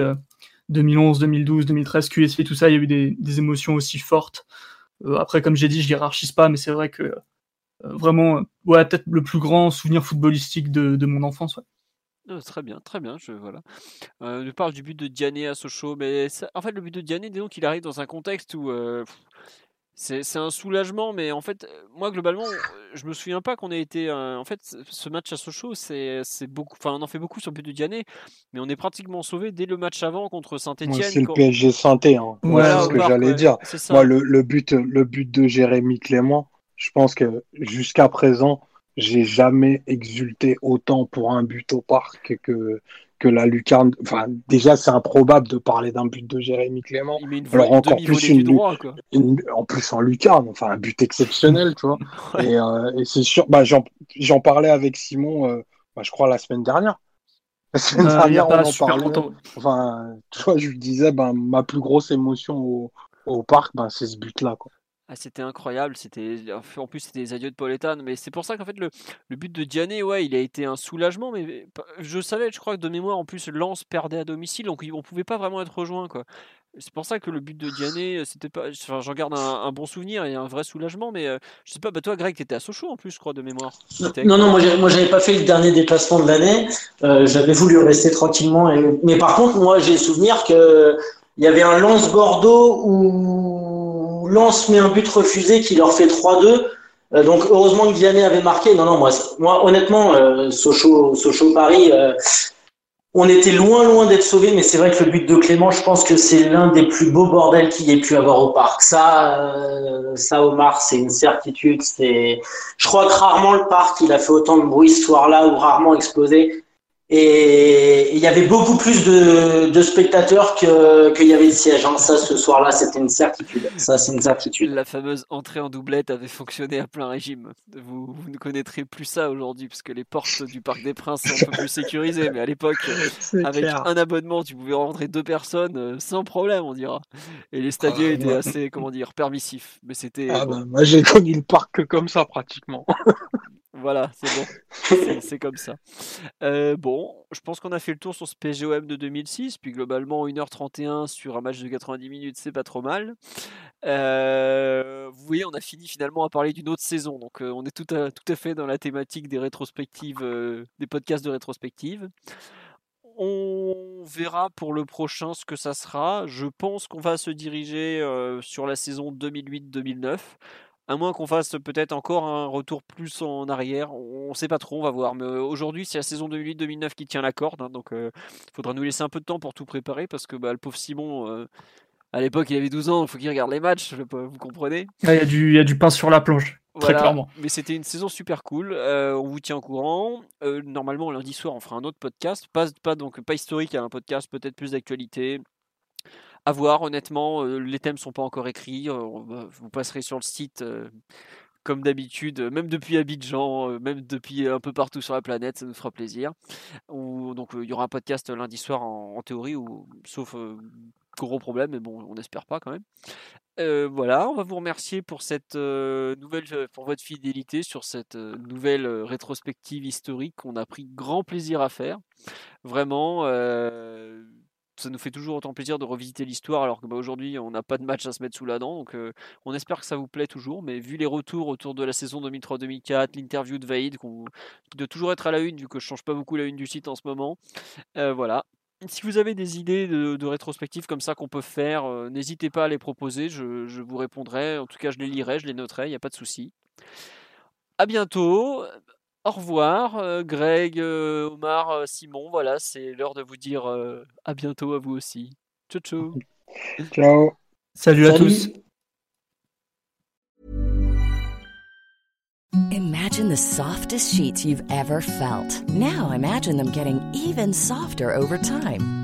2011, 2012, 2013, QSI, tout ça, il y a eu des, émotions aussi fortes. Euh, après, comme j'ai dit, je hiérarchise pas, mais c'est vrai que vraiment, ouais, peut-être le plus grand souvenir footballistique de, mon enfance. Très bien, très bien, je voilà. Euh, parle du but de Diané à Sochaux, mais en fait le but de Diané, disons qu'il arrive dans un contexte où c'est un soulagement, mais en fait, moi globalement, je me souviens pas qu'on ait été. en fait, ce match à Sochaux, c'est beaucoup. Enfin, on en fait beaucoup sur le but de Diané, mais on est pratiquement sauvé dès le match avant contre Saint-Etienne. c'est le PSG Sainté, hein. c'est ce que j'allais dire. Moi, le, le, but, le but de Jérémy Clément, je pense que jusqu'à présent, j'ai jamais exulté autant pour un but au parc que que la lucarne. Enfin, déjà, c'est improbable de parler d'un but de Jérémy Clément. Alors encore plus une, droit, en plus en lucarne, enfin un but exceptionnel, tu vois. Euh, et, c'est sûr. Bah, j'en parlais avec Simon. Euh, bah, je crois la semaine dernière. La semaine euh, dernière, on en parlait. Enfin, tu vois, je lui disais, ben, ma plus grosse émotion au, au parc, ben, c'est ce but-là, quoi. Ah, c'était incroyable, c'était en plus c'était les adieux de Paul mais c'est pour ça qu'en fait le, le, but de Diané, ouais, il a été un soulagement, mais je savais, je crois que de mémoire en plus Lens perdait à domicile, donc on pouvait pas vraiment être rejoint quoi. C'est pour ça que le but de Diané, c'était pas, enfin, j'en garde un, bon souvenir et un vrai soulagement, mais euh, je sais pas, bah toi Greg, t'étais à Sochaux en plus, je crois de mémoire. Non, non, moi j'avais pas fait le dernier déplacement de l'année, euh, j'avais voulu rester tranquillement, mais par contre moi j'ai souvenir que il y avait un Lens Bordeaux où Lance met un but refusé qui leur fait 3-2. Euh, donc heureusement que Vianney avait marqué. Non, non, moi, moi honnêtement, euh, Sochaux, Paris, euh, on était loin, loin d'être sauvés, mais c'est vrai que le but de Clément, je pense que c'est l'un des plus beaux bordels qu'il ait pu avoir au parc. Ça, ça Omar, c'est une certitude. C'est, je crois que rarement le parc il a fait autant de bruit ce soir-là ou rarement explosé. Et il y avait beaucoup plus de, spectateurs qu'il y avait de sièges. Hein. Ça, ce soir-là, c'était une certitude. Ça, c'est une certitude. La fameuse entrée en doublette avait fonctionné à plein régime. Vous, ne connaîtrez plus ça aujourd'hui, puisque les portes du Parc des Princes sont un peu plus sécurisées. Mais à l'époque, avec un abonnement, tu pouvais rentrer deux personnes euh, sans problème, on dira. Et les stadiers ah, étaient assez, comment dire, permissifs. Mais c'était. Ah, bah, moi, j'ai connu le parc comme ça, pratiquement. Voilà, c'est bon. c'est comme ça. Euh, bon, je pense qu'on a fait le tour sur ce PGOM de 2006. Puis globalement, 1h31 sur un match de 90 minutes, c'est pas trop mal. Euh, vous voyez, on a fini finalement à parler d'une autre saison. Donc euh, on est tout à, tout à fait dans la thématique des rétrospectives, des podcasts de rétrospectives. On verra pour le prochain ce que ça sera. Je pense qu'on va se diriger sur la saison 2008-2009 à moins qu'on fasse peut-être encore un retour plus en arrière. On ne sait pas trop, on va voir. Mais euh, aujourd'hui, c'est la saison 2008-2009 qui tient la corde. Hein, donc, il euh, faudra nous laisser un peu de temps pour tout préparer parce que bah, le pauvre Simon, euh, À l'époque, il avait 12 ans, il faut qu'il regarde les matchs, vous comprenez? Il y, a du, y a du pain sur la planche. Très clairement. Mais c'était une saison super cool. Euh, on vous tient au courant. Euh, normalement, lundi soir, on fera un autre podcast. Pas, pas, donc, pas historique, un podcast peut-être plus d'actualité. À voir, honnêtement, euh, les thèmes sont pas encore écrits. vous passerez sur le site comme d'habitude, même depuis Abidjan, même depuis un peu partout sur la planète, ça nous fera plaisir. donc il y aura un podcast lundi soir en, théorie, sauf gros problème, mais bon, on n'espère pas quand même. Euh, voilà, on va vous remercier pour cette euh, nouvelle, euh, pour votre fidélité sur cette nouvelle rétrospective historique qu'on a pris grand plaisir à faire. Vraiment, ça nous fait toujours autant plaisir de revisiter l'histoire, alors que bah, aujourd'hui on n'a pas de match à se mettre sous la dent. Donc, on espère que ça vous plaît toujours. Mais vu les retours autour de la saison 2003-2004, l'interview de Vaïd, doit toujours être à la une, vu que je change pas beaucoup la une du site en ce moment. voilà, si vous avez des idées de, de rétrospectives comme ça qu'on peut faire, euh, n'hésitez pas à les proposer, je, vous répondrai. En tout cas, je les lirai, je les noterai, il n'y a pas de souci. À bientôt. Au revoir, euh, Greg, euh, Omar, Simon. Voilà, c'est l'heure de vous dire à bientôt à vous aussi. Ciao, ciao. Ciao. Salut à tous. Imagine the softest sheets you've ever felt. Now imagine them getting even softer over time.